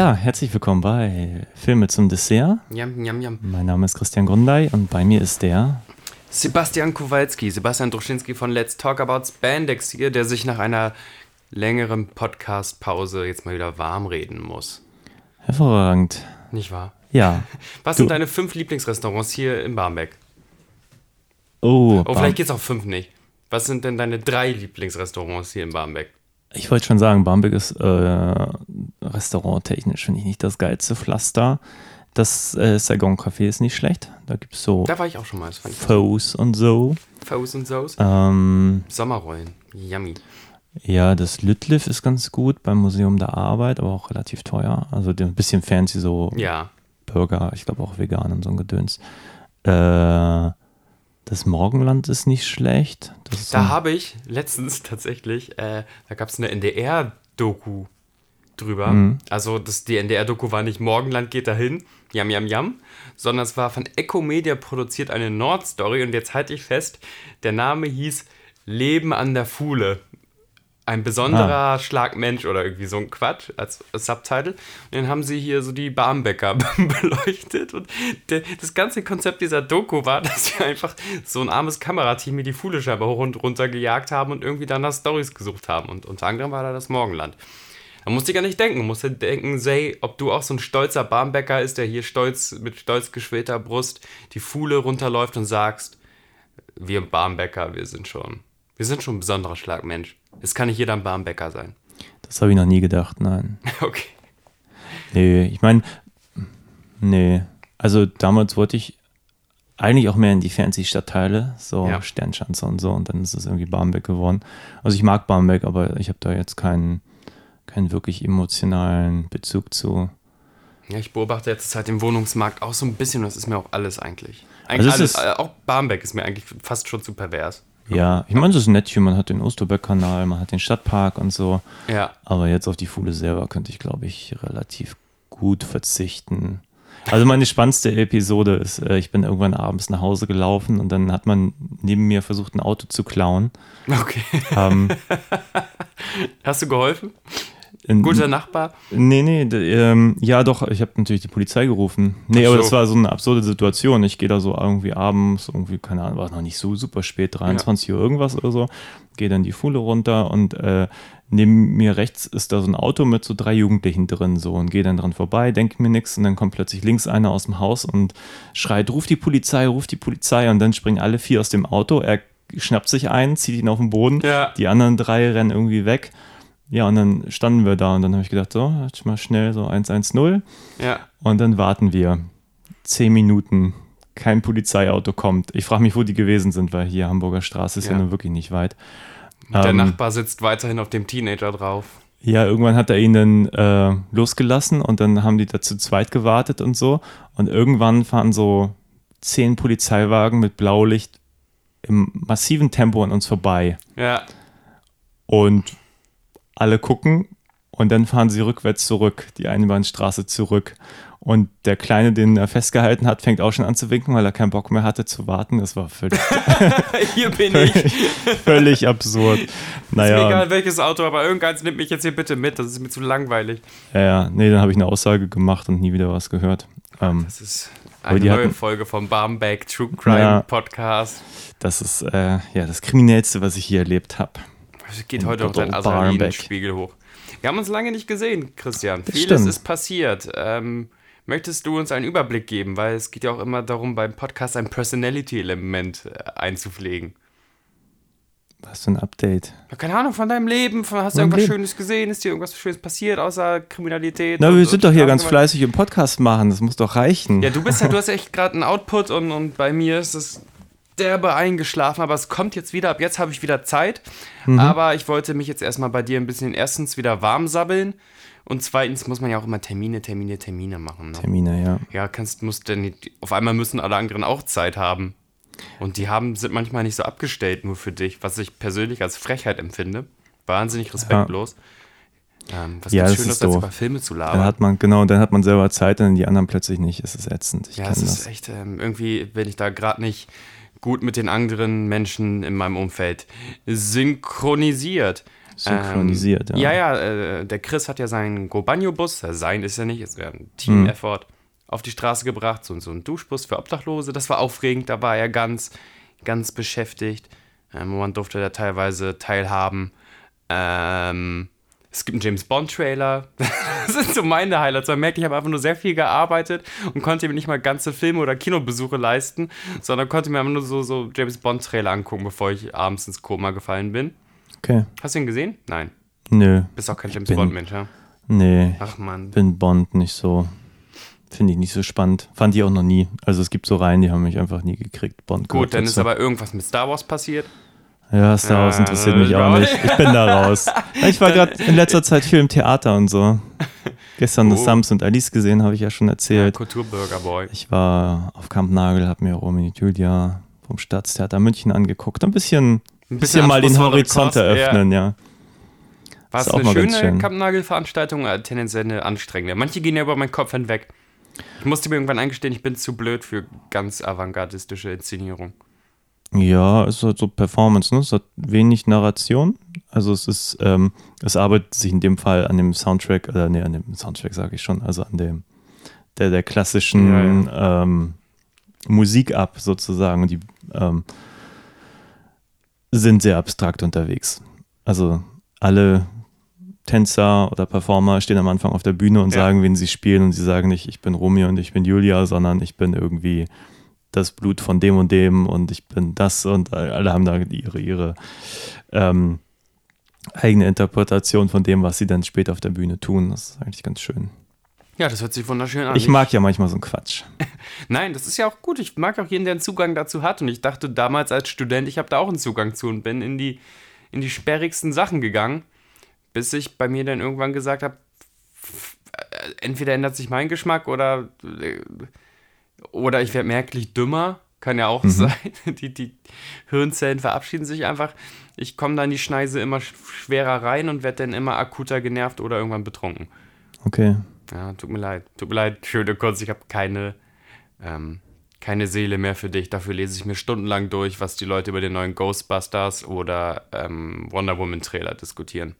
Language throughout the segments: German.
Ja, herzlich willkommen bei Filme zum Dessert. Jam, jam, jam. Mein Name ist Christian Grundei und bei mir ist der. Sebastian Kowalski, Sebastian Druschinski von Let's Talk About Spandex hier, der sich nach einer längeren Podcast-Pause jetzt mal wieder warm reden muss. Hervorragend. Nicht wahr? Ja. Was Du- sind deine fünf Lieblingsrestaurants hier in Barmbek? Oh, Oh, Barm- vielleicht geht's auch fünf nicht. Was sind denn deine drei Lieblingsrestaurants hier in Barmbek? Ich wollte schon sagen, Barmbek ist äh, restauranttechnisch, finde ich nicht das geilste Pflaster. Das äh, Saigon Café ist nicht schlecht. Da gibt es so Da war ich auch schon mal. Faux und so. Faux und Sauce. Ähm, Sommerrollen. Yummy. ja, das Lütliff ist ganz gut beim Museum der Arbeit, aber auch relativ teuer. Also ein bisschen fancy, so Ja. Burger, ich glaube auch vegan und so ein Gedöns. Äh, das Morgenland ist nicht schlecht. Ist so Da ein- habe ich letztens tatsächlich, äh, da gab es eine NDR-Doku drüber. Mhm. Also das, die NDR-Doku war nicht Morgenland geht dahin, jam, jam, jam, sondern es war von Echo Media produziert eine Nordstory und jetzt halte ich fest, der Name hieß Leben an der Fuhle. Ein besonderer Schlag Mensch oder irgendwie so ein Quatsch als Subtitle. Und dann haben sie hier so die Barmbäcker beleuchtet. Und der, das ganze Konzept dieser Doku war, dass sie einfach so ein armes Kamerateam mit die Fuhle scheinbar hoch und runter gejagt haben und irgendwie dann nach Stories gesucht haben. Und unter anderem war da das Morgenland. Da musste ich gar nicht denken. Musste denken, say, ob du auch so ein stolzer Barmbäcker ist, der hier stolz, mit stolz geschwellter Brust die Fuhle runterläuft und sagst, wir Barmbäcker, wir sind schon, wir sind schon ein besonderer Schlagmensch. Es kann nicht jeder ein Barmbäcker sein. Das habe ich noch nie gedacht, nein. Okay. Nee, ich meine, nee. Also damals wollte ich eigentlich auch mehr in die fancy Stadtteile, so Ja. Sternschanze und so, und dann ist es irgendwie Barmbek geworden. Also ich mag Barmbek, aber ich habe da jetzt keinen, keinen wirklich emotionalen Bezug zu. Ja, ich beobachte jetzt halt den Wohnungsmarkt auch so ein bisschen und das ist mir auch alles eigentlich. Also Eigentlich es alles, ist- äh, auch Barmbek ist mir eigentlich fast schon zu pervers. Ja, ich meine, das ist nett hier, man hat den Osterbeck-Kanal, man hat den Stadtpark und so, Ja. aber jetzt auf die Fuhle selber könnte ich, glaube ich, relativ gut verzichten. Also meine spannendste Episode ist, äh, ich bin irgendwann abends nach Hause gelaufen und dann hat man neben mir versucht, ein Auto zu klauen. Okay. Ähm, Hast du geholfen? Guter Nachbar? Nee, nee, ähm, ja doch, ich habe natürlich die Polizei gerufen. Nee, Ach aber so. das war so eine absurde Situation. Ich gehe da so irgendwie abends, irgendwie, keine Ahnung, war noch nicht so super spät, 23 Uhr irgendwas oder so, gehe dann die Fuhle runter und äh, neben mir rechts ist da so ein Auto mit so drei Jugendlichen drin so und gehe dann dran vorbei, denke mir nichts und dann kommt plötzlich links einer aus dem Haus und schreit, ruf die Polizei, ruf die Polizei und dann springen alle vier aus dem Auto, er schnappt sich einen, zieht ihn auf den Boden, Ja. die anderen drei rennen irgendwie weg. Ja, und dann standen wir da und dann habe ich gedacht, so, jetzt mal schnell so 110 Ja. und dann warten wir. Zehn Minuten, kein Polizeiauto kommt. Ich frage mich, wo die gewesen sind, weil hier Hamburger Straße ist ja, Ja. nun wirklich nicht weit. Und der Ähm, Nachbar sitzt weiterhin auf dem Teenager drauf. Ja, irgendwann hat er ihn dann äh, losgelassen und dann haben die da zu zweit gewartet und so. Und irgendwann fahren so zehn Polizeiwagen mit Blaulicht im massiven Tempo an uns vorbei. Ja. Und alle gucken und dann fahren sie rückwärts zurück, die Einbahnstraße zurück. Und der Kleine, den er festgehalten hat, fängt auch schon an zu winken, weil er keinen Bock mehr hatte zu warten. Das war völlig, Hier bin ich. Ist völlig absurd. mir Naja, egal welches Auto, aber irgendeins nimmt mich jetzt hier bitte mit. Das ist mir zu langweilig. ja, ja, nee, dann habe ich eine Aussage gemacht und nie wieder was gehört. Ähm, Das ist eine die neue hatten- Folge vom Barmbek True Crime Ja. Podcast. das ist äh, ja das Kriminellste, was ich hier erlebt habe. Es geht heute Good dein. Adrenalinspiegel hoch. Wir haben uns lange nicht gesehen, Christian. Das Vieles stimmt. ist passiert. Ähm, möchtest du uns einen Überblick geben? Weil es geht ja auch immer darum, beim Podcast ein Personality-Element äh, einzupflegen. Was für ein Update. Keine Ahnung, von deinem Leben, von, hast du irgendwas Leben. Schönes gesehen? Ist dir irgendwas Schönes passiert, außer Kriminalität? Na, wir sind doch hier ganz Strafgewalt? fleißig im Podcast machen. Das muss doch reichen. Ja, du bist ja, du hast echt gerade einen Output und, und bei mir ist es derbe eingeschlafen, aber es kommt jetzt wieder. Ab jetzt habe ich wieder Zeit. Mhm. Aber ich wollte mich jetzt erstmal bei dir ein bisschen erstens wieder warm sabbeln und zweitens muss man ja auch immer Termine, Termine, Termine machen. Ne? Termine, ja. Ja, kannst, musst denn auf einmal müssen alle anderen auch Zeit haben. Und die haben, sind manchmal nicht so abgestellt nur für dich, was ich persönlich als Frechheit empfinde. Wahnsinnig respektlos. Ähm, was Ja, das Schöneres, ist als doof. über Filme zu Dann labern? hat man, genau, dann hat man selber Zeit, dann die anderen plötzlich nicht. Es ist ätzend. Ich Ja, es ist das. echt, ähm, irgendwie bin ich da gerade nicht gut mit den anderen Menschen in meinem Umfeld synchronisiert. Synchronisiert, ähm, ja. Ja, ja, äh, der Chris hat ja seinen Go-Banjo-Bus, äh, sein ist ja nicht, es wäre ein Team-Effort, auf die Straße gebracht, so, so ein Duschbus für Obdachlose. Das war aufregend, da war er ganz, ganz beschäftigt. Ähm, man durfte da teilweise teilhaben. Ähm, es gibt einen James Bond-Trailer. Das sind so meine Highlights. Man merkt, ich habe einfach nur sehr viel gearbeitet und konnte mir nicht mal ganze Filme oder Kinobesuche leisten, sondern konnte mir einfach nur so, so James Bond-Trailer angucken, bevor ich abends ins Koma gefallen bin. Okay. Hast du ihn gesehen? Nein. Nö. Bist auch kein James Bond-Mensch, ja? Nee. Ach man. bin Bond nicht so, finde ich nicht so spannend. Fand ich auch noch nie. Also es gibt so Reihen, die haben mich einfach nie gekriegt. Bond Gut, dann ist aber irgendwas mit Star Wars passiert. Ja, Star Wars Ja, interessiert mich auch ja. nicht. Ich bin da raus. Ich war gerade in letzter Zeit viel im Theater und so. Gestern das Oh. Sams und Alice gesehen, habe ich ja schon erzählt. Kulturburger-Boy. Ich war auf Camp Nagel, habe mir Romeo und Julia vom Staatstheater München angeguckt. Ein bisschen, Ein bisschen mal den Horizont Kost, ja. eröffnen, ja. War es eine schöne schön. Kampnagel-Veranstaltung tendenziell eine anstrengende? Manche gehen ja über meinen Kopf hinweg. Ich musste mir irgendwann eingestehen, ich bin zu blöd für ganz avantgardistische Inszenierung. Ja, es ist halt so Performance, ne? Es hat wenig Narration. Also es ist, ähm, es arbeitet sich in dem Fall an dem Soundtrack, oder nee, an dem Soundtrack sage ich schon, also an dem, der, der klassischen Ähm, Musik ab, sozusagen. Die ähm, sind sehr abstrakt unterwegs. Also alle Tänzer oder Performer stehen am Anfang auf der Bühne und Ja. sagen, wen sie spielen und sie sagen nicht, ich bin Romeo und ich bin Julia, sondern ich bin irgendwie das Blut von dem und dem und ich bin das und alle haben da ihre, ihre ähm, eigene Interpretation von dem, was sie dann später auf der Bühne tun. Das ist eigentlich ganz schön. Ja, das hört sich wunderschön an. Ich mag ja manchmal so einen Quatsch. Nein, das ist ja auch gut. Ich mag auch jeden, der einen Zugang dazu hat. Und ich dachte damals als Student, ich habe da auch einen Zugang zu und bin in die, in die sperrigsten Sachen gegangen, bis ich bei mir dann irgendwann gesagt habe, entweder ändert sich mein Geschmack oder, äh, oder ich werde merklich dümmer. Kann ja auch sein. Die, die Hirnzellen verabschieden sich einfach. Ich komme da in die Schneise immer sch- schwerer rein und werde dann immer akuter genervt oder irgendwann betrunken. Okay. Ja, tut mir leid. Tut mir leid, schöne Kunst. Ich habe keine, ähm, keine Seele mehr für dich. Dafür lese ich mir stundenlang durch, was die Leute über den neuen Ghostbusters oder ähm, Wonder Woman Trailer diskutieren.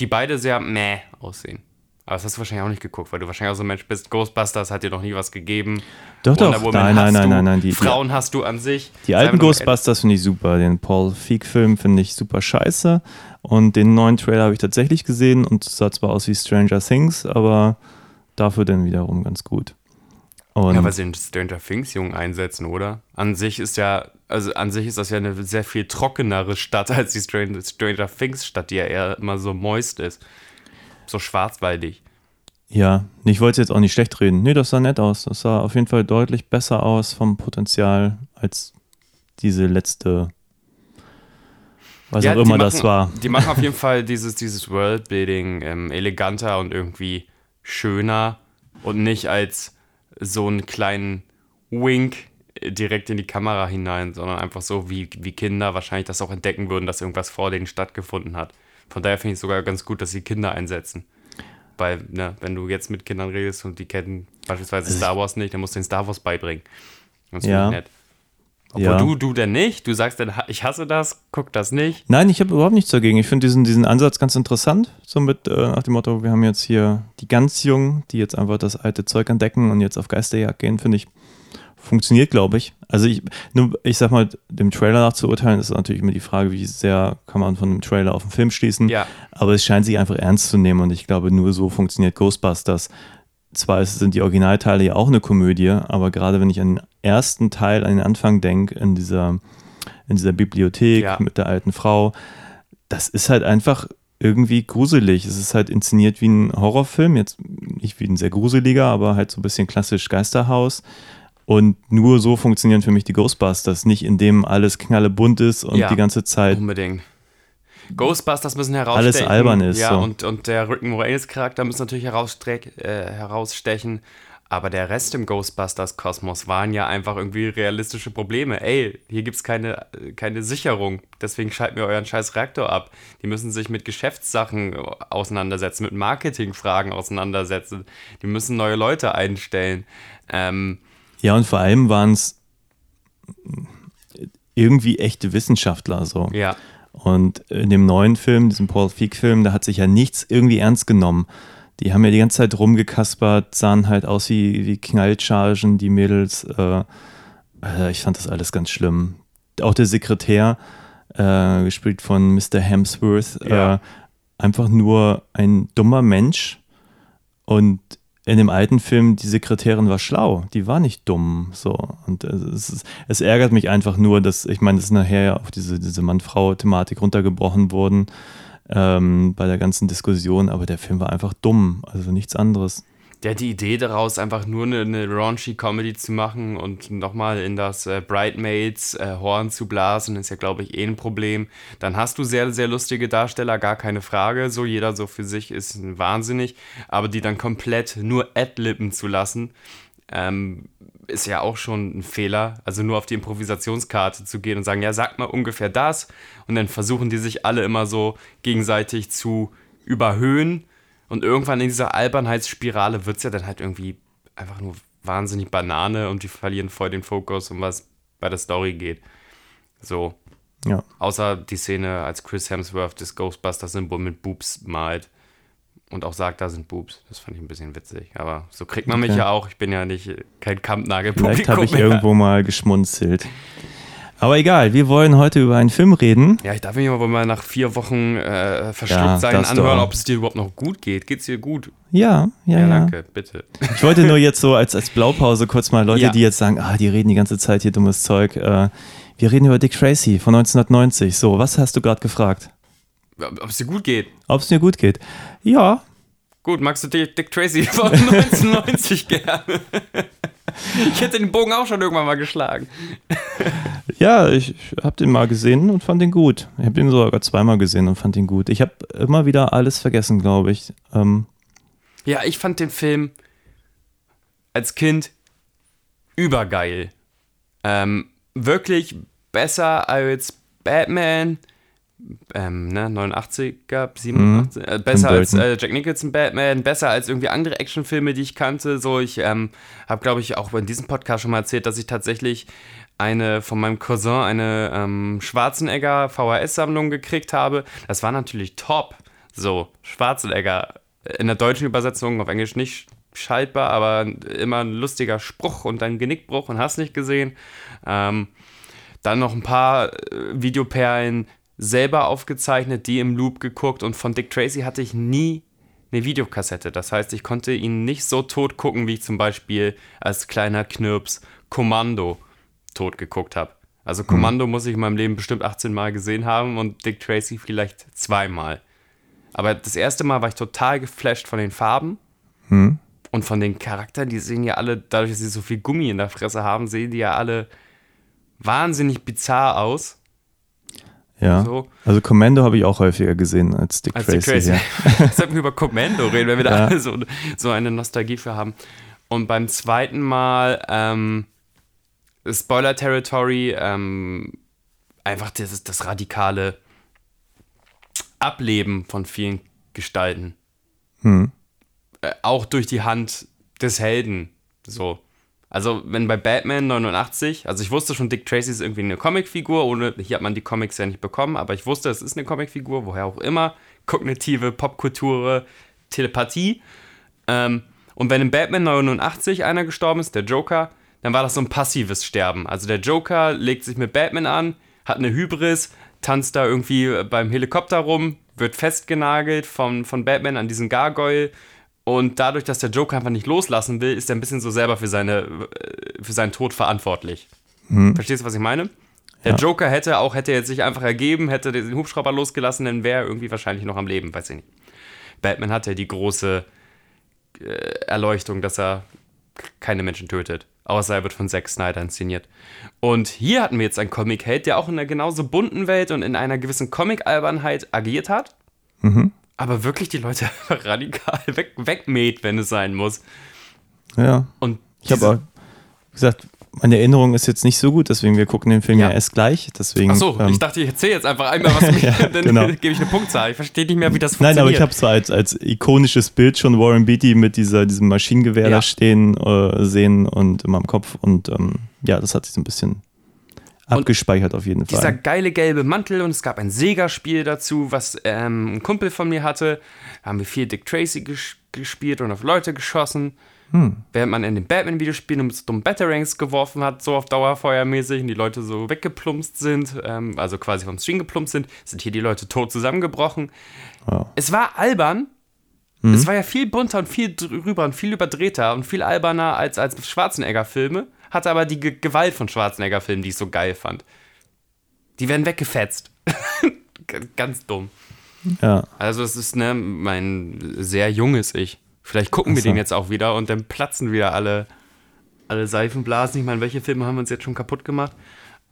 Die beide sehr meh aussehen. Aber das hast du wahrscheinlich auch nicht geguckt, weil du wahrscheinlich auch so ein Mensch bist. Ghostbusters hat dir noch nie was gegeben. Doch, Wonder doch. Woman Nein, nein, nein, nein, nein. Die, Frauen hast du an sich. die alten Ghostbusters finde ich super. Den Paul Feig-Film finde ich super scheiße. Und den neuen Trailer habe ich tatsächlich gesehen und sah zwar aus wie Stranger Things, aber dafür dann wiederum ganz gut. Und Ja, weil sie den Stranger Things Jungen einsetzen, oder? An sich ist ja, also an sich ist das ja eine sehr viel trockenere Stadt als die Stranger, Stranger Things Stadt, die ja eher immer so moist ist. So schwarzwaldig. Ja, ich wollte jetzt auch nicht schlecht reden. Nee, das sah nett aus. Das sah auf jeden Fall deutlich besser aus vom Potenzial als diese letzte, was auch die immer machen, das war. Die machen auf jeden Fall dieses, dieses Worldbuilding ähm, eleganter und irgendwie schöner und nicht als so einen kleinen Wink direkt in die Kamera hinein, sondern einfach so, wie, wie Kinder wahrscheinlich das auch entdecken würden, dass irgendwas vor denen stattgefunden hat. Von daher finde ich es sogar ganz gut, dass sie Kinder einsetzen. Weil, ne, wenn du jetzt mit Kindern redest und die kennen beispielsweise Star Wars nicht, dann musst du den Star Wars beibringen. Das finde Ja. ich nett. Obwohl Ja. du, du denn nicht, du sagst dann, ich hasse das, guck das nicht. Nein, ich habe überhaupt nichts dagegen. Ich finde diesen, diesen Ansatz ganz interessant. So mit äh, nach dem Motto, wir haben jetzt hier die ganz Jungen, die jetzt einfach das alte Zeug entdecken und jetzt auf Geisterjagd gehen, finde ich, funktioniert, glaube ich. Also ich, nur, ich sag mal, dem Trailer nach zu urteilen, ist natürlich immer die Frage, wie sehr kann man von dem Trailer auf den Film schließen. Ja. Aber es scheint sich einfach ernst zu nehmen und ich glaube, nur so funktioniert Ghostbusters. Zwar sind die Originalteile ja auch eine Komödie, aber gerade wenn ich an den ersten Teil, an den Anfang denke, in dieser, in dieser Bibliothek Ja. mit der alten Frau, das ist halt einfach irgendwie gruselig. Es ist halt inszeniert wie ein Horrorfilm, jetzt nicht wie ein sehr gruseliger, aber halt so ein bisschen klassisch Geisterhaus. Und nur so funktionieren für mich die Ghostbusters, nicht indem alles knallebunt ist und Ja. die ganze Zeit Unbedingt. Ghostbusters müssen herausstechen. Alles albern ist, Ja, so. und, und der Rick Moranis Charakter muss natürlich äh, herausstechen. Aber der Rest im Ghostbusters-Kosmos waren ja einfach irgendwie realistische Probleme. Ey, hier gibt es keine, keine Sicherung, deswegen schalten wir euren scheiß Reaktor ab. Die müssen sich mit Geschäftssachen auseinandersetzen, mit Marketingfragen auseinandersetzen. Die müssen neue Leute einstellen. Ähm, Ja, und vor allem waren es irgendwie echte Wissenschaftler so. ja, Und in dem neuen Film, diesem Paul Feig-Film, da hat sich ja nichts irgendwie ernst genommen. Die haben ja die ganze Zeit rumgekaspert, sahen halt aus wie, wie Knallchargen, die Mädels. Äh, ich fand das alles ganz schlimm. Auch der Sekretär, äh, gespielt von Mr. Hemsworth, Ja. äh, einfach nur ein dummer Mensch. Und in dem alten Film, die Sekretärin war schlau, die war nicht dumm. So. Und äh, es, ist, es ärgert mich einfach nur, dass, ich meine, das nachher ja auf diese, diese Mann-Frau-Thematik runtergebrochen worden ähm, bei der ganzen Diskussion, aber der Film war einfach dumm, also nichts anderes. Der hat die Idee daraus, einfach nur eine, eine raunchy Comedy zu machen und nochmal in das äh, Bridesmaids äh, Horn zu blasen, ist ja, glaube ich, eh ein Problem. Dann hast du sehr, sehr lustige Darsteller, gar keine Frage. So, jeder so für sich ist wahnsinnig. Aber die dann komplett nur adlippen zu lassen, ähm, ist ja auch schon ein Fehler. Also nur auf die Improvisationskarte zu gehen und sagen, ja, sag mal ungefähr das. Und dann versuchen die sich alle immer so gegenseitig zu überhöhen. Und irgendwann in dieser Albernheitsspirale wird es ja dann halt irgendwie einfach nur wahnsinnig Banane und die verlieren voll den Fokus, um was bei der Story geht. So. Ja. Außer die Szene, als Chris Hemsworth das Ghostbusters-Symbol mit Boobs malt und auch sagt, da sind Boobs. Das fand ich ein bisschen witzig. Aber so kriegt man mich Okay. ja auch. Ich bin ja nicht kein Vielleicht habe Kampnagel-Publikum ich mehr. irgendwo mal geschmunzelt. Aber egal, wir wollen heute über einen Film reden. Ja, ich darf mich aber mal nach vier Wochen äh, verschluckt Ja, sein anhören, ob es dir überhaupt noch gut geht. Geht's dir gut? Ja, ja, Ja, ja. danke, bitte. Ich wollte nur jetzt so als, als Blaupause kurz mal Leute, Ja. die jetzt sagen, ah, die reden die ganze Zeit hier dummes Zeug. Äh, wir reden über Dick Tracy von 1990. So, was hast du gerade gefragt? Ob es dir gut geht? Ob es mir gut geht? Ja, Gut, magst du Dick Tracy von 1990 gerne? Ich hätte den Bogen auch schon irgendwann mal geschlagen. ja, ich, ich habe den mal gesehen und fand den gut. Ich habe den sogar zweimal gesehen und fand den gut. Ich habe immer wieder alles vergessen, glaube ich. Ähm, Ja, ich fand den Film als Kind übergeil. Ähm, wirklich besser als Batman, ähm, ne, 89er, 87, äh, besser als äh, Jack Nicholson Batman, besser als irgendwie andere Actionfilme, die ich kannte. So, ich ähm, habe, glaube ich, auch in diesem Podcast schon mal erzählt, dass ich tatsächlich eine von meinem Cousin eine ähm, Schwarzenegger VHS-Sammlung gekriegt habe. Das war natürlich top. So, Schwarzenegger in der deutschen Übersetzung auf Englisch nicht schaltbar, aber immer ein lustiger Spruch und ein Genickbruch und hast nicht gesehen. Ähm, dann noch ein paar äh, Videoperlen selber aufgezeichnet, die im Loop geguckt und von Dick Tracy hatte ich nie eine Videokassette. Das heißt, ich konnte ihn nicht so tot gucken, wie ich zum Beispiel als kleiner Knirps Kommando tot geguckt habe. Also Kommando muss ich in meinem Leben bestimmt 18 Mal gesehen haben und Dick Tracy vielleicht zweimal. Aber das erste Mal war ich total geflasht von den Farben und von den Charakteren. Die sehen ja alle, dadurch, dass sie so viel Gummi in der Fresse haben, sehen die ja alle wahnsinnig bizarr aus. Ja. So. Also Commando habe ich auch häufiger gesehen als Dick Als Tracy. Dick Tracy. Ja. Sollten wir über Commando reden, wenn wir da Ja. alle so, so eine Nostalgie für haben. Und beim zweiten Mal, ähm, Spoiler Territory, ähm, einfach das, das radikale Ableben von vielen Gestalten. Hm. Äh, auch durch die Hand des Helden. So. Also, wenn bei Batman 89, also ich wusste schon, Dick Tracy ist irgendwie eine Comicfigur, ohne, hier hat man die Comics ja nicht bekommen, aber ich wusste, es ist eine Comicfigur, woher auch immer, kognitive Popkultur, Telepathie. Ähm, und wenn in Batman 89 einer gestorben ist, der Joker, dann war das so ein passives Sterben. Also der Joker legt sich mit Batman an, hat eine Hybris, tanzt da irgendwie beim Helikopter rum, wird festgenagelt von, von Batman an diesen Gargoyle und dadurch, dass der Joker einfach nicht loslassen will, ist er ein bisschen so selber für, seine, äh, für seinen Tod verantwortlich. Verstehst du, was ich meine? Der Ja. Joker hätte auch, hätte jetzt sich einfach ergeben, hätte den Hubschrauber losgelassen, dann wäre er irgendwie wahrscheinlich noch am Leben, weiß ich nicht. Batman hat ja die große äh, Erleuchtung, dass er keine Menschen tötet. Außer er wird von Zack Snyder inszeniert. Und hier hatten wir jetzt einen Comic-Held, der auch in einer genauso bunten Welt und in einer gewissen Comic-Albernheit agiert hat. Aber wirklich die Leute radikal weg, wegmäht, wenn es sein muss. Ja. Und Ich habe auch gesagt, meine Erinnerung ist jetzt nicht so gut, deswegen wir gucken den Film ja, Ja. erst gleich. Deswegen, Ach so, ähm, ich dachte, ich erzähle jetzt einfach einmal was mich, Ja, dann genau. gebe ich eine Punktzahl. Ich verstehe nicht mehr, wie das Nein, funktioniert. aber ich habe so als, als ikonisches Bild schon Warren Beatty mit dieser, diesem Maschinengewehr Ja. da stehen, äh, sehen und in meinem Kopf. Und ähm, ja, das hat sich so ein bisschen abgespeichert auf jeden dieser Fall. geile gelbe Mantel und es gab ein Sega-Spiel dazu, was ähm, ein Kumpel von mir hatte. Da haben wir viel Dick Tracy ges gespielt und auf Leute geschossen. Hm. Während man in den Batman-Videospielen mit so dummen Batarangs geworfen hat, so auf Dauerfeuermäßig und die Leute so weggeplumpst sind, ähm, also quasi vom String geplumpst sind, sind hier die Leute tot zusammengebrochen. Wow. Es war albern. Es war ja viel bunter und viel drüber und viel überdrehter und viel alberner als, als Schwarzenegger-Filme. Hatte aber die Ge Gewalt von Schwarzenegger-Filmen, die ich so geil fand. Die werden weggefetzt. G- Ganz dumm. Ja. Also es ist ne, mein sehr junges Ich. Vielleicht gucken wir Ach so. den jetzt auch wieder und dann platzen wieder alle, alle Seifenblasen. Ich meine, welche Filme haben uns jetzt schon kaputt gemacht?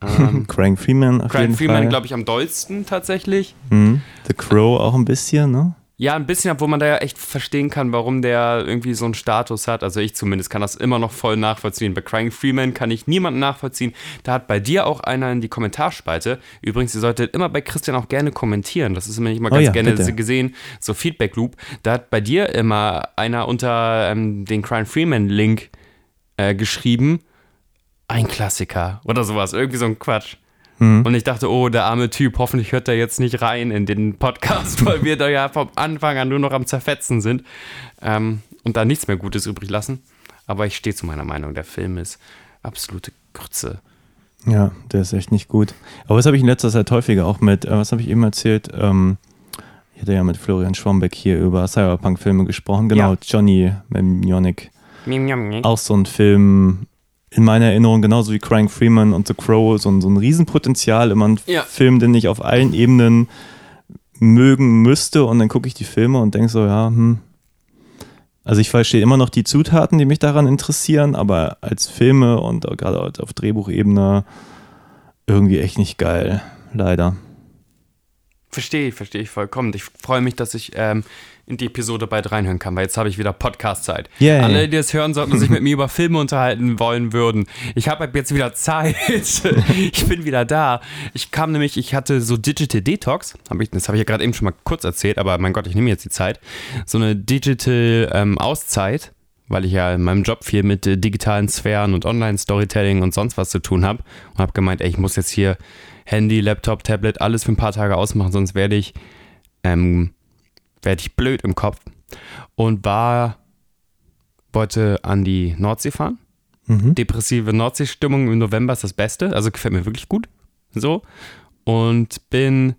Ähm, Crank Freeman auf Craig jeden Freeman, glaube ich, am dollsten tatsächlich. Mhm. The Crow auch ein bisschen, ne? Ja, ein bisschen, obwohl man da ja echt verstehen kann, warum der irgendwie so einen Status hat. Also ich zumindest kann das immer noch voll nachvollziehen. Bei Crying Freeman kann ich niemanden nachvollziehen. Da hat bei dir auch einer in die Kommentarspalte. Übrigens, ihr solltet immer bei Christian auch gerne kommentieren. Das ist immer nicht mal Oh ganz ja, gerne bitte. gesehen. So Feedback Loop. Da hat bei dir immer einer unter ähm, den Crying Freeman Link äh, geschrieben. Ein Klassiker oder sowas. Irgendwie so ein Quatsch. Und ich dachte, oh, der arme Typ, hoffentlich hört er jetzt nicht rein in den Podcast, weil wir da ja vom Anfang an nur noch am Zerfetzen sind ähm, und da nichts mehr Gutes übrig lassen. Aber ich stehe zu meiner Meinung, der Film ist absolute Grütze. Ja, der ist echt nicht gut. Aber was habe ich in letzter Zeit häufiger auch mit, äh, was habe ich eben erzählt? Ähm, ich hatte ja mit Florian Schwambeck hier über Cyberpunk-Filme gesprochen. Genau, Ja. Johnny miam. Auch so ein Film, in meiner Erinnerung, genauso wie Crying Freeman und The Crow, so ein, so ein Riesenpotenzial. Immer ein Ja. Film, den ich auf allen Ebenen mögen müsste. Und dann gucke ich die Filme und denke so, ja, hm. Also ich verstehe immer noch die Zutaten, die mich daran interessieren, aber als Filme und gerade auf Drehbuchebene irgendwie echt nicht geil. Leider. Verstehe ich, verstehe ich vollkommen. Ich freue mich, dass ich ähm, in die Episode bald reinhören kann, weil jetzt habe ich wieder Podcast-Zeit. Yay. Alle, die das hören sollten sich mit mir über Filme unterhalten wollen würden. Ich habe ab jetzt wieder Zeit. ich bin wieder da. Ich kam nämlich, ich hatte so Digital Detox. Hab ich, das habe ich ja gerade eben schon mal kurz erzählt, aber mein Gott, ich nehme jetzt die Zeit. So eine Digital ähm, Auszeit, weil ich ja in meinem Job viel mit äh, digitalen Sphären und Online-Storytelling und sonst was zu tun habe. Und habe gemeint, ey, ich muss jetzt hier Handy, Laptop, Tablet, alles für ein paar Tage ausmachen, sonst werde ich, ähm, werde ich blöd im Kopf. Und war, wollte an die Nordsee fahren. Mhm. Depressive Nordseestimmung im November ist das Beste, also gefällt mir wirklich gut. So. Und bin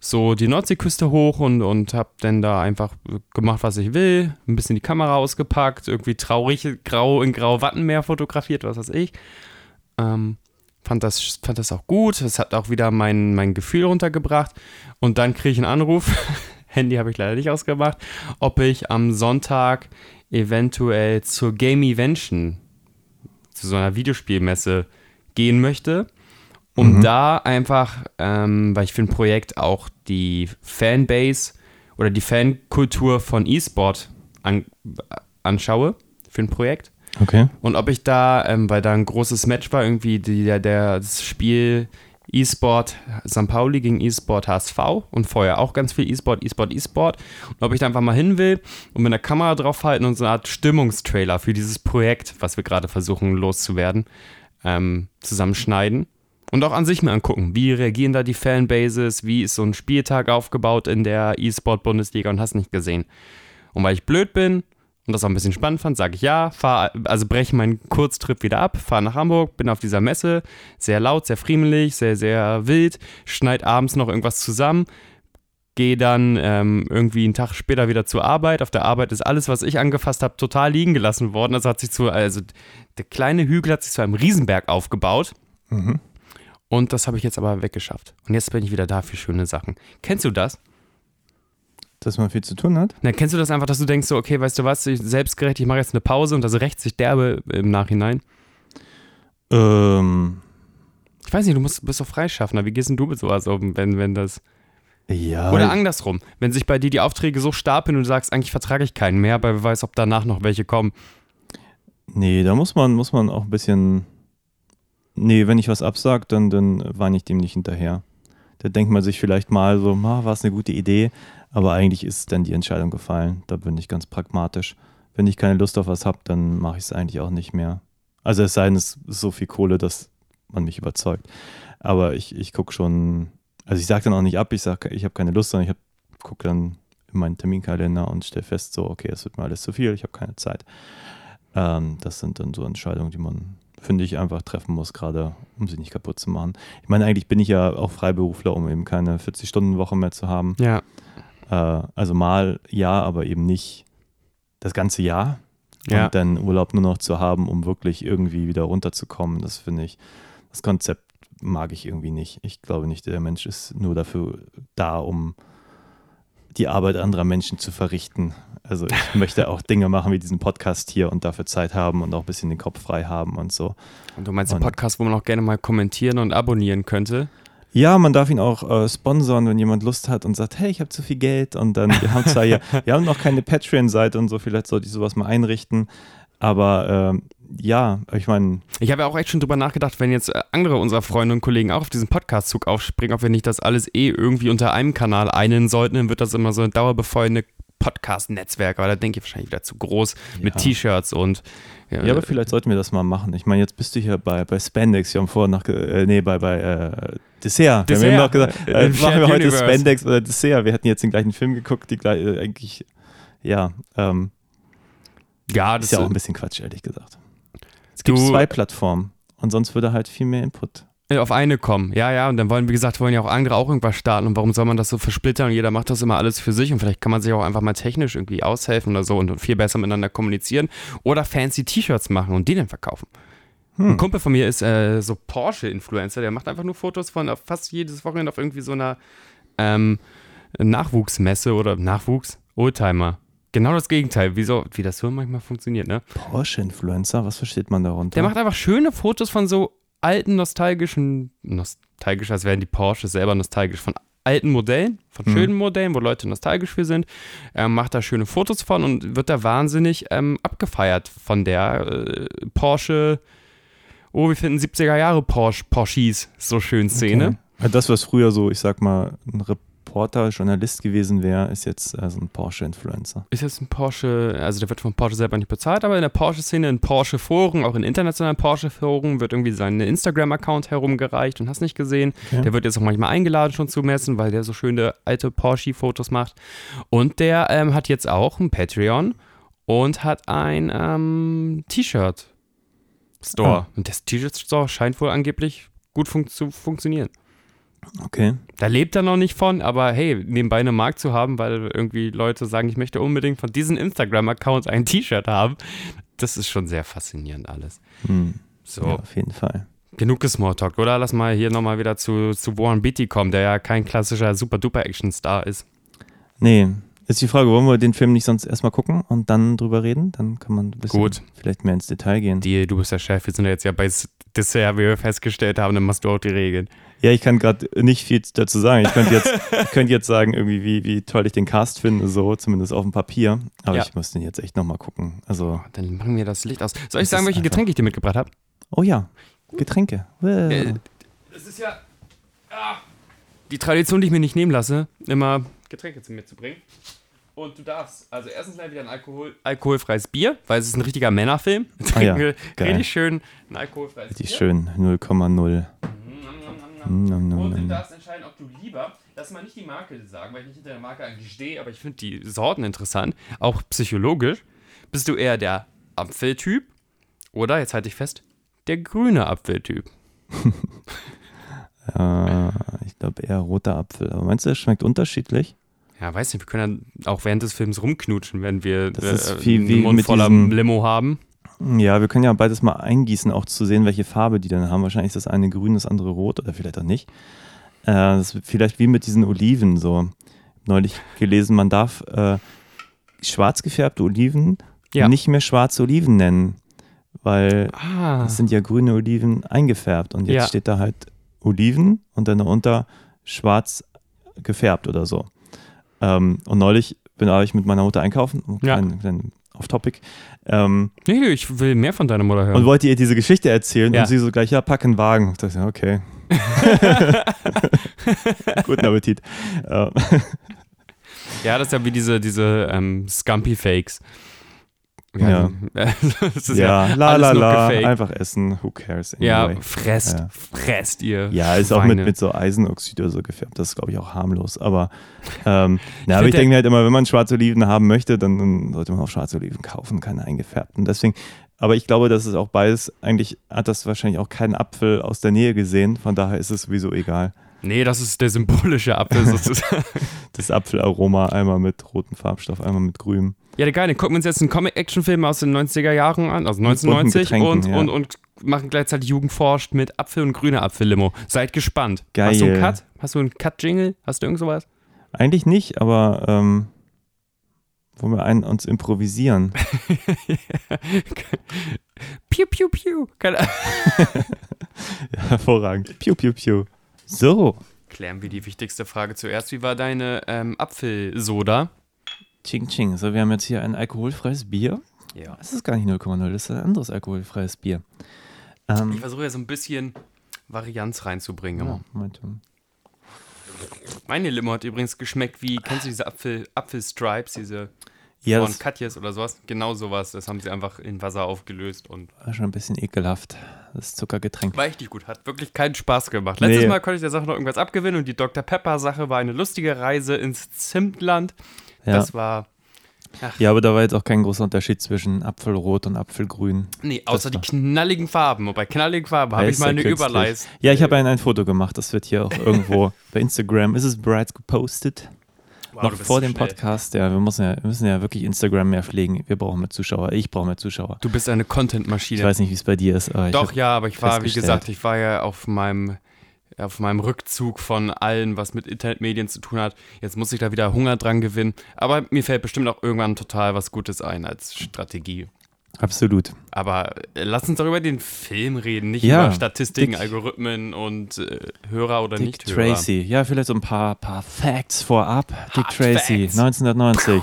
so die Nordseeküste hoch und, und habe dann da einfach gemacht, was ich will. Ein bisschen die Kamera ausgepackt, irgendwie traurig, grau in grau Wattenmeer fotografiert, was weiß ich. Ähm, fand, das, fand das auch gut. Es hat auch wieder mein, mein Gefühl runtergebracht. Und dann kriege ich einen Anruf, Handy habe ich leider nicht ausgemacht, ob ich am Sonntag eventuell zur Game Evention, zu so einer Videospielmesse gehen möchte um da einfach, ähm, weil ich für ein Projekt auch die Fanbase oder die Fankultur von E-Sport an, anschaue für ein Projekt. Okay. Und ob ich da, ähm, weil da ein großes Match war, irgendwie die, der, der, das Spiel E-Sport St. Pauli gegen E-Sport HSV und vorher auch ganz viel E-Sport, E-Sport, E-Sport. Und ob ich da einfach mal hin will und mit der Kamera draufhalten und so eine Art Stimmungstrailer für dieses Projekt, was wir gerade versuchen loszuwerden, ähm, zusammenschneiden. Und auch an sich mir angucken, wie reagieren da die Fanbases, wie ist so ein Spieltag aufgebaut in der E-Sport-Bundesliga und hast nicht gesehen. Und weil ich blöd bin und das auch ein bisschen spannend fand, sage ich ja, fahr, also breche meinen Kurztrip wieder ab, fahre nach Hamburg, bin auf dieser Messe, sehr laut, sehr friemelig, sehr, sehr wild, schneid abends noch irgendwas zusammen, gehe dann ähm, irgendwie einen Tag später wieder zur Arbeit. Auf der Arbeit ist alles, was ich angefasst habe, total liegen gelassen worden. Also hat sich zu, also der kleine Hügel hat sich zu einem Riesenberg aufgebaut. Und das habe ich jetzt aber weggeschafft. Und jetzt bin ich wieder da für schöne Sachen. Kennst du das? Dass man viel zu tun hat? Na, kennst du das einfach, dass du denkst, so, okay, weißt du was, ich, selbstgerecht, ich mache jetzt eine Pause und das rächt sich derbe im Nachhinein? Ähm, Ich weiß nicht, du musst, bist doch Freischaffender. Wie gehst denn du mit sowas um, wenn, wenn das. ja. Oder andersrum, wenn sich bei dir die Aufträge so stapeln und du sagst, eigentlich vertrage ich keinen mehr, aber wer weiß, ob danach noch welche kommen. Nee, da muss man, muss man auch ein bisschen. Nee, wenn ich was absag, dann, dann weine ich dem nicht hinterher. Da denkt man sich vielleicht mal so, ah, war es eine gute Idee, aber eigentlich ist dann die Entscheidung gefallen. Da bin ich ganz pragmatisch. Wenn ich keine Lust auf was habe, dann mache ich es eigentlich auch nicht mehr. Also es sei denn, es ist so viel Kohle, dass man mich überzeugt. Aber ich, ich gucke schon, also ich sage dann auch nicht ab, ich sage, ich habe keine Lust, sondern ich gucke dann in meinen Terminkalender und stelle fest, so, okay, es wird mir alles zu viel, ich habe keine Zeit. Ähm, das sind dann so Entscheidungen, die man, finde ich, einfach treffen muss, gerade um sie nicht kaputt zu machen. Ich meine, eigentlich bin ich ja auch Freiberufler, um eben keine 40-Stunden-Woche mehr zu haben. Ja. Äh, also mal ja, aber eben nicht das ganze Jahr. Ja. Und dann Urlaub nur noch zu haben, um wirklich irgendwie wieder runterzukommen, das finde ich, das Konzept mag ich irgendwie nicht. Ich glaube nicht, der Mensch ist nur dafür da, um die Arbeit anderer Menschen zu verrichten. Also ich möchte auch Dinge machen wie diesen Podcast hier und dafür Zeit haben und auch ein bisschen den Kopf frei haben und so. Und du meinst einen Podcast, wo man auch gerne mal kommentieren und abonnieren könnte? Ja, man darf ihn auch äh, sponsern, wenn jemand Lust hat und sagt, hey, ich habe zu viel Geld und dann, wir haben zwar hier, wir haben noch keine Patreon-Seite und so, vielleicht sollte ich sowas mal einrichten, aber ähm, ja, ich meine, Ich habe ja auch echt schon drüber nachgedacht, wenn jetzt äh, andere unserer Freunde und Kollegen auch auf diesen Podcast-Zug aufspringen, ob wir nicht das alles eh irgendwie unter einem Kanal einen sollten, dann wird das immer so ein dauerbefeuernde Podcast-Netzwerk, aber da denke ich wahrscheinlich wieder zu groß mit Ja. T-Shirts und ja, aber vielleicht sollten wir das mal machen. Ich meine, jetzt bist du hier bei, bei Spandex, wir haben vorher noch, äh, nee, bei, bei äh, Dessert. Wir haben Dessert. noch gesagt, Äh, äh, machen wir heute Universe. Spandex oder Dessert. Wir hätten jetzt den gleichen Film geguckt, die gleich, äh, eigentlich, ja, ähm, ja, das ist ja auch ein bisschen Quatsch, ehrlich gesagt. Es Du- gibt zwei Plattformen und sonst würde halt viel mehr Input. Äh, auf eine kommen. Ja, ja, und dann wollen, wie gesagt, wollen ja auch andere auch irgendwas starten und warum soll man das so versplittern und jeder macht das immer alles für sich und vielleicht kann man sich auch einfach mal technisch irgendwie aushelfen oder so und viel besser miteinander kommunizieren oder fancy T-Shirts machen und die dann verkaufen. Ein Kumpel von mir ist äh, so Porsche-Influencer, der macht einfach nur Fotos von auf fast jedes Wochenende auf irgendwie so einer ähm, Nachwuchsmesse oder Nachwuchs, Oldtimer. Genau das Gegenteil, wie, so, wie das so manchmal funktioniert, ne? Porsche-Influencer, was versteht man darunter? Der macht einfach schöne Fotos von so alten, nostalgischen, nostalgisch, als wären die Porsches selber nostalgisch, von alten Modellen, von Mhm. schönen Modellen, wo Leute nostalgisch für sind, ähm, macht da schöne Fotos von und wird da wahnsinnig ähm, abgefeiert von der äh, Porsche, oh, wir finden 70er Jahre Porsche, Porsches, so schön Szene. Okay. Ja, Das, was früher so, ich sag mal, ein Reporter, Journalist gewesen wäre, ist jetzt äh, so ein Porsche-Influencer. Ist jetzt ein Porsche, also der wird von Porsche selber nicht bezahlt, aber in der Porsche-Szene, in Porsche-Foren, auch in internationalen Porsche-Foren, wird irgendwie sein Instagram-Account herumgereicht und hast nicht gesehen. Okay. Der wird jetzt auch manchmal eingeladen schon zu messen, weil der so schöne alte Porsche-Fotos macht. Und der ähm, hat jetzt auch ein Patreon und hat ein ähm, T-Shirt-Store. Ah. Und das T-Shirt-Store scheint wohl angeblich gut fun zu funktionieren. Okay. Da lebt er noch nicht von, aber hey, nebenbei einen Markt zu haben, weil irgendwie Leute sagen, ich möchte unbedingt von diesem Instagram-Account ein T-Shirt haben, das ist schon sehr faszinierend alles. Hm. So, Ja, auf jeden Fall. genug Smalltalk, oder? Lass mal hier nochmal wieder zu, zu Warren Beatty kommen, der ja kein klassischer Super-Duper-Action-Star ist. Nee, ist die Frage, wollen wir den Film nicht sonst erstmal gucken und dann drüber reden? Dann kann man ein bisschen Gut. vielleicht mehr ins Detail gehen. Die, du bist der Chef, wir sind ja jetzt ja bei Dessert, wie wir festgestellt haben, dann machst du auch die Regeln. Ja, ich kann gerade nicht viel dazu sagen. Ich könnte jetzt, ich könnte jetzt sagen, irgendwie, wie, wie toll ich den Cast finde, so zumindest auf dem Papier. Aber Ja. ich muss den jetzt echt nochmal gucken. Also, Dann machen wir das Licht aus. Soll ich sagen, welche einfach- Getränke ich dir mitgebracht habe? oh ja, Getränke. Äh, Das ist ja ah, die Tradition, die ich mir nicht nehmen lasse, immer Getränke zu mir zu bringen. Und du darfst, also erstens mal wieder ein Alkohol, alkoholfreies Bier, weil es ist ein richtiger Männerfilm. Ah ja, Trinken wir geil. richtig schön ein alkoholfreies Richtig Bier. schön, 0,0. Und Nom, nom, du nom. darfst entscheiden, ob du lieber, lass mal nicht die Marke sagen, weil ich nicht hinter der Marke eigentlich stehe, aber ich finde die Sorten interessant, auch psychologisch. Bist du eher der Apfeltyp oder, jetzt halte ich fest, der grüne Apfeltyp? Äh, ich glaube eher roter Apfel. Aber meinst du, es schmeckt unterschiedlich? Ja, weiß nicht, wir können dann auch während des Films rumknutschen, wenn wir Das äh, einen Mund mit voller diesem- Limo haben. Ja, wir können ja beides mal eingießen, auch zu sehen, welche Farbe die dann haben. Wahrscheinlich ist das eine grün, das andere rot oder vielleicht auch nicht. Äh, das ist vielleicht wie mit diesen Oliven so. Neulich gelesen, man darf äh, schwarz gefärbte Oliven Ja. nicht mehr schwarze Oliven nennen, weil Ah, es sind ja grüne Oliven eingefärbt und jetzt Ja. steht da halt Oliven und dann darunter schwarz gefärbt oder so. Ähm, und neulich bin ich mit meiner Mutter einkaufen, um Ja. kleinen, kleinen off-topic. Ähm, Nee, nee, ich will mehr von deiner Mutter hören. und wollte ihr diese Geschichte erzählen Ja. und sie so gleich, ja, pack einen Wagen. Ich dachte, ja, okay. Guten Appetit. Ähm, Ja, das ist ja wie diese, diese ähm, Scumpy-Fakes. Ja. das ist ja, ja, la alles la nur la, einfach essen, who cares Ja, anyway. fresst, Ja. fresst ihr. Ja, ist auch mit, Schweine. mit so Eisenoxid oder so gefärbt. Das ist, glaube ich, auch harmlos. Aber, ähm, na, aber ich denke mir halt immer, wenn man schwarze Oliven haben möchte, dann, dann sollte man auch schwarze Oliven kaufen, keine eingefärbten. Deswegen, aber ich glaube, dass es auch beides, eigentlich hat das wahrscheinlich auch keinen Apfel aus der Nähe gesehen. Von daher ist es sowieso egal. Nee, das ist der symbolische Apfel sozusagen. Das Apfelaroma einmal mit rotem Farbstoff, einmal mit grünem. ja, der geil, gucken wir uns jetzt einen Comic-Action-Film aus den 90er Jahren an, also bunten 1990 Getränken, und, ja. und, und machen gleichzeitig Jugend forscht mit Apfel und grüner Apfellimo. Seid gespannt. Hast du einen Geil. Cut? Hast du einen Cut-Jingle? Hast du irgend sowas? Eigentlich nicht, aber ähm, wollen wir einen uns improvisieren? Piu, piu, piu. Hervorragend. Piu, piu, piu. So. Klären wir die wichtigste Frage zuerst. Wie war deine ähm, Apfelsoda? Ching Ching. So, wir haben jetzt hier ein alkoholfreies Bier. Ja. Das ist gar nicht 0,0, das ist ein anderes alkoholfreies Bier. Ähm, Ich versuche ja so ein bisschen Varianz reinzubringen. ja. Moment. Meine Limo hat übrigens geschmeckt wie, kennst du diese Apfel, Apfelstripes, diese ja, von Katjes oder sowas? Genau sowas. Das haben sie einfach in Wasser aufgelöst und war schon ein bisschen ekelhaft, das Zuckergetränk. war richtig gut. Hat wirklich keinen Spaß gemacht. Letztes Nee. Mal konnte ich der Sache noch irgendwas abgewinnen und die Dr. Pepper-Sache war eine lustige Reise ins Zimtland. Ja. Das war, ja, aber da war jetzt auch kein großer Unterschied zwischen Apfelrot und Apfelgrün. nee, außer die knalligen Farben. Und bei knalligen Farben habe ich mal eine. Überleis. Ja, ich habe ein, ein Foto gemacht, das wird hier auch irgendwo bei Instagram. Ist es bereits gepostet? Noch vor dem schnell. Podcast. Ja, wir müssen ja, wir müssen ja wirklich Instagram mehr pflegen. Wir brauchen mehr Zuschauer. Ich brauche mehr Zuschauer. Du bist eine Ich Content-Maschine. weiß nicht, wie es bei dir ist. Aber ich Doch, ja, aber ich war, wie gesagt, ich war ja auf meinem, auf meinem Rückzug von allen, was mit Internetmedien zu tun hat. Jetzt muss ich da wieder Hunger dran gewinnen. Aber mir fällt bestimmt auch irgendwann total was Gutes ein als Strategie. Absolut. Aber äh, lass uns doch über den Film reden, nicht Ja, über Statistiken, Dick- Algorithmen und äh, Hörer oder Dick Nicht-Hörer. Tracy. Ja, vielleicht so ein paar, paar Facts vorab. Dick Hard Tracy, Facts. 1990.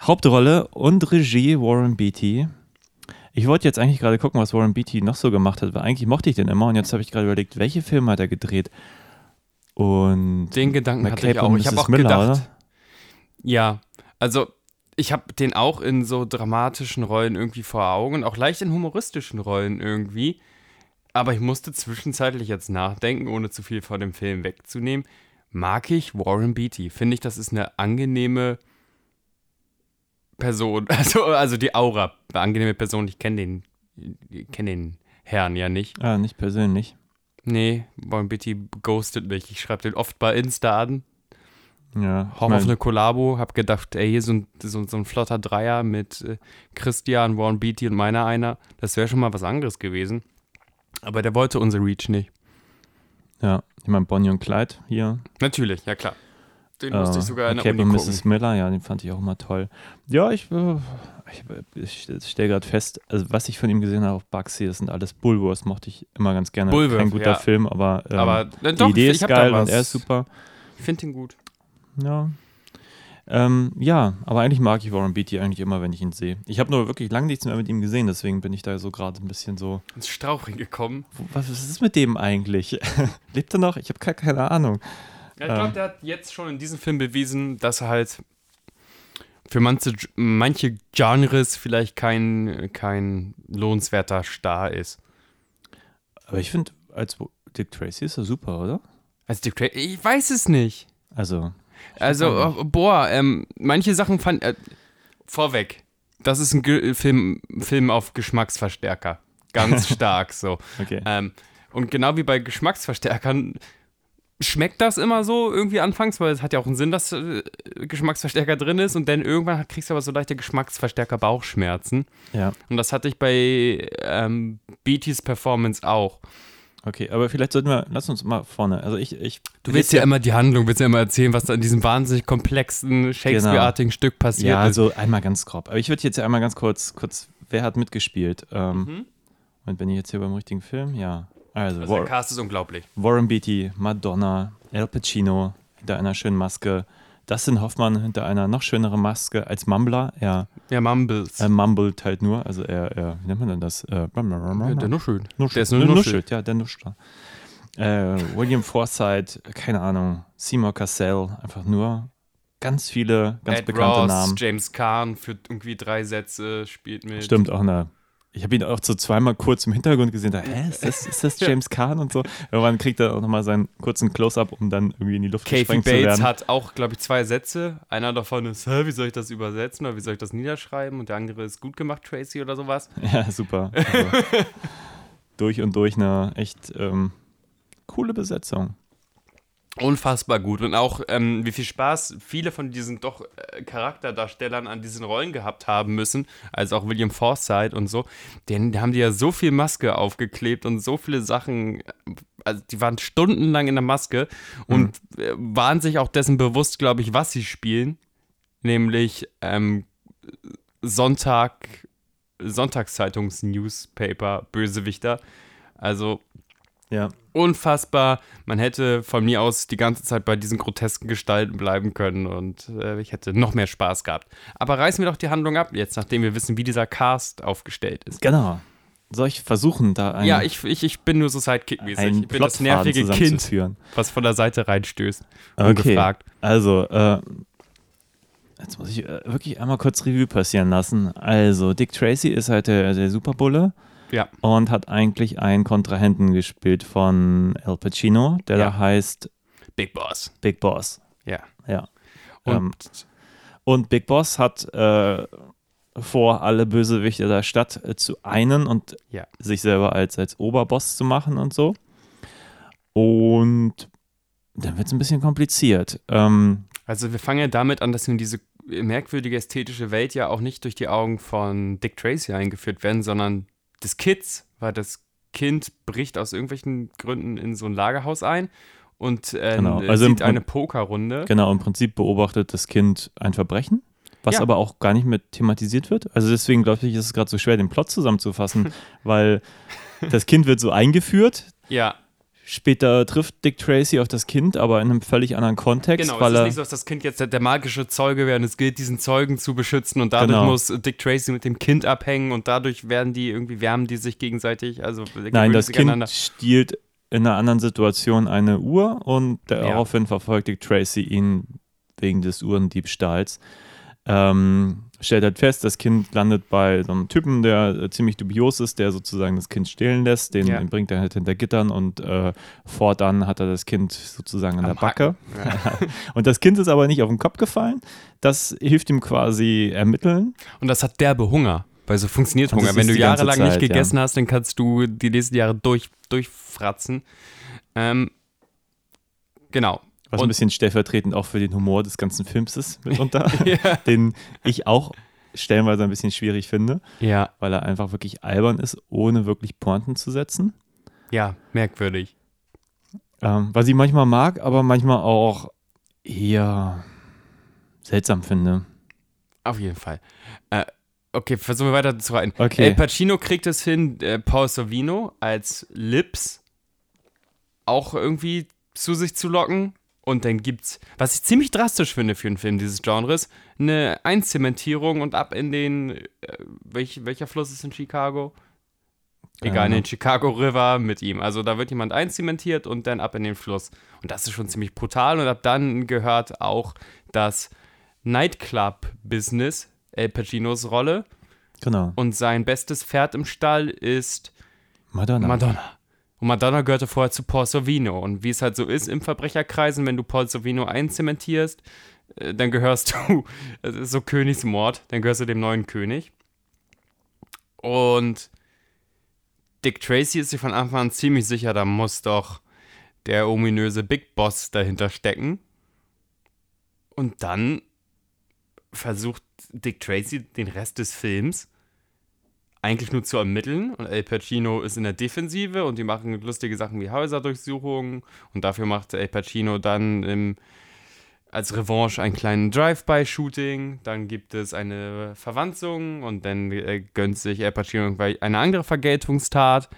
Hauptrolle und Regie Warren Beatty. Ich wollte jetzt eigentlich gerade gucken, was Warren Beatty noch so gemacht hat, weil eigentlich mochte ich den immer und jetzt habe ich gerade überlegt, welche Filme hat er gedreht? Und Den Gedanken hatte McCabe ich auch. Ich habe auch Miller, gedacht, oder? Ja, also ich habe den auch in so dramatischen Rollen irgendwie vor Augen auch leicht in humoristischen Rollen irgendwie. Aber ich musste zwischenzeitlich jetzt nachdenken, ohne zu viel von dem Film wegzunehmen. Mag ich Warren Beatty? Finde ich, das ist eine angenehme Person. Also, also die Aura. Eine angenehme Person. Ich kenne den, kenn den Herrn ja nicht. Ah, nicht persönlich. Nee, Warren Beatty ghostet mich. Ich schreibe den oft bei Insta an. Ja, Hoffe auf eine Kollabo, hab gedacht, ey, hier so ein, so, so ein flotter Dreier mit äh, Christian, Warren Beatty und meiner einer. Das wäre schon mal was anderes gewesen. Aber der wollte unser Reach nicht. ja, ich meine Bonnie und Clyde hier. Natürlich, ja klar. Den musste ich sogar in der Uni gucken. Mrs. Miller, ja, den fand ich auch immer toll. Ja, ich, äh, ich, ich stelle gerade fest, also was ich von ihm gesehen habe auf Bugsy, das sind alles Bullwurst, mochte ich immer ganz gerne. Bullwurst, Kein guter ja. Film, aber, ähm, Aber äh, die doch, Idee ich ist geil und er ist super. Ich finde ihn gut. Ja. Ähm, ja, aber eigentlich mag ich Warren Beatty eigentlich immer, wenn ich ihn sehe. Ich habe nur wirklich lange nichts mehr mit ihm gesehen, deswegen bin ich da so gerade ein bisschen so. Ins Strauchring gekommen. Was, was ist mit dem eigentlich? Lebt er noch? Ich habe keine Ahnung. Ja, ich glaube, der hat jetzt schon in diesem Film bewiesen, dass er halt für manche, manche Genres vielleicht kein, kein lohnenswerter Star ist. Aber ich finde, als Dick Tracy ist er super, oder? Also, Dick Tracy- ich weiß es nicht. Also, Also, äh, boah, ähm, manche Sachen fand. Äh, vorweg. Das ist ein Ge Film, Film auf Geschmacksverstärker. Ganz stark so. okay. Ähm, und genau wie bei Geschmacksverstärkern schmeckt das immer so irgendwie anfangs, weil es hat ja auch einen Sinn, dass äh, Geschmacksverstärker drin ist und dann irgendwann kriegst du aber so leichte Geschmacksverstärker Bauchschmerzen. Ja, Und das hatte ich bei ähm, Beatty's Performance auch. Okay. Aber vielleicht sollten wir, lass uns mal vorne. Also, ich. ich Du willst ja immer die Handlung, willst ja immer erzählen, was da in diesem wahnsinnig komplexen, Shakespeare-artigen Stück passiert Ja, ist. also einmal ganz grob. Aber ich würde jetzt ja einmal ganz kurz, kurz, wer hat mitgespielt? Ähm, Mhm. Und bin ich jetzt hier beim richtigen Film? Ja. Also, Also der Cast ist unglaublich. Warren Beatty, Madonna, Al Pacino, hinter einer schönen Maske, Dustin Hoffmann hinter einer noch schöneren Maske als Mumbler. Er Ja, Mumbles. äh, mumbled halt nur, also er, er, wie nennt man denn das? Äh, ja, der Nuschel. Nuschelt. Der ist nur Nuschelt, Nuschelt. ja, der Nuschler. Äh, William Forsythe, keine Ahnung, Seymour Cassell, einfach nur ganz viele ganz Ed bekannte Ross, Namen. James Caan führt irgendwie drei Sätze, spielt mit. Stimmt, auch eine. Ich habe ihn auch so zweimal kurz im Hintergrund gesehen, da, hä, ist das, ist das James Caan und so. Irgendwann kriegt er auch nochmal seinen kurzen Close-Up, um dann irgendwie in die Luft Kathy gesprengt zu Bates werden. hat auch, glaube ich, zwei Sätze. Einer davon ist, Hä, wie soll ich das übersetzen oder wie soll ich das niederschreiben? Und der andere ist gut gemacht, Tracy oder sowas. Ja, super. Also, durch und durch eine echt ähm, coole Besetzung. Unfassbar gut. Und auch, ähm, wie viel Spaß viele von diesen doch äh, Charakterdarstellern an diesen Rollen gehabt haben müssen, also auch William Forsythe und so. Den, da haben die ja so viel Maske aufgeklebt und so viele Sachen. Also die waren stundenlang in der Maske und äh, waren sich auch dessen bewusst, glaube ich, was sie spielen. Nämlich ähm, Sonntag, Sonntagszeitungs-Newspaper, Bösewichter. Also Ja. unfassbar. Man hätte von mir aus die ganze Zeit bei diesen grotesken Gestalten bleiben können und äh, ich hätte noch mehr Spaß gehabt. Aber reißen wir doch die Handlung ab, jetzt nachdem wir wissen, wie dieser Cast aufgestellt ist. Genau. Soll ich versuchen, da ein, ja, ich, ich, ich bin nur so Sidekick-mäßig. Ich bin das nervige Kind, was von der Seite reinstößt. Okay, Ungefragt. also, äh, jetzt muss ich äh, wirklich einmal kurz Revue passieren lassen. Also, Dick Tracy ist halt der, der Superbulle Ja. und hat eigentlich einen Kontrahenten gespielt von Al Pacino, der Ja. da heißt Big Boss. Big Boss. Ja. Ja. Und Ähm, Und Big Boss hat äh, vor, alle Bösewichte der Stadt äh, zu einen und Ja. sich selber als, als Oberboss zu machen und so. Und dann wird es ein bisschen kompliziert. Ähm, Also wir fangen ja damit an, dass wir in diese merkwürdige ästhetische Welt ja auch nicht durch die Augen von Dick Tracy eingeführt werden, sondern des Kids, weil das Kind bricht aus irgendwelchen Gründen in so ein Lagerhaus ein und äh, Genau, also im sieht eine Pokerrunde. genau, im Prinzip beobachtet das Kind ein Verbrechen, was Ja. aber auch gar nicht mit thematisiert wird. Also deswegen glaube ich, ist es gerade so schwer, den Plot zusammenzufassen, weil das Kind wird so eingeführt, Ja, Später trifft Dick Tracy auf das Kind, aber in einem völlig anderen Kontext, genau. weil es ist er nicht so, dass das Kind jetzt der, der magische Zeuge wäre und es gilt, diesen Zeugen zu beschützen und dadurch Genau. muss Dick Tracy mit dem Kind abhängen und dadurch werden die irgendwie, wärmen die sich gegenseitig, also Nein, das Kind stiehlt in einer anderen Situation eine Uhr und daraufhin verfolgt Dick Tracy ihn wegen des Uhrendiebstahls. Ähm, stellt halt fest, das Kind landet bei so einem Typen, der äh, ziemlich dubios ist, der sozusagen das Kind stehlen lässt. Den, Ja. den bringt er halt hinter Gittern und äh, fortan hat er das Kind sozusagen an Am der Backe. Hacken. Und das Kind ist aber nicht auf den Kopf gefallen. Das hilft ihm quasi ermitteln. Und das hat derbe Hunger. Weil so funktioniert Hunger. Wenn du jahrelang nicht Zeit, ja. gegessen hast, dann kannst du die nächsten Jahre durch, durchfratzen. Ähm, genau. Was Und- ein bisschen stellvertretend auch für den Humor des ganzen Films ist mitunter, Ja. den ich auch stellenweise ein bisschen schwierig finde, Ja, weil er einfach wirklich albern ist, ohne wirklich Pointen zu setzen. ja, merkwürdig. Ähm, was ich manchmal mag, aber manchmal auch eher seltsam finde. Auf jeden Fall. Äh, okay, versuchen wir weiter zu reiten. Okay. El Pacino kriegt es hin, äh, Paul Sorvino als Lips auch irgendwie zu sich zu locken. Und dann gibt's, was ich ziemlich drastisch finde für einen Film dieses Genres, eine Einzementierung und ab in den, äh, welch, welcher Fluss ist in Chicago? Egal, in den Chicago River mit ihm. Also da wird jemand einzementiert und dann ab in den Fluss. Und das ist schon ziemlich brutal. Und ab dann gehört auch das Nightclub-Business, El Pacinos Rolle. Genau. Und sein bestes Pferd im Stall ist Madonna. Madonna. Und Madonna gehörte vorher zu Paul Sorvino. Und wie es halt so ist im Verbrecherkreisen, wenn du Paul Sorvino einzementierst, äh, dann gehörst du, es ist so Königsmord, dann gehörst du dem neuen König. Und Dick Tracy ist sich von Anfang an ziemlich sicher, da muss doch der ominöse Big Boss dahinter stecken. Und dann versucht Dick Tracy den Rest des Films eigentlich nur zu ermitteln und El Pacino ist in der Defensive und die machen lustige Sachen wie Häuserdurchsuchungen und dafür macht El Pacino dann im, als Revanche einen kleinen Drive-by-Shooting, dann gibt es eine Verwanzung und dann äh, gönnt sich El Pacino irgendwie eine andere Vergeltungstat.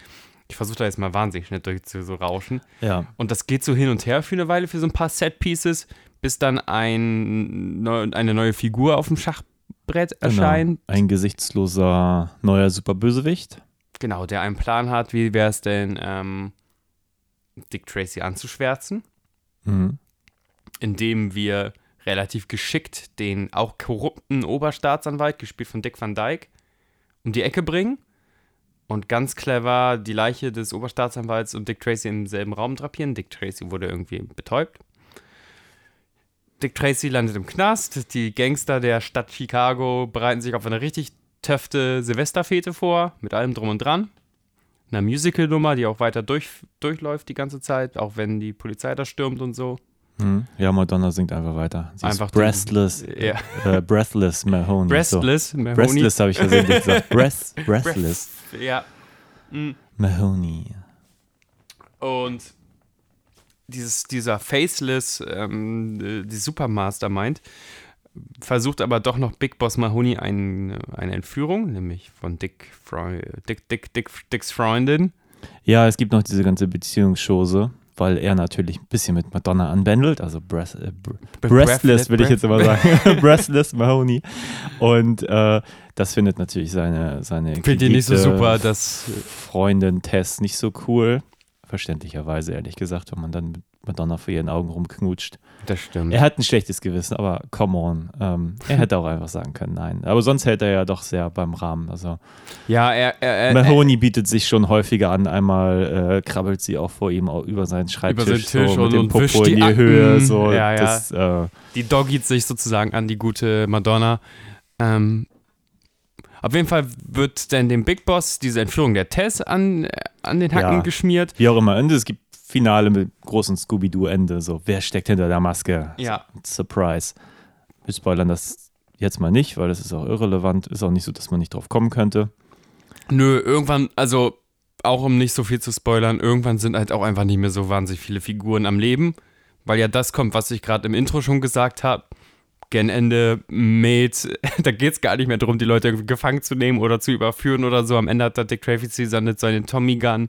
Ich versuche da jetzt mal wahnsinnig schnell durch zu so rauschen. Ja. Und das geht so hin und her für eine Weile, für so ein paar Set-Pieces, bis dann ein, eine neue Figur auf dem Schachbrett erscheint. Genau. Ein gesichtsloser neuer Superbösewicht. Genau, der einen Plan hat, wie wäre es denn, ähm, Dick Tracy anzuschwärzen, Mhm. indem wir relativ geschickt den auch korrupten Oberstaatsanwalt, gespielt von Dick Van Dyke, um die Ecke bringen und ganz clever die Leiche des Oberstaatsanwalts und Dick Tracy im selben Raum drapieren. Dick Tracy wurde irgendwie betäubt. Dick Tracy landet im Knast. Die Gangster der Stadt Chicago bereiten sich auf eine richtig töfte Silvesterfete vor, mit allem drum und dran. Eine Musical-Nummer, die auch weiter durch, durchläuft die ganze Zeit, auch wenn die Polizei da stürmt und so. Mhm. Ja, Madonna singt einfach weiter. Sie Einfach breathless, Ja. äh, breathless Mahoney. Breastless, So. Mahoney. Breastless habe ich versehentlich gesagt. Breast, breathless Ja. Mahoney. Und dieses, dieser Faceless, ähm, äh, die Supermastermind, versucht aber doch noch Big Boss Mahoney ein, eine Entführung, nämlich von Dick, Freu Dick, Dick, Dick, Dicks Freundin. Ja, es gibt noch diese ganze Beziehungsschose, weil er natürlich ein bisschen mit Madonna anbändelt, also breast, äh, br breastless würde ich jetzt immer sagen. breastless Mahoney. Und äh, das findet natürlich seine, seine Finde nicht so super, dass. Freundin Tess nicht so cool. Verständlicherweise, ehrlich gesagt, wenn man dann mit Madonna vor ihren Augen rumknutscht. Das stimmt. Er hat ein schlechtes Gewissen, aber come on. Ähm, er hätte auch einfach sagen können, nein. Aber sonst hält er ja doch sehr beim Rahmen. Also Ja, er, er, er, Mahoney bietet sich schon häufiger an. Einmal äh, krabbelt sie auch vor ihm au- über seinen Schreibtisch, seinen Tisch so, und- mit dem und Popo wischt in die die Akten. Höhe. So, Ja, ja. Das, äh, die doggiert sich sozusagen an die gute Madonna. Ähm, auf jeden Fall wird dann dem Big Boss diese Entführung der Tess an, äh, an den Hacken Ja. geschmiert. wie auch immer. Und es gibt Finale mit großem Scooby-Doo-Ende. So, wer steckt hinter der Maske? Ja. Surprise. Wir spoilern das jetzt mal nicht, weil das ist auch irrelevant. Ist auch nicht so, dass man nicht drauf kommen könnte. Nö, irgendwann, also auch um nicht so viel zu spoilern, irgendwann sind halt auch einfach nicht mehr so wahnsinnig viele Figuren am Leben, weil ja das kommt, was ich gerade im Intro schon gesagt habe. Gen Ende Mate, da geht es gar nicht mehr darum, die Leute gefangen zu nehmen oder zu überführen oder so. Am Ende hat da Dick Tracy seine, seine Tommy Gun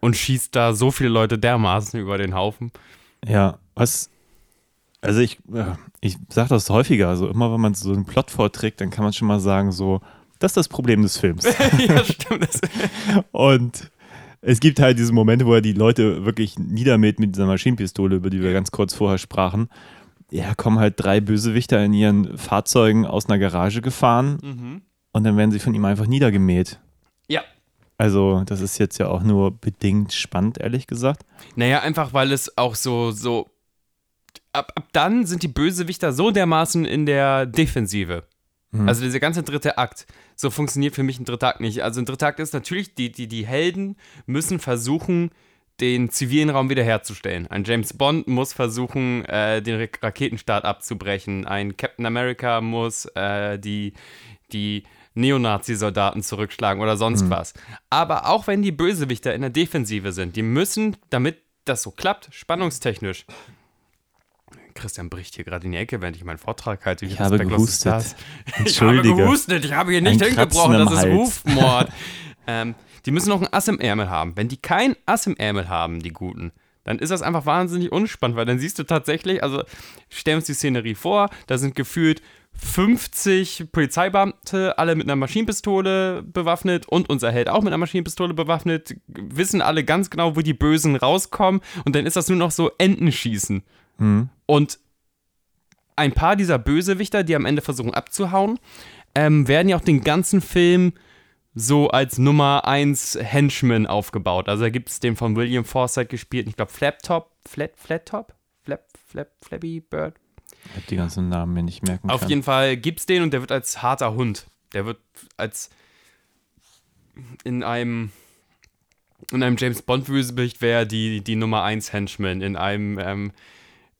und schießt da so viele Leute dermaßen über den Haufen. Ja, was. Also ich, äh, ich sage das häufiger. Also immer, wenn man so einen Plot vorträgt, dann kann man schon mal sagen, so, das ist das Problem des Films. ja, stimmt. Das, Und es gibt halt diese Momente, wo er die Leute wirklich niedermäht mit dieser Maschinenpistole, über die wir ganz kurz vorher sprachen. Ja, kommen halt drei Bösewichter in ihren Fahrzeugen aus einer Garage gefahren und dann werden sie von ihm einfach niedergemäht. ja. Also, das ist jetzt ja auch nur bedingt spannend, ehrlich gesagt. Naja, einfach weil es auch so, so. Ab, ab dann sind die Bösewichter so dermaßen in der Defensive. Also dieser ganze dritte Akt. So funktioniert für mich ein dritter Akt nicht. Also ein dritter Akt ist natürlich, die, die, die Helden müssen versuchen, den zivilen Raum wiederherzustellen. Ein James Bond muss versuchen, äh, den Ra- Raketenstart abzubrechen. Ein Captain America muss äh, die, die Neonazi-Soldaten zurückschlagen oder sonst was. Aber auch wenn die Bösewichter in der Defensive sind, die müssen, damit das so klappt, spannungstechnisch. Christian bricht hier gerade in die Ecke, während ich meinen Vortrag halte. Ich habe gehustet. Ich habe gehustet, ich habe hier nicht Ein hingebrochen, das ist Hals. Rufmord. ähm, die müssen noch ein Ass im Ärmel haben. Wenn die kein Ass im Ärmel haben, die Guten, dann ist das einfach wahnsinnig unspannend, weil dann siehst du tatsächlich, also stellen wir uns die Szenerie vor, da sind gefühlt 50 Polizeibeamte, alle mit einer Maschinenpistole bewaffnet und unser Held auch mit einer Maschinenpistole bewaffnet, wissen alle ganz genau, wo die Bösen rauskommen und dann ist das nur noch so Entenschießen. Und ein paar dieser Bösewichter, die am Ende versuchen abzuhauen, ähm, werden ja auch den ganzen Film so als Nummer 1 Henchman aufgebaut. Also da gibt es den von William Forsythe gespielt, ich glaube Flaptop, Flat, Flat Top, Flap, Flap, Flappy Bird. Ich habe die ganzen Namen mir nicht merken Auf können. jeden Fall gibt's den und der wird als harter Hund. Der wird als in einem in einem James Bond Bösewicht wäre die die Nummer 1 Henchman. In einem ähm,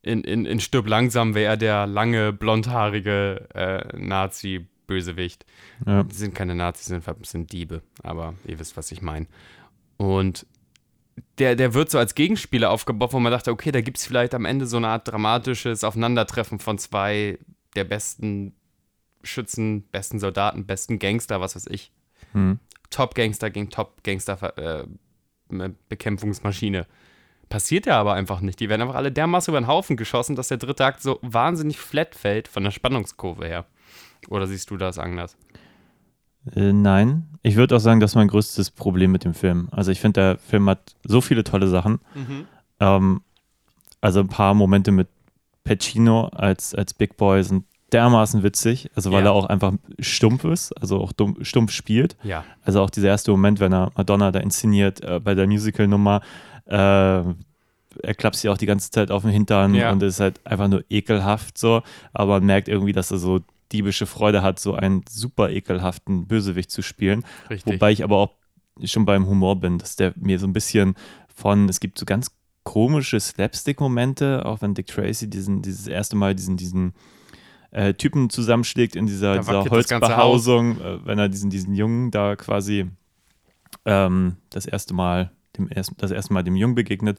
in, in, in Stirb langsam wäre er der lange blondhaarige äh, Nazi Bösewicht. Ja. Die sind keine Nazis, sind, sind Diebe, aber ihr wisst, was ich meine. Und der, der wird so als Gegenspieler aufgebaut, wo man dachte, okay, da gibt es vielleicht am Ende so eine Art dramatisches Aufeinandertreffen von zwei der besten Schützen, besten Soldaten, besten Gangster, was weiß ich. Hm. Top-Gangster gegen Top-Gangster-Bekämpfungsmaschine. passiert ja aber einfach nicht. Die werden einfach alle dermaßen über den Haufen geschossen, dass der dritte Akt so wahnsinnig flat fällt von der Spannungskurve her. Oder siehst du das anders? Äh, nein. Ich würde auch sagen, das ist mein größtes Problem mit dem Film. Also ich finde, der Film hat so viele tolle Sachen. Ähm, also ein paar Momente mit Pacino als, als Big Boy sind dermaßen witzig, also weil Ja. er auch einfach stumpf ist, also auch dumm, stumpf spielt. Ja. Also auch dieser erste Moment, wenn er Madonna da inszeniert äh, bei der Musical-Nummer, äh, er klappt sie auch die ganze Zeit auf den Hintern Ja. und ist halt einfach nur ekelhaft so, aber man merkt irgendwie, dass er so diebische Freude hat, so einen super ekelhaften Bösewicht zu spielen. Richtig. Wobei ich aber auch schon beim Humor bin, dass der mir so ein bisschen von, es gibt so ganz komische Slapstick-Momente, auch wenn Dick Tracy diesen, dieses erste Mal diesen, diesen äh, Typen zusammenschlägt in dieser, dieser Holzbehausung, äh, wenn er diesen, diesen Jungen da quasi ähm, das erste Mal dem erst, das erste Mal dem Jungen begegnet.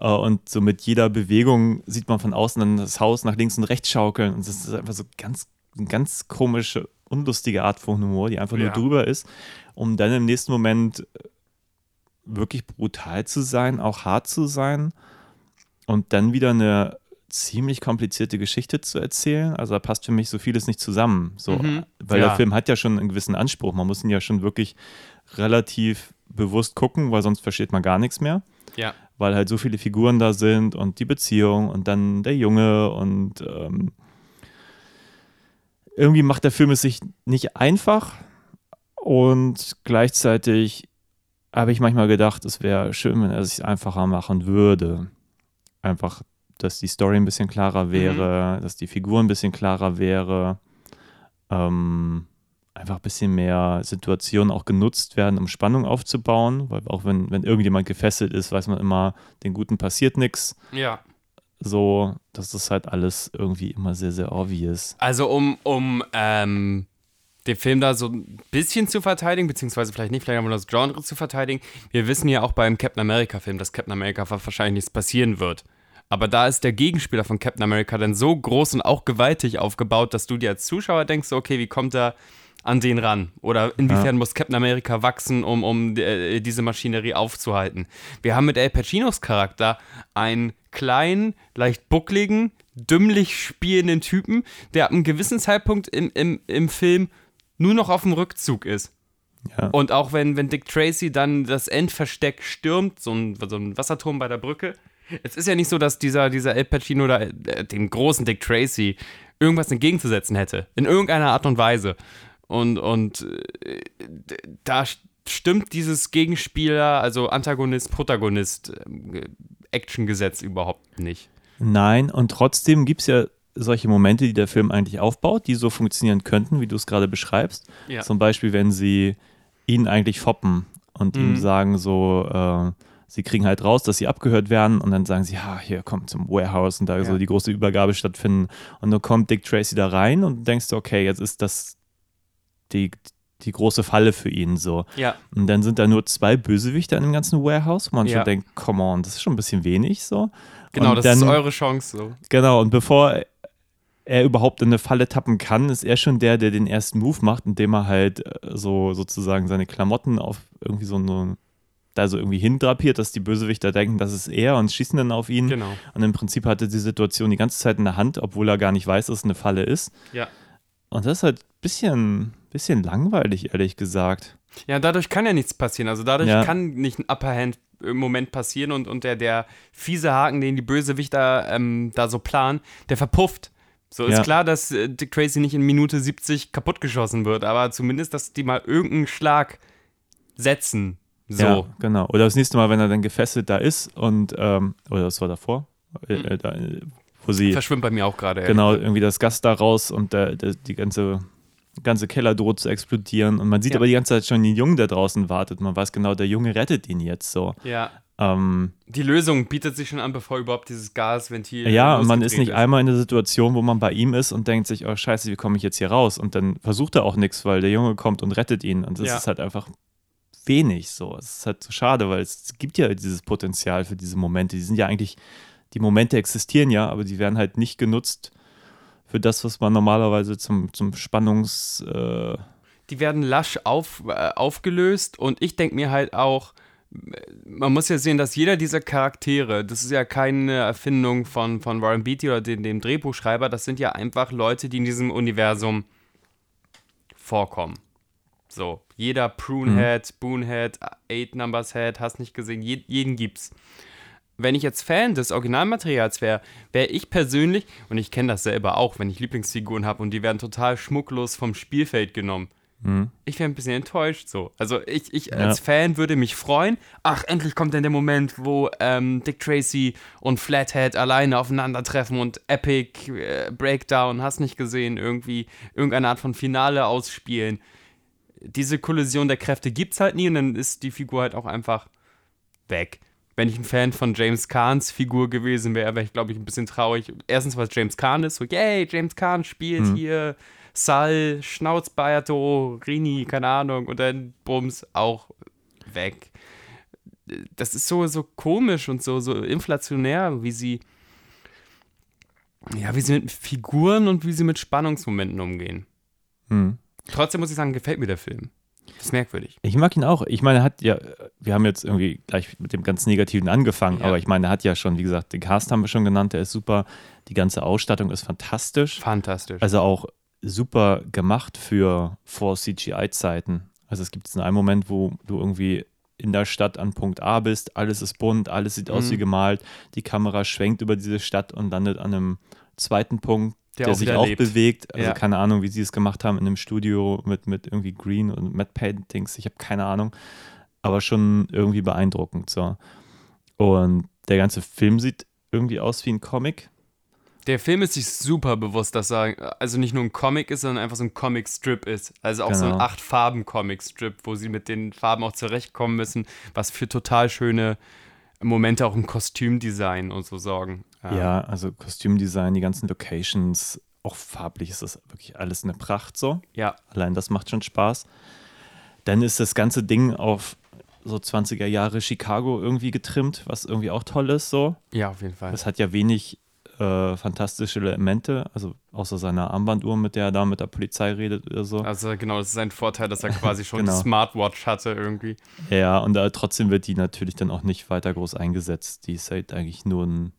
Äh, und so mit jeder Bewegung sieht man von außen dann das Haus nach links und rechts schaukeln. Und das ist einfach so ganz, eine ganz komische, unlustige Art von Humor, die einfach nur Ja. drüber ist, um dann im nächsten Moment wirklich brutal zu sein, auch hart zu sein und dann wieder eine ziemlich komplizierte Geschichte zu erzählen. Also da passt für mich so vieles nicht zusammen. So, Mhm. Weil Ja. der Film hat ja schon einen gewissen Anspruch. Man muss ihn ja schon wirklich relativ bewusst gucken, weil sonst versteht man gar nichts mehr. Ja. Weil halt so viele Figuren da sind und die Beziehung und dann der Junge und ähm, irgendwie macht der Film es sich nicht einfach und gleichzeitig habe ich manchmal gedacht, es wäre schön, wenn er es sich einfacher machen würde. Einfach, dass die Story ein bisschen klarer wäre, dass die Figur ein bisschen klarer wäre. Ähm, einfach ein bisschen mehr Situationen auch genutzt werden, um Spannung aufzubauen, weil auch wenn, wenn irgendjemand gefesselt ist, weiß man immer, den Guten passiert nichts. Ja. So, das ist halt alles irgendwie immer sehr, sehr obvious. Also um, um ähm, den Film da so ein bisschen zu verteidigen, beziehungsweise vielleicht nicht, vielleicht aber das Genre zu verteidigen. Wir wissen ja auch beim Captain America-Film, dass Captain America wahrscheinlich nichts passieren wird. Aber da ist der Gegenspieler von Captain America dann so groß und auch gewaltig aufgebaut, dass du dir als Zuschauer denkst, okay, wie kommt er an den ran? Oder inwiefern muss Captain America wachsen, um, um äh, diese Maschinerie aufzuhalten? Wir haben mit Al Pacinos Charakter einen kleinen, leicht buckligen, dümmlich spielenden Typen, der ab einem gewissen Zeitpunkt im, im, im Film nur noch auf dem Rückzug ist. Ja. Und auch wenn, wenn Dick Tracy dann das Endversteck stürmt, so ein, so ein Wasserturm bei der Brücke, es ist ja nicht so, dass dieser, dieser El Pacino da äh, dem großen Dick Tracy irgendwas entgegenzusetzen hätte. In irgendeiner Art und Weise. Und, und äh, da stimmt dieses Gegenspieler, also Antagonist, Protagonist, ähm, Actiongesetz überhaupt nicht. Nein, und trotzdem gibt es ja solche Momente, die der Film eigentlich aufbaut, die so funktionieren könnten, wie du es gerade beschreibst. Ja. Zum Beispiel, wenn sie ihn eigentlich foppen und ihm Mhm. sagen so, äh, sie kriegen halt raus, dass sie abgehört werden und dann sagen sie, ja, hier kommt zum Warehouse und da so die große Übergabe stattfinden. Und dann kommt Dick Tracy da rein und denkst, du, okay, jetzt ist das die, die große Falle für ihn so. Ja. Und dann sind da nur zwei Bösewichter in dem ganzen Warehouse, wo man Ja. schon denkt, come on, das ist schon ein bisschen wenig so. Genau, und das dann, ist eure Chance so. Genau, und bevor er überhaupt in eine Falle tappen kann, ist er schon der, der den ersten Move macht, indem er halt äh, so sozusagen seine Klamotten auf irgendwie so eine, da so irgendwie hindrapiert, dass die Bösewichter denken, das ist er und schießen dann auf ihn. Genau. Und im Prinzip hat er die Situation die ganze Zeit in der Hand, obwohl er gar nicht weiß, dass es eine Falle ist. Ja. Und das ist halt ein bisschen, bisschen langweilig, ehrlich gesagt. Ja, dadurch kann ja nichts passieren. Also dadurch Ja. kann nicht ein Upper Hand im Moment passieren und, und der, der fiese Haken, den die Bösewichter ähm, da so planen, der verpufft. So ist Ja. klar, dass äh, Dick Tracy nicht in Minute 70 kaputtgeschossen wird, aber zumindest, dass die mal irgendeinen Schlag setzen. So. Ja, genau. Oder das nächste Mal, wenn er dann gefesselt da ist und, ähm, oder das war davor, äh, äh, da, wo sie Verschwimmt bei mir auch gerade. genau irgendwie das Gas da raus und der, der, die ganze, ganze Keller droht zu explodieren. Und man sieht Ja. aber die ganze Zeit schon den Jungen, der draußen wartet. Man weiß genau, der Junge rettet ihn jetzt so. Ja. Ähm, Die Lösung bietet sich schon an, bevor überhaupt dieses Gasventil. ja, und man ist nicht einmal in der Situation, wo man bei ihm ist und denkt sich, oh scheiße, wie komme ich jetzt hier raus? Und dann versucht er auch nichts, weil der Junge kommt und rettet ihn. Und das Ja. ist halt einfach wenig so. Es ist halt so schade, weil es gibt ja dieses Potenzial für diese Momente. Die sind ja eigentlich, die Momente existieren ja, aber die werden halt nicht genutzt für das, was man normalerweise zum, zum Spannungs... Äh, die werden lasch auf, äh, aufgelöst und ich denke mir halt auch, man muss ja sehen, dass jeder dieser Charaktere, das ist ja keine Erfindung von, von Warren Beatty oder dem, dem Drehbuchschreiber, das sind ja einfach Leute, die in diesem Universum vorkommen. So, jeder Prunehead, mhm. Spoonhead, Eight Numbers Head, hast nicht gesehen, je, jeden gibt's. Wenn ich jetzt Fan des Originalmaterials wäre, wäre ich persönlich, und ich kenne das selber auch, wenn ich Lieblingsfiguren habe und die werden total schmucklos vom Spielfeld genommen. Mhm. Ich wäre ein bisschen enttäuscht so. Also ich, ich ja. als Fan würde mich freuen. Ach, endlich kommt dann der Moment, wo ähm, Dick Tracy und Flathead alleine aufeinandertreffen und Epic äh, Breakdown, hast nicht gesehen, irgendwie irgendeine Art von Finale ausspielen diese Kollision der Kräfte gibt es halt nie und dann ist die Figur halt auch einfach weg. Wenn ich ein Fan von James Kahns Figur gewesen wäre, wäre ich, glaube ich, ein bisschen traurig. Erstens, was James Kahn ist, so, yay, James Kahn spielt mhm. hier Sal, Schnauzbeato, Rini, keine Ahnung, und dann Bums auch weg. Das ist so, so komisch und so, so inflationär, wie sie, ja, wie sie mit Figuren und wie sie mit Spannungsmomenten umgehen. Mhm. Trotzdem muss ich sagen, gefällt mir der Film. Das ist merkwürdig. Ich mag ihn auch. Ich meine, er hat ja, wir haben jetzt irgendwie gleich mit dem ganz Negativen angefangen, ja. aber ich meine, er hat ja schon, wie gesagt, den Cast haben wir schon genannt, der ist super. Die ganze Ausstattung ist fantastisch. Fantastisch. Also auch super gemacht für vor CGI-Zeiten. Also es gibt jetzt einen Moment, wo du irgendwie in der Stadt an Punkt A bist, alles ist bunt, alles sieht aus mhm. wie gemalt, die Kamera schwenkt über diese Stadt und landet an einem zweiten Punkt, der, der auch sich auch lebt. bewegt. Also ja. keine Ahnung, wie sie es gemacht haben in einem Studio mit, mit irgendwie Green und Matte Paintings. Ich habe keine Ahnung. Aber schon irgendwie beeindruckend. So. Und der ganze Film sieht irgendwie aus wie ein Comic. Der Film ist sich super bewusst, dass er also nicht nur ein Comic ist, sondern einfach so ein Comic-Strip ist. Also auch genau. so ein genau. acht-Farben-Comic-Strip, wo sie mit den Farben auch zurechtkommen müssen, was für total schöne Momente auch im Kostümdesign und so sorgen. Ja. ja, also Kostümdesign, die ganzen Locations, auch farblich ist das wirklich alles eine Pracht so. Ja. Allein das macht schon Spaß. Dann ist das ganze Ding auf so 20er Jahre Chicago irgendwie getrimmt, was irgendwie auch toll ist so. Ja, auf jeden Fall. Das hat ja wenig äh, fantastische Elemente, also außer seiner Armbanduhr, mit der er da mit der Polizei redet oder so. Also genau, das ist sein Vorteil, dass er quasi schon genau. eine Smartwatch hatte irgendwie. Ja, und äh, trotzdem wird die natürlich dann auch nicht weiter groß eingesetzt. Die ist halt eigentlich nur ein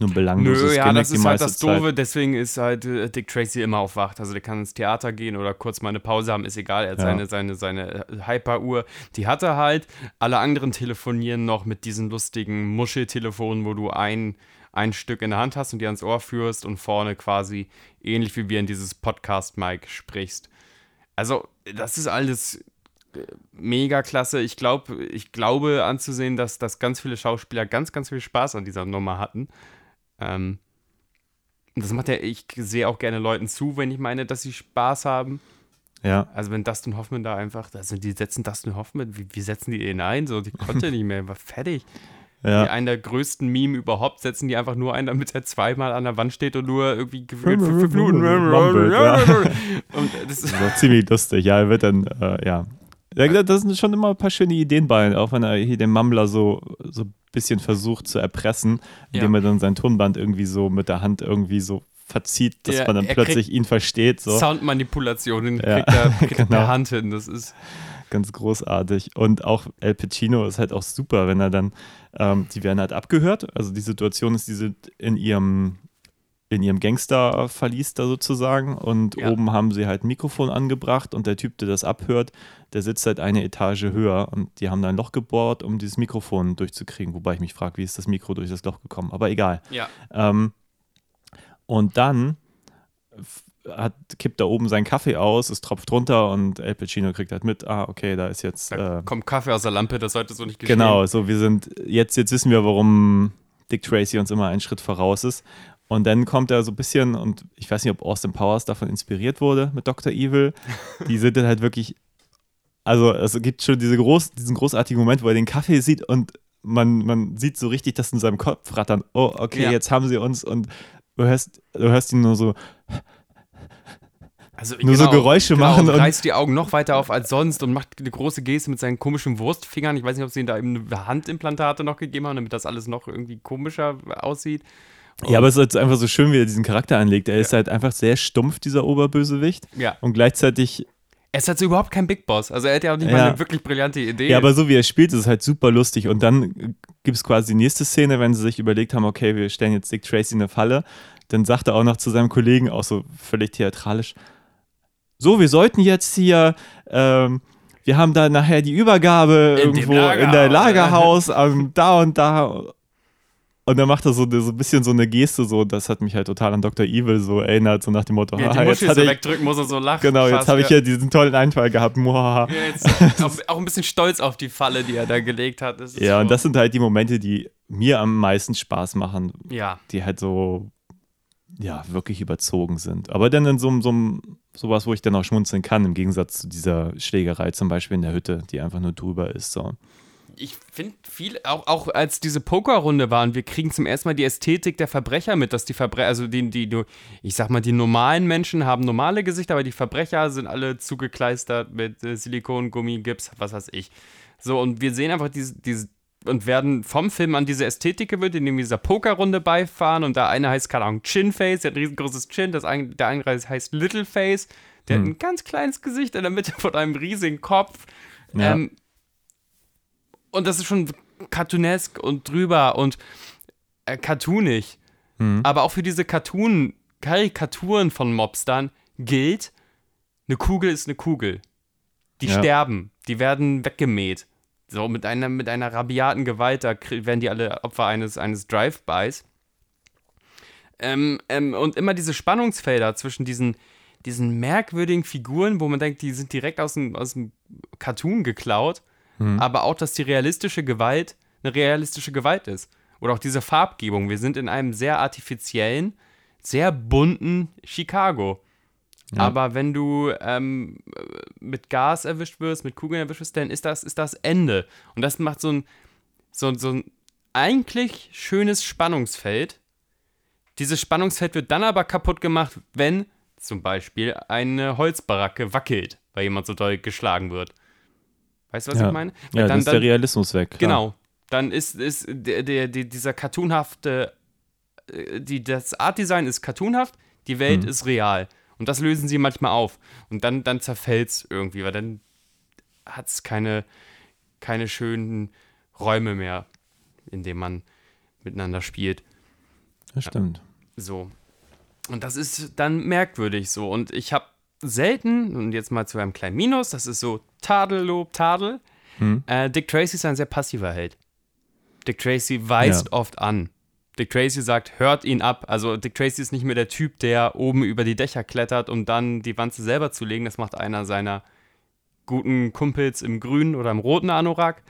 nur ein belangloses Nö, ja, das ist halt das Doofe, Zeit. deswegen ist halt äh, Dick Tracy immer auf Wacht. Also der kann ins Theater gehen oder kurz mal eine Pause haben, ist egal. Er hat ja. seine, seine, seine Hyper-Uhr, die hat er halt. Alle anderen telefonieren noch mit diesen lustigen Muscheltelefonen, wo du ein ein Stück in der Hand hast und dir ans Ohr führst und vorne quasi ähnlich wie wir in dieses Podcast-Mic sprichst. Also, das ist alles äh, mega klasse. Ich, glaub, ich glaube anzusehen, dass, dass ganz viele Schauspieler ganz, ganz viel Spaß an dieser Nummer hatten. Ähm, das macht ja, ich sehe auch gerne Leuten zu, wenn ich meine, dass sie Spaß haben. Ja. Also wenn Dustin Hoffman da einfach, also die setzen Dustin Hoffman, wie, wie setzen die ihn ein? So, die konnte nicht mehr, war fertig. Ja. Einen der größten Meme überhaupt setzen die einfach nur ein, damit er zweimal an der Wand steht und nur irgendwie gefühlt fünf Minuten. Ja. und das ist ziemlich lustig. Ja, er wird dann, äh, ja. Da sind schon immer ein paar schöne Ideen bei, auch wenn er hier den Mumbler so, so bisschen versucht zu erpressen, indem ja. er dann sein Tonband irgendwie so mit der Hand irgendwie so verzieht, dass ja, man dann plötzlich ihn versteht. So. Soundmanipulationen ja. kriegt er, kriegt genau. per Hand hin. Das ist ganz großartig. Und auch El Pacino ist halt auch super, wenn er dann, ähm, die werden halt abgehört. Also die Situation ist, die sind in ihrem in ihrem Gangster-Verlies da sozusagen und ja. oben haben sie halt ein Mikrofon angebracht und der Typ, der das abhört, der sitzt halt eine Etage höher und die haben da ein Loch gebohrt, um dieses Mikrofon durchzukriegen, wobei ich mich frage, wie ist das Mikro durch das Loch gekommen, aber egal. Ja. Ähm, und dann hat, kippt da oben seinen Kaffee aus, es tropft runter und El Pacino kriegt halt mit, ah, okay, da ist jetzt. Äh, kommt Kaffee aus der Lampe, das sollte so nicht geschehen. Genau, so wir sind, jetzt, jetzt wissen wir, warum Dick Tracy uns immer einen Schritt voraus ist. Und dann kommt er so ein bisschen, und ich weiß nicht, ob Austin Powers davon inspiriert wurde mit Dr. Evil. Die sind dann halt wirklich, also es gibt schon diese groß, diesen großartigen Moment, wo er den Kaffee sieht und man, man sieht so richtig, dass in seinem Kopf rattern, oh, okay, ja. jetzt haben sie uns und du hörst, du hörst ihn nur so also, nur genau, so Geräusche genau, machen. Und reißt die Augen noch weiter auf als sonst und macht eine große Geste mit seinen komischen Wurstfingern. Ich weiß nicht, ob sie ihm da eben Handimplantate noch gegeben haben, damit das alles noch irgendwie komischer aussieht. Ja, aber es ist einfach so schön, wie er diesen Charakter anlegt. Er ja. ist halt einfach sehr stumpf, dieser Oberbösewicht. Ja. Und gleichzeitig Er ist halt so überhaupt kein Big Boss. Also er hat ja auch nicht Ja. mal eine wirklich brillante Idee. Ja, aber so wie er spielt, ist es halt super lustig. Und dann gibt es quasi die nächste Szene, wenn sie sich überlegt haben, okay, wir stellen jetzt Dick Tracy in eine Falle. Dann sagt er auch noch zu seinem Kollegen, auch so völlig theatralisch, so, wir sollten jetzt hier, ähm, wir haben da nachher die Übergabe In irgendwo in der Lagerhaus. Lagerhaus, ähm, da und da. Und dann macht er so, so ein bisschen so eine Geste, so, das hat mich halt total an Dr. Evil so erinnert, so nach dem Motto, ja, "Haha, die jetzt hat so er, wegdrücken muss er so lachen. genau, jetzt habe ich ja diesen tollen Einfall gehabt. Ja, jetzt auch, auch ein bisschen stolz auf die Falle, die er da gelegt hat. Ja, so, und das sind halt die Momente, die mir am meisten Spaß machen, Ja, die halt so, ja, wirklich überzogen sind. Aber dann in so, einem- so sowas, wo ich dann auch schmunzeln kann, im Gegensatz zu dieser Schlägerei zum Beispiel in der Hütte, die einfach nur drüber ist. So. Ich finde viel, auch, auch als diese Pokerrunde war und wir kriegen zum ersten Mal die Ästhetik der Verbrecher mit, dass die Verbrecher, also die, die, die, ich sag mal, die normalen Menschen haben normale Gesichter, aber die Verbrecher sind alle zugekleistert mit äh, Silikon, Gummi, Gips, was weiß ich. So, und wir sehen einfach diese, diese und werden vom Film an diese Ästhetik gewöhnt, indem wir dieser Pokerrunde beifahren und da eine heißt, keine Ahnung, Chinface, der hat ein riesengroßes Chin, das ein, der andere heißt Littleface, der hat ein ganz kleines Gesicht in der Mitte von einem riesigen Kopf. Ja. Ähm, und das ist schon cartoonesk und drüber und äh, cartoonig. Aber auch für diese Cartoon, Karikaturen von Mobstern gilt, eine Kugel ist eine Kugel. Die Ja. sterben, die werden weggemäht. So mit einer, mit einer rabiaten Gewalt, da werden die alle Opfer eines, eines Drive-Bys. Ähm, ähm, und immer diese Spannungsfelder zwischen diesen, diesen merkwürdigen Figuren, wo man denkt, die sind direkt aus dem, aus dem Cartoon geklaut, aber auch, dass die realistische Gewalt eine realistische Gewalt ist. Oder auch diese Farbgebung. Wir sind in einem sehr artifiziellen, sehr bunten Chicago. Aber wenn du ähm, mit Gas erwischt wirst, mit Kugeln erwischt wirst, dann ist das, ist das Ende. Und das macht so ein, so, so ein eigentlich schönes Spannungsfeld. Dieses Spannungsfeld wird dann aber kaputt gemacht, wenn zum Beispiel eine Holzbaracke wackelt, weil jemand so doll geschlagen wird. Weißt du, was ja, ich meine? ja dann ist der Realismus weg. Genau. Dann ist, ist der, der, der, dieser cartoonhafte, äh, die, das Artdesign ist cartoonhaft, die Welt ist real. Und das lösen sie manchmal auf. Und dann, dann zerfällt es irgendwie, weil dann hat es keine, keine schönen Räume mehr, in denen man miteinander spielt. Das stimmt. So. Und das ist dann merkwürdig so. Und ich habe selten, und jetzt mal zu einem kleinen Minus, das ist so Tadellob, Tadel. Äh, Dick Tracy ist ein sehr passiver Held. Dick Tracy weist Ja. oft an. Dick Tracy sagt, hört ihn ab. Also Dick Tracy ist nicht mehr der Typ, der oben über die Dächer klettert, um dann die Wanze selber zu legen. Das macht einer seiner guten Kumpels im grünen oder im roten Anorak.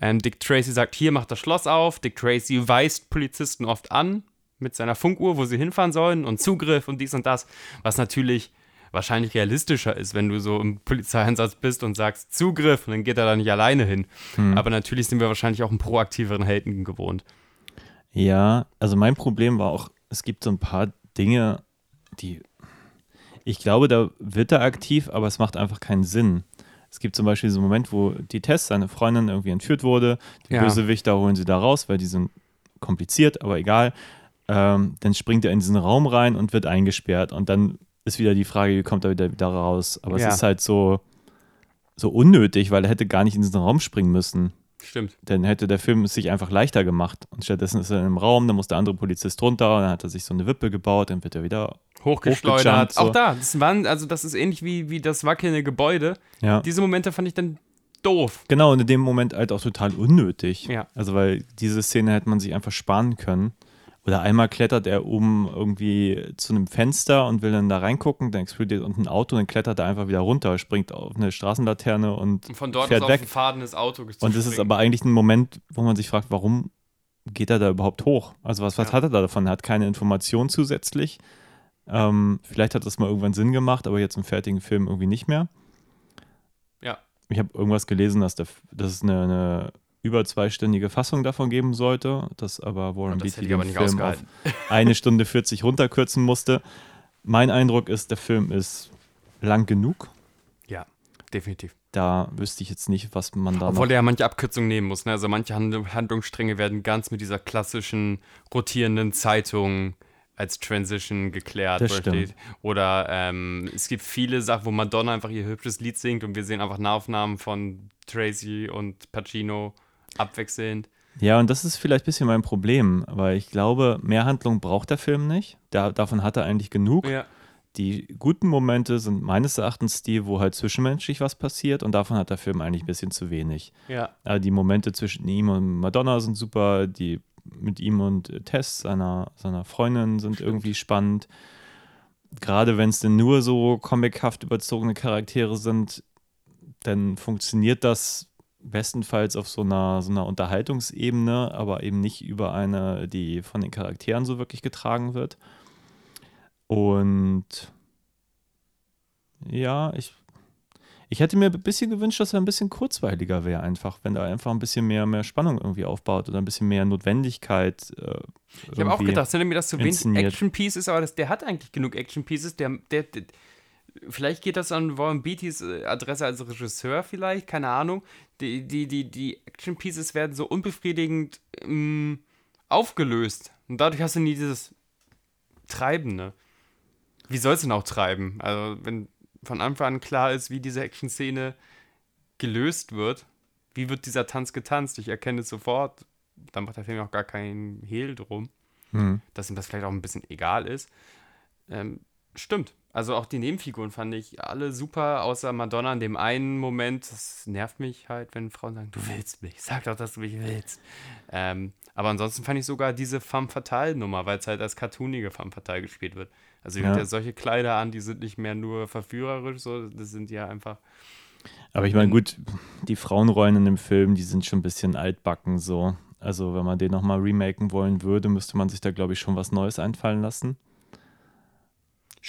Ähm, Dick Tracy sagt, hier macht das Schloss auf. Dick Tracy weist Polizisten oft an mit seiner Funkuhr, wo sie hinfahren sollen und Zugriff und dies und das, was natürlich wahrscheinlich realistischer ist, wenn du so im Polizeieinsatz bist und sagst Zugriff und dann geht er da nicht alleine hin. Aber natürlich sind wir wahrscheinlich auch einen proaktiveren Helden gewohnt. Ja, also mein Problem war auch, es gibt so ein paar Dinge, die ich glaube, da wird er aktiv, aber es macht einfach keinen Sinn. Es gibt zum Beispiel so einen Moment, wo die Tess, seine Freundin, irgendwie entführt wurde. Die Ja. Bösewichter holen sie da raus, weil die sind kompliziert, aber egal. Ähm, dann springt er in diesen Raum rein und wird eingesperrt. Und dann ist wieder die Frage, wie kommt er wieder, wieder raus? Aber Ja. es ist halt so, so unnötig, weil er hätte gar nicht in diesen Raum springen müssen Stimmt. dann hätte der Film es sich einfach leichter gemacht. Und stattdessen ist er im Raum, dann muss der andere Polizist runter, und dann hat er sich so eine Wippe gebaut, dann wird er wieder. Hochgeschleudert. So. Auch da, das waren, also das ist ähnlich wie, wie das wackelnde Gebäude. Ja. Diese Momente fand ich dann doof. Genau, und in dem Moment halt auch total unnötig. Ja. Also, weil diese Szene hätte man sich einfach sparen können. Oder einmal klettert er oben irgendwie zu einem Fenster und will dann da reingucken, dann explodiert unten ein Auto, dann klettert er einfach wieder runter, springt auf eine Straßenlaterne und, Und von dort fährt auf weg. ein fadendes Auto Und das ist aber eigentlich ein Moment, wo man sich fragt, warum geht er da überhaupt hoch? Also was, was Ja. hat er da davon? Er hat keine Information zusätzlich. Ähm, vielleicht hat das mal irgendwann Sinn gemacht, aber jetzt im fertigen Film irgendwie nicht mehr. Ja. Ich habe irgendwas gelesen, dass, der, dass es eine, eine über zweistündige Fassung davon geben sollte, dass aber Warren Das Beatty den aber nicht Film auf ausgehalten. eine Stunde 40 runterkürzen musste. Mein Eindruck ist, der Film ist lang genug. Ja, definitiv. Da wüsste ich jetzt nicht, was man da Obwohl er ja manche Abkürzungen nehmen muss. Ne? Also manche Hand Handlungsstränge werden ganz mit dieser klassischen rotierenden Zeitung als Transition geklärt Das steht. Oder ähm, es gibt viele Sachen, wo Madonna einfach ihr hübsches Lied singt und wir sehen einfach Nahaufnahmen von Tracy und Pacino abwechselnd. Ja, und das ist vielleicht ein bisschen mein Problem, weil ich glaube, mehr Handlung braucht der Film nicht. Da, davon hat er eigentlich genug. Ja. Die guten Momente sind meines Erachtens die, wo halt zwischenmenschlich was passiert und davon hat der Film eigentlich ein bisschen zu wenig. Ja. Äh, die Momente zwischen ihm und Madonna sind super, die mit ihm und Tess, seiner, seiner Freundin, sind irgendwie spannend. Gerade wenn es denn nur so comichaft überzogene Charaktere sind, dann funktioniert das bestenfalls auf so einer, so einer Unterhaltungsebene, aber eben nicht über eine, die von den Charakteren so wirklich getragen wird. Und ja, ich, ich hätte mir ein bisschen gewünscht, dass er ein bisschen kurzweiliger wäre, einfach, wenn er einfach ein bisschen mehr, mehr Spannung irgendwie aufbaut oder ein bisschen mehr Notwendigkeit. Äh, Ich habe auch gedacht, sind mir das zu wenig inszeniert. Action-Pieces, aber das, der hat eigentlich genug Action-Pieces. Der, der, der, vielleicht geht das an Warren Beattys äh, Adresse als Regisseur, vielleicht, keine Ahnung. Die, die, die, die Action-Pieces werden so unbefriedigend ähm, aufgelöst. Und dadurch hast du nie dieses Treibende. Wie soll es denn auch treiben? Also, wenn von Anfang an klar ist, wie diese Action-Szene gelöst wird, wie wird dieser Tanz getanzt? Ich erkenne es sofort. Dann macht der Film auch gar keinen Hehl drum Mhm. dass ihm das vielleicht auch ein bisschen egal ist. Ähm, stimmt. Also auch die Nebenfiguren fand ich alle super, außer Madonna in dem einen Moment. Das nervt mich halt, wenn Frauen sagen, du willst mich, sag doch, dass du mich willst. Ähm, aber ansonsten fand ich sogar diese Femme Fatale Nummer, weil es halt als cartoonige Femme Fatale gespielt wird. Also die Ja. hat ja solche Kleider an, die sind nicht mehr nur verführerisch, so, das sind ja einfach. Aber ich meine, gut, die Frauenrollen in dem Film, die sind schon ein bisschen altbacken so. Also, wenn man den nochmal remaken wollen würde, müsste man sich da, glaube ich, schon was Neues einfallen lassen.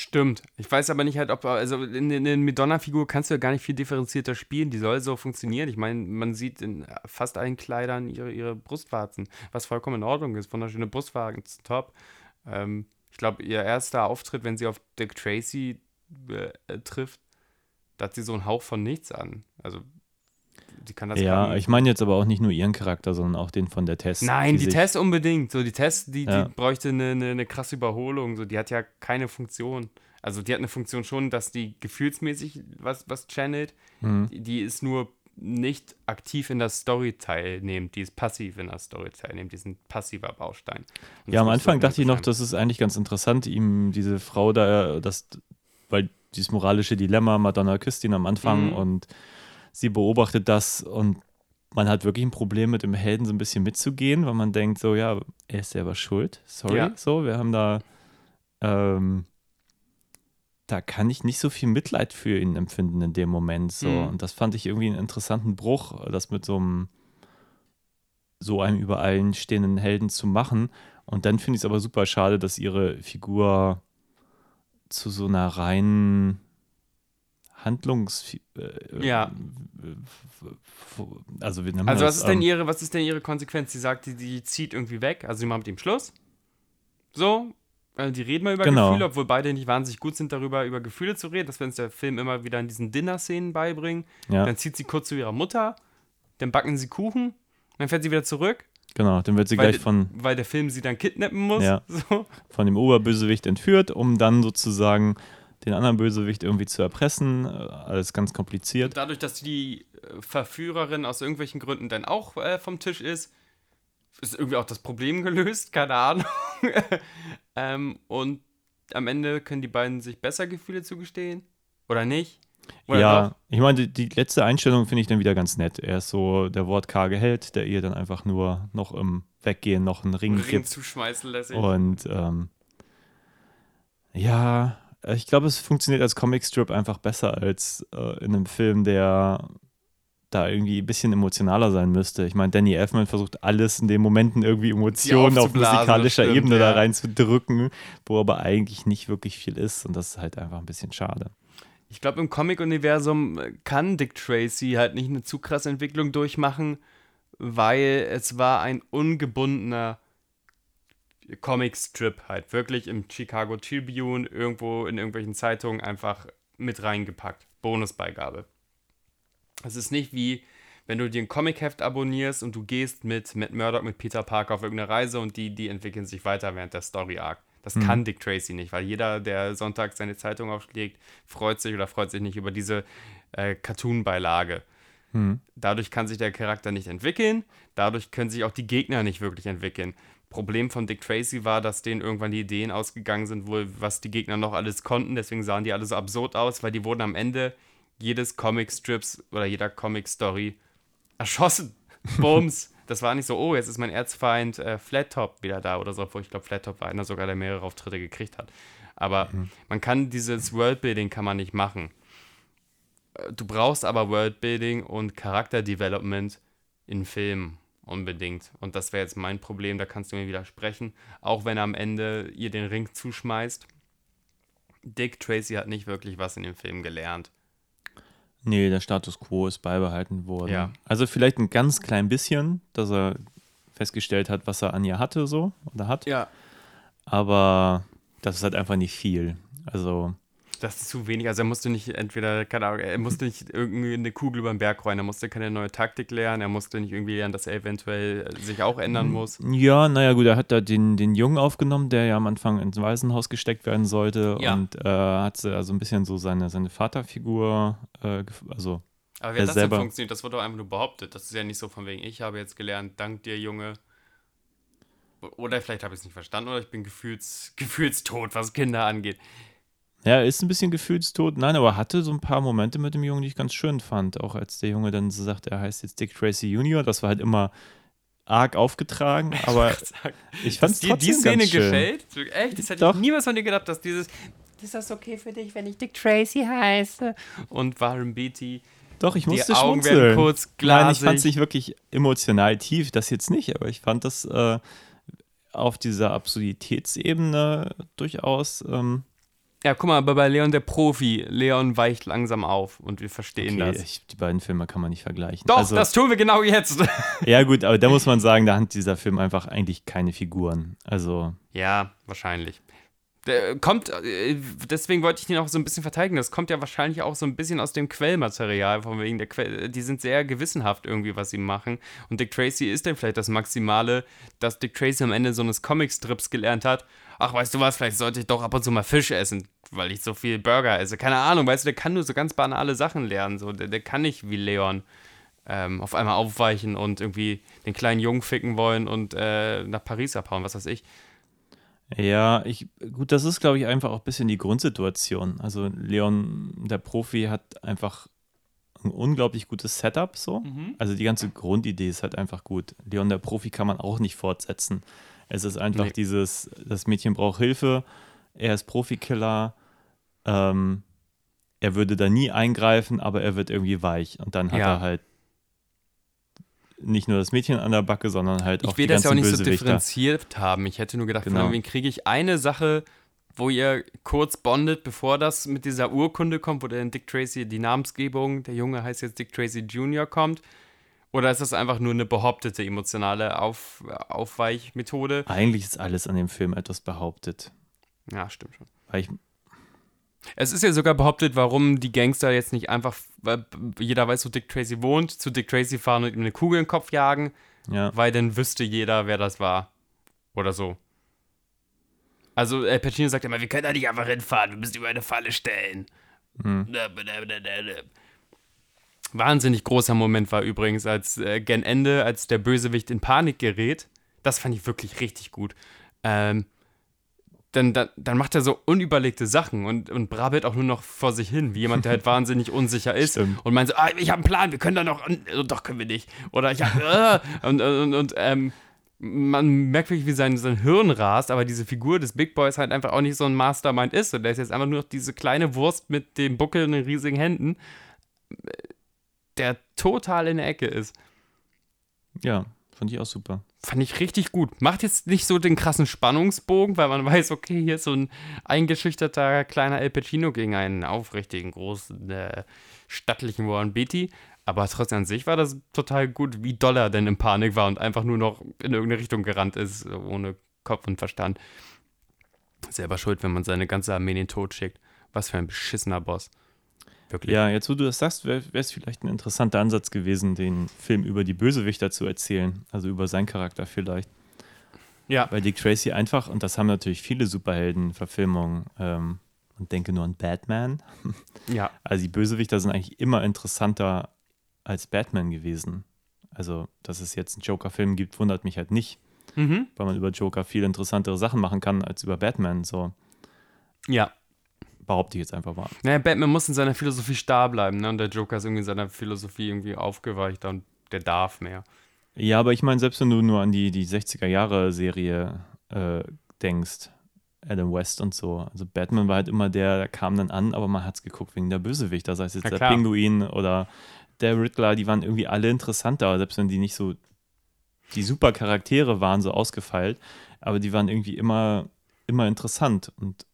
Stimmt. Ich weiß aber nicht halt, ob, also in, der Madonna-Figur kannst du ja gar nicht viel differenzierter spielen. Die soll so funktionieren. Ich meine, man sieht in fast allen Kleidern ihre, ihre Brustwarzen, was vollkommen in Ordnung ist. Wunderschöne Brustwarzen, top. Ähm, ich glaube, ihr erster Auftritt, wenn sie auf Dick Tracy äh, trifft, da hat sie so einen Hauch von nichts an. Also, die kann das ja, ich meine jetzt aber auch nicht nur ihren Charakter, sondern auch den von der Tess. Nein, die, sich- Tess unbedingt. So, die Tess, die, Ja. die bräuchte eine, eine, eine krasse Überholung. So, die hat ja keine Funktion. Also die hat eine Funktion schon, dass die gefühlsmäßig was, was channelt. Mhm. Die, die ist nur nicht aktiv in der Story teilnehmend. Die ist passiv in der Story teilnehmend. Die ist ein passiver Baustein. Und Ja, am Anfang so dachte ich noch, das ist eigentlich ganz interessant, ihm diese Frau da, das, weil dieses moralische Dilemma, Madonna küsst ihn am Anfang Mhm. und sie beobachtet das und man hat wirklich ein Problem mit dem Helden so ein bisschen mitzugehen, weil man denkt so, ja, er ist selber schuld, sorry, Ja. so, wir haben da, ähm, da kann ich nicht so viel Mitleid für ihn empfinden in dem Moment, so, Mhm. und das fand ich irgendwie einen interessanten Bruch, das mit so einem so einem über allen stehenden Helden zu machen. Und dann finde ich es aber super schade, dass ihre Figur zu so einer reinen Handlungs... Äh, Ja. Also, wie nennt man Also was das? ist, denn Ähm, ihre, was ist denn ihre Konsequenz? Sie sagt, die, die zieht irgendwie weg. Also sie macht mit ihm Schluss. So. äh, Die reden mal über Genau. Gefühle, obwohl beide nicht wahnsinnig gut sind, darüber über Gefühle zu reden. Das wird uns der Film immer wieder in diesen Dinner-Szenen beibringen. Ja, Dann zieht sie kurz zu ihrer Mutter. Dann backen sie Kuchen. Dann fährt sie wieder zurück, genau. Dann wird sie weil, gleich von, weil der Film sie dann kidnappen muss. Ja. So. von dem Oberbösewicht entführt, um dann sozusagen den anderen Bösewicht irgendwie zu erpressen. Äh, Alles ganz kompliziert. Dadurch, dass die äh, Verführerin aus irgendwelchen Gründen dann auch äh, vom Tisch ist, ist irgendwie auch das Problem gelöst, keine Ahnung. ähm, und am Ende können die beiden sich besser Gefühle zugestehen. Oder nicht? Oder ja, doch? ich meine, die, die letzte Einstellung finde ich dann wieder ganz nett. Er ist so der wortkarge Held, der ihr dann einfach nur noch im Weggehen noch einen Ring, Ring gibt. zuschmeißen lässt. Und ähm, ja, ich glaube, es funktioniert als Comicstrip einfach besser als äh, in einem Film, der da irgendwie ein bisschen emotionaler sein müsste. Ich meine, Danny Elfman versucht alles in den Momenten irgendwie Emotionen auf musikalischer stimmt, Ebene da ja. reinzudrücken, wo aber eigentlich nicht wirklich viel ist und das ist halt einfach ein bisschen schade. Ich glaube, im Comic-Universum äh, kann Dick Tracy halt nicht eine zu krasse Entwicklung durchmachen, weil es war ein ungebundener Comic-Strip halt. Wirklich im Chicago Tribune, irgendwo in irgendwelchen Zeitungen einfach mit reingepackt. Bonusbeigabe. Es ist nicht wie, wenn du dir ein Comic-Heft abonnierst und du gehst mit Matt Murdock, mit Peter Parker auf irgendeine Reise und die, die entwickeln sich weiter während der Story-Arc. Das kann Dick Tracy nicht, weil jeder, der Sonntag seine Zeitung aufschlägt, freut sich oder freut sich nicht über diese äh, Cartoon-Beilage. Dadurch kann sich der Charakter nicht entwickeln, dadurch können sich auch die Gegner nicht wirklich entwickeln. Problem von Dick Tracy war, dass denen irgendwann die Ideen ausgegangen sind, wohl, was die Gegner noch alles konnten. Deswegen sahen die alle so absurd aus, weil die wurden am Ende jedes Comic-Strips oder jeder Comic-Story erschossen. Bums. Das war nicht so, oh, jetzt ist mein Erzfeind äh, Flat Top wieder da oder so, obwohl ich glaube, Flat Top war einer sogar, der mehrere Auftritte gekriegt hat. Aber man kann dieses Worldbuilding kann man nicht machen. Äh, Du brauchst aber Worldbuilding und Charakterdevelopment in Filmen unbedingt. Und das wäre jetzt mein Problem, da kannst du mir widersprechen. Auch wenn am Ende ihr den Ring zuschmeißt. Dick Tracy hat nicht wirklich was in dem Film gelernt. Nee, der Status quo ist beibehalten worden. Ja. Also vielleicht ein ganz klein bisschen, dass er festgestellt hat, was er an ihr hatte, so oder hat. Ja. Aber das ist halt einfach nicht viel. Also, Das ist zu wenig. Also er musste nicht entweder, keine Ahnung, er musste nicht irgendwie eine Kugel über den Berg rollen, er musste keine neue Taktik lernen, er musste nicht irgendwie lernen, dass er eventuell äh, sich auch ändern muss. ja, naja, gut, er hat da den, den Jungen aufgenommen, der ja am Anfang ins Waisenhaus gesteckt werden sollte Ja. und äh, hat so also ein bisschen so seine, seine Vaterfigur, äh, also Aber wie hat das denn selber- funktioniert? Das wurde doch einfach nur behauptet. Das ist ja nicht so von wegen, ich habe jetzt gelernt, dank dir, Junge. Oder vielleicht habe ich es nicht verstanden oder ich bin gefühls, gefühlstot, was Kinder angeht. Ja, er ist ein bisschen gefühlstot. Nein, aber hatte so ein paar Momente mit dem Jungen, die ich ganz schön fand. Auch als der Junge dann so sagte, er heißt jetzt Dick Tracy Jr., das war halt immer arg aufgetragen, aber ich fand es trotzdem die Szene ganz schön. gefällt? Echt? Das hätte Doch. ich niemals von dir gedacht, dass dieses ist das okay für dich, wenn ich Dick Tracy heiße? Und Warren Beatty. Doch, ich Die musste Augen schmunzeln. werden kurz Nein, ich glasig. fand es nicht wirklich emotional tief, das jetzt nicht, aber ich fand das äh, auf dieser Absurditätsebene durchaus ähm, Ja, guck mal, aber bei Leon der Profi, Leon weicht langsam auf und wir verstehen okay, das. ich, die beiden Filme kann man nicht vergleichen. Doch, also, das tun wir genau jetzt. Ja gut, aber da muss man sagen, da hat dieser Film einfach eigentlich keine Figuren. Also Ja, wahrscheinlich. Der kommt, äh, deswegen wollte ich den auch so ein bisschen verteidigen. Das kommt ja wahrscheinlich auch so ein bisschen aus dem Quellmaterial, von wegen der Quell. Die sind sehr gewissenhaft irgendwie, was sie machen. Und Dick Tracy ist dann vielleicht das Maximale, dass Dick Tracy am Ende so eines Comicstrips gelernt hat. Ach, weißt du was, vielleicht sollte ich doch ab und zu mal Fisch essen, weil ich so viel Burger esse. Keine Ahnung, weißt du, der kann nur so ganz banale Sachen lernen. So, der, der kann nicht wie Leon ähm, auf einmal aufweichen und irgendwie den kleinen Jungen ficken wollen und äh, nach Paris abhauen, was weiß ich. Ja, ich, gut, das ist, glaube ich, einfach auch ein bisschen die Grundsituation. Also Leon, der Profi, hat einfach ein unglaublich gutes Setup so. Also die ganze Grundidee ist halt einfach gut. Leon, der Profi, kann man auch nicht fortsetzen. Es ist einfach Nee. dieses, das Mädchen braucht Hilfe, er ist Profikiller, ähm, er würde da nie eingreifen, aber er wird irgendwie weich. Und dann hat Ja. er halt nicht nur das Mädchen an der Backe, sondern halt auch Ich will die das ja auch ganzen nicht so differenziert haben. Ich hätte nur gedacht, Genau. von wem kriege ich eine Sache, wo ihr kurz bondet, bevor das mit dieser Urkunde kommt, wo dann Dick Tracy die Namensgebung, der Junge heißt jetzt Dick Tracy Jr. kommt? Oder ist das einfach nur eine behauptete emotionale Auf Aufweichmethode? Eigentlich ist alles an dem Film etwas behauptet. Ja, stimmt schon. Weil ich, Es ist ja sogar behauptet, warum die Gangster jetzt nicht einfach, weil jeder weiß, wo Dick Tracy wohnt, zu Dick Tracy fahren und ihm eine Kugel in den Kopf jagen, ja, weil dann wüsste jeder, wer das war. Oder so. Also, Al Pacino sagt immer, wir können da nicht einfach hinfahren, wir müssen über eine Falle stellen. Wahnsinnig großer Moment war übrigens, als äh, gen Ende, als der Bösewicht in Panik gerät. Das fand ich wirklich richtig gut. Ähm, dann, dann, dann macht er so unüberlegte Sachen und, und brabbelt auch nur noch vor sich hin, wie jemand, der halt wahnsinnig unsicher ist Stimmt. und meint so, ah, ich habe einen Plan, wir können da noch, doch können wir nicht. Oder ich habe, äh, und, und, und ähm, man merkt wirklich, wie sein, sein Hirn rast, aber diese Figur des Big Boys halt einfach auch nicht so ein Mastermind ist. Und der ist jetzt einfach nur noch diese kleine Wurst mit dem Buckel und den riesigen Händen, der total in der Ecke ist. ja, fand ich auch super. Fand ich richtig gut. Macht jetzt nicht so den krassen Spannungsbogen, weil man weiß, okay, hier ist so ein eingeschüchterter kleiner El Pacino gegen einen aufrichtigen, großen, äh, stattlichen Warren Beatty. Aber trotzdem an sich war das total gut, wie doll er denn in Panik war und einfach nur noch in irgendeine Richtung gerannt ist, ohne Kopf und Verstand. Selber schuld, wenn man seine ganze Armee in den Tod schickt. Was für ein beschissener Boss. Wirklich. Ja, jetzt wo du das sagst, wäre es vielleicht ein interessanter Ansatz gewesen, den Film über die Bösewichter zu erzählen. Also über seinen Charakter vielleicht. Ja. Bei Dick Tracy einfach, und das haben natürlich viele Superhelden-Verfilmungen, ähm, und denke nur an Batman. Ja. Also die Bösewichter sind eigentlich immer interessanter als Batman gewesen. Also, dass es jetzt einen Joker-Film gibt, wundert mich halt nicht, Mhm. weil man über Joker viel interessantere Sachen machen kann als über Batman. So Ja. Behaupte ich jetzt einfach mal. Naja, Batman muss in seiner Philosophie starr bleiben, ne? Und der Joker ist irgendwie in seiner Philosophie irgendwie aufgeweichter und der darf mehr. Ja, aber ich meine, selbst wenn du nur an die, die 60er-Jahre-Serie äh, denkst, Adam West und so, also Batman war halt immer der, der kam dann an, aber man hat es geguckt wegen der Bösewichter, sei es jetzt Ja, der klar. Pinguin oder der Riddler, die waren irgendwie alle interessanter, selbst wenn die nicht so die super Charaktere waren, so ausgefeilt, aber die waren irgendwie immer, immer interessant und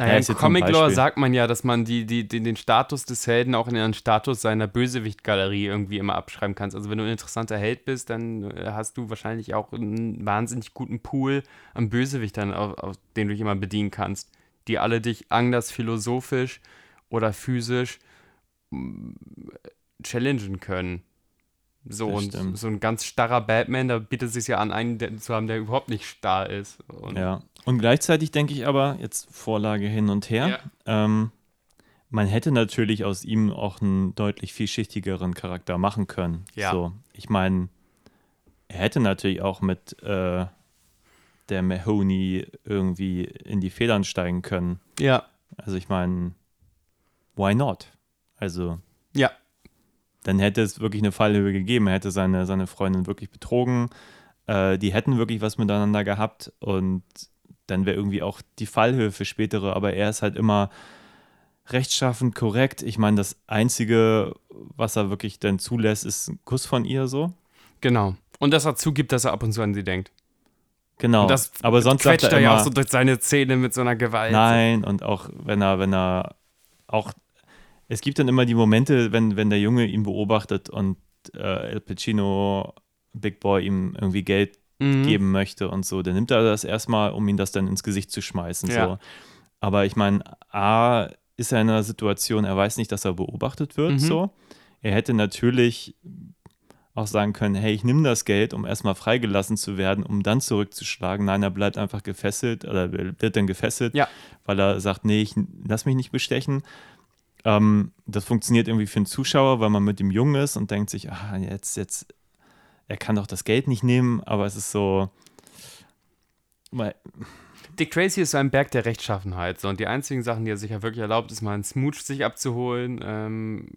Naja, Ja, ein Comic-Lore sagt man ja, dass man die, die, den, den Status des Helden auch in den Status seiner Bösewicht-Galerie irgendwie immer abschreiben kannst. Also wenn du ein interessanter Held bist, dann äh, hast du wahrscheinlich auch einen wahnsinnig guten Pool an Bösewichtern, auf, auf den du dich immer bedienen kannst, die alle dich anders philosophisch oder physisch mm, challengen können. So, Das und stimmt. so ein ganz starrer Batman, da bietet es sich ja an, einen zu haben, der überhaupt nicht starr ist. Und Ja. Und gleichzeitig denke ich aber, jetzt Vorlage hin und her, ähm, man hätte natürlich aus ihm auch einen deutlich vielschichtigeren Charakter machen können. Ja. So, ich meine, er hätte natürlich auch mit äh, der Mahoney irgendwie in die Federn steigen können. ja. Also ich meine, why not? Also Ja. dann hätte es wirklich eine Fallhöhe gegeben. Er hätte seine, seine Freundin wirklich betrogen. Äh, die hätten wirklich was miteinander gehabt und dann wäre irgendwie auch die Fallhöhe für spätere. Aber er ist halt immer rechtschaffend korrekt. Ich meine, das Einzige, was er wirklich dann zulässt, ist ein Kuss von ihr so. Genau. Und dass er zugibt, dass er ab und zu an sie denkt. Genau. Und das aber sonst quetscht er er ja auch so durch seine Zähne mit so einer Gewalt. Nein, und auch wenn er, wenn er auch, es gibt dann immer die Momente, wenn, wenn der Junge ihn beobachtet und äh, El Pacino, Big Boy, ihm irgendwie Geld Mhm. geben möchte und so, dann nimmt er das erstmal, um ihn das dann ins Gesicht zu schmeißen. Ja. So. Aber ich meine, A, ist er in einer Situation, er weiß nicht, dass er beobachtet wird, Mhm. so. Er hätte natürlich auch sagen können, hey, ich nehme das Geld, um erstmal freigelassen zu werden, um dann zurückzuschlagen. Nein, er bleibt einfach gefesselt oder wird dann gefesselt, Ja. weil er sagt, nee, ich lass mich nicht bestechen. Ähm, das funktioniert irgendwie für einen Zuschauer, weil man mit dem Jungen ist und denkt sich, ah, jetzt, jetzt, er kann doch das Geld nicht nehmen, aber es ist so, Dick Tracy ist so ein Berg der Rechtschaffenheit. So, und die einzigen Sachen, die er sich ja wirklich erlaubt, ist mal einen Smooch sich abzuholen. Ähm,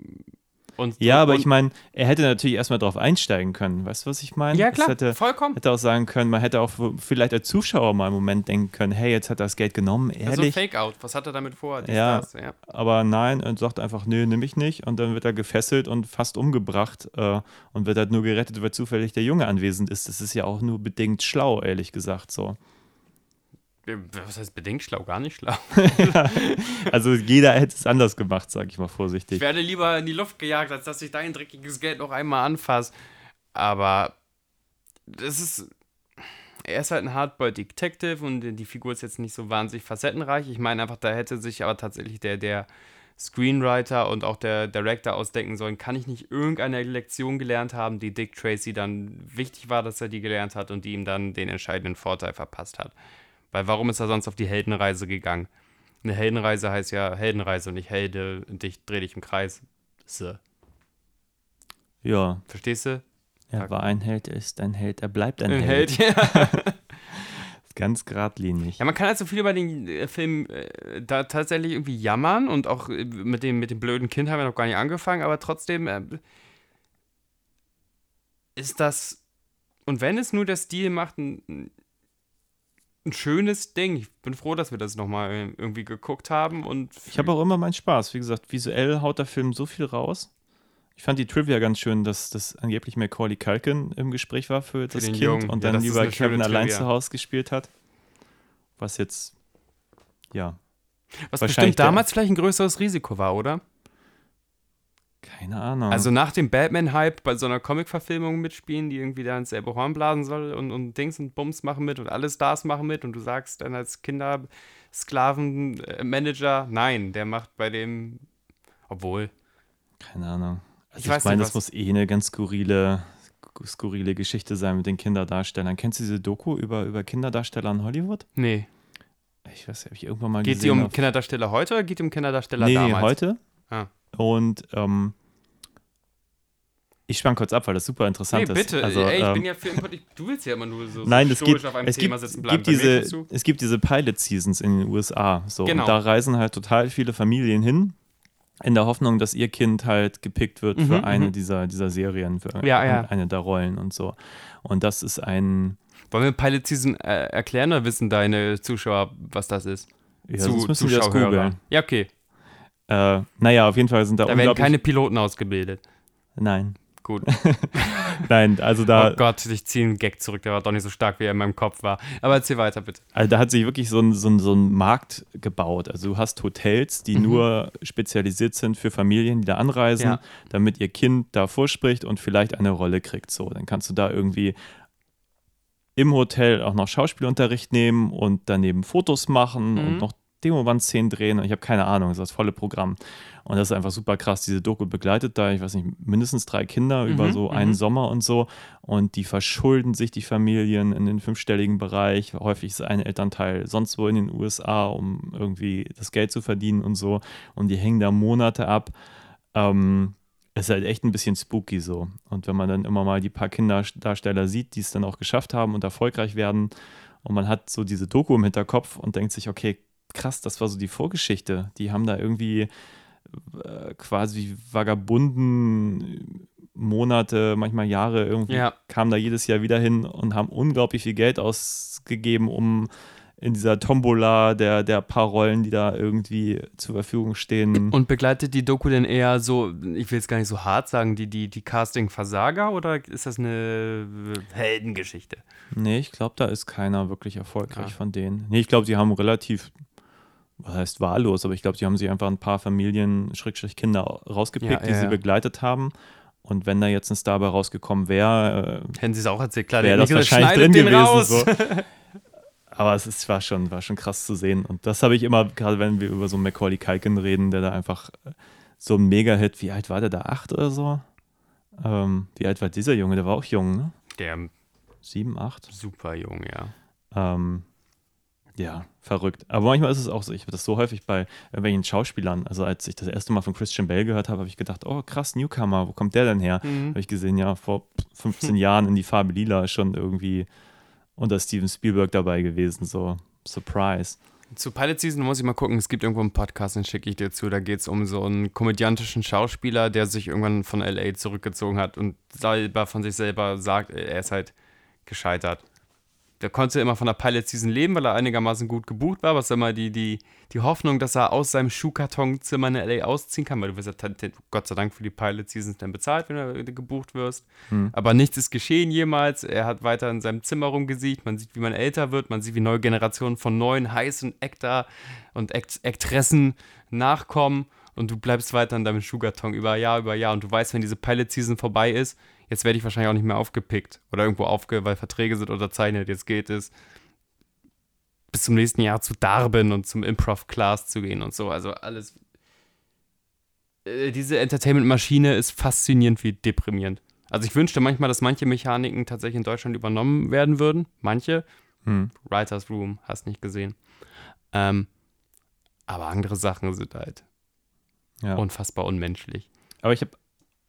und, ja, aber und, ich meine, er hätte natürlich erstmal drauf einsteigen können. Weißt du, was ich meine? Ja, klar, hätte, vollkommen. hätte auch sagen können, man hätte auch vielleicht als Zuschauer mal einen Moment denken können, hey, jetzt hat er das Geld genommen, Also ehrlich. Fake-Out. Was hat er damit vor? Dies, Ja. das, ja. aber nein, er sagt einfach, nö, nimm ich nicht. Und dann wird er gefesselt und fast umgebracht äh, und wird halt nur gerettet, weil zufällig der Junge anwesend ist. Das ist ja auch nur bedingt schlau, ehrlich gesagt, so. Was heißt bedingt schlau? Gar nicht schlau. Also jeder hätte es anders gemacht, sag ich mal Ich vorsichtig. werde lieber in die Luft gejagt, als dass ich dein dreckiges Geld noch einmal anfasse. Aber das ist. Er ist halt ein Hardboiled Detective und die Figur ist jetzt nicht so wahnsinnig facettenreich. Ich meine einfach, da hätte sich aber tatsächlich der, der Screenwriter und auch der Director ausdenken sollen, kann ich nicht irgendeine Lektion gelernt haben, die Dick Tracy dann wichtig war, dass er die gelernt hat und die ihm dann den entscheidenden Vorteil verpasst hat. Weil warum ist er sonst auf die Heldenreise gegangen? Eine Heldenreise heißt ja Heldenreise und nicht Helde und dich dreh dich im Kreis. So. Ja, Verstehst du? er war ein Held, er ist ein Held, er bleibt ein, Ein Held. Held, ja. Ganz geradlinig. Ja, man kann halt so viel über den äh, Film äh, da tatsächlich irgendwie jammern und auch äh, mit dem, mit dem blöden Kind haben wir noch gar nicht angefangen, aber trotzdem äh, ist das, und wenn es nur der Stil macht, ein, ein schönes Ding. Ich bin froh, dass wir das nochmal irgendwie geguckt haben und Ich habe auch immer meinen Spaß. Wie gesagt, visuell haut der Film so viel raus. Ich fand die Trivia ganz schön, dass das angeblich Macaulay Culkin im Gespräch war für, das den Kind Jungen. und Ja, dann das lieber Kevin allein zu Hause gespielt hat. Was jetzt, ja, was bestimmt damals vielleicht ein größeres Risiko war, oder? Keine Ahnung. Also nach dem Batman-Hype bei so einer Comic-Verfilmung mitspielen, die irgendwie da ins selbe Horn blasen soll und, und Dings und Bums machen mit und alle Stars machen mit und du sagst dann als Kinder-Sklaven-Manager, nein, der macht bei dem, obwohl, keine Ahnung. Also Ich ich, weiß meine, nicht, das muss eh eine ganz skurrile, sku- skurrile Geschichte sein mit den Kinderdarstellern. Kennst du diese Doku über, über Kinderdarsteller in Hollywood? Nee. Ich weiß, habe ich irgendwann mal Geht gesehen. die um Kinderdarsteller heute oder geht die um Kinderdarsteller nee, damals? heute. Ah. Und ähm, ich spann kurz ab, weil das super interessant Nee, ist. bitte. Also, Ey, ich ähm, bin ja für Input. Ich, du willst ja immer nur so, so Nein, es gibt, auf einem es Thema gibt, sitzen bleiben. gibt diese, es gibt diese Pilot-Seasons in den USA. So. Genau. Und da reisen halt total viele Familien hin, in der Hoffnung, dass ihr Kind halt gepickt wird für Mhm, eine mhm. dieser, dieser Serien, für Ja, ja. eine der Rollen und so. Und das ist ein, Wollen wir Pilot Season äh, erklären oder wissen deine Zuschauer, was das ist? ja, sonst müssen wir das googeln. Ja, okay. Äh, naja, auf jeden Fall sind da, Da werden keine Piloten ausgebildet. Nein, Gut. nein, also da... oh Gott, ich ziehe einen Gag zurück. Der war doch nicht so stark, wie er in meinem Kopf war. Aber erzähl weiter, bitte. Also da hat sich wirklich so ein, so, ein, so ein Markt gebaut. Also du hast Hotels, die nur spezialisiert sind für Familien, die da anreisen, Ja. damit ihr Kind da vorspricht und vielleicht eine Rolle kriegt. So, dann kannst du da irgendwie im Hotel auch noch Schauspielunterricht nehmen und daneben Fotos machen und noch Demoband-Szenen drehen. Ich habe keine Ahnung, das ist das volle Programm. Und das ist einfach super krass. Diese Doku begleitet da, ich weiß nicht, mindestens drei Kinder über so einen Sommer und so. Und die verschulden sich, die Familien, in den fünfstelligen Bereich. Häufig ist ein Elternteil sonst wo in den USA, um irgendwie das Geld zu verdienen und so. Und die hängen da Monate ab. Ähm, ist halt echt ein bisschen spooky so. Und wenn man dann immer mal die paar Kinderdarsteller sieht, die es dann auch geschafft haben und erfolgreich werden, und man hat so diese Doku im Hinterkopf und denkt sich, okay, krass, das war so die Vorgeschichte. Die haben da irgendwie äh, quasi vagabunden Monate, manchmal Jahre irgendwie, Ja. kamen da jedes Jahr wieder hin und haben unglaublich viel Geld ausgegeben, um in dieser Tombola der, der paar Rollen, die da irgendwie zur Verfügung stehen. Und begleitet die Doku denn eher so, ich will jetzt gar nicht so hart sagen, die, die, die Casting-Versager oder ist das eine Heldengeschichte? Nee, ich glaube, da ist keiner wirklich erfolgreich Ah. von denen. Nee, ich glaube, sie haben relativ, was heißt wahllos, aber ich glaube, sie haben sich einfach ein paar Familien, Schrägstrich Kinder rausgepickt, Ja, die ja, sie ja. begleitet haben. Und wenn da jetzt ein Star bei rausgekommen wäre, äh, Hätten sie es auch erzählt, klar, wäre der das wahrscheinlich drin gewesen. raus. So. Aber es ist, war, schon, war schon krass zu sehen. Und das habe ich immer, gerade wenn wir über so einen Macaulay Culkin reden, der da einfach äh, so ein Mega-Hit, wie alt war der da? Acht oder so? Ähm, wie alt war dieser Junge? Der war auch jung, ne? Der Sieben, acht? super jung, ja. Ähm, ja, verrückt. Aber manchmal ist es auch so, ich habe das so häufig bei irgendwelchen Schauspielern, also als ich das erste Mal von Christian Bale gehört habe, habe ich gedacht, oh krass, Newcomer, wo kommt der denn her? Habe ich gesehen, ja, vor 15 Jahren in die Farbe Lila schon irgendwie unter Steven Spielberg dabei gewesen, so Surprise. Zu Pilot Season muss ich mal gucken, es gibt irgendwo einen Podcast, den schicke ich dir zu. Da geht es um so einen komödiantischen Schauspieler, der sich irgendwann von LA zurückgezogen hat und selber von sich selber sagt, er ist halt gescheitert. Der konnte immer von der Pilot Season leben, weil er einigermaßen gut gebucht war, was immer die, die, die Hoffnung, dass er aus seinem Schuhkartonzimmer in LA ausziehen kann, weil du wirst ja Gott sei Dank für die Pilot Seasons dann bezahlt, wenn du gebucht wirst. Aber nichts ist geschehen jemals. Er hat weiter in seinem Zimmer rumgesiegt. Man sieht, wie man älter wird. Man sieht, wie neue Generationen von neuen heißen Actor und Act Actressen nachkommen. Und du bleibst weiter in deinem Schuhkarton über Jahr über Jahr. Und du weißt, wenn diese Pilot Season vorbei ist, jetzt werde ich wahrscheinlich auch nicht mehr aufgepickt oder irgendwo aufge, weil Verträge sind unterzeichnet. Jetzt geht es bis zum nächsten Jahr zu Darben und zum Improv-Class zu gehen und so. Also alles. Äh, Diese Entertainment-Maschine ist faszinierend wie deprimierend. Also ich wünschte manchmal, dass manche Mechaniken tatsächlich in Deutschland übernommen werden würden. Manche. Hm. Writers Room, hast nicht gesehen. Ähm, aber andere Sachen sind halt Ja. unfassbar unmenschlich. Aber ich habe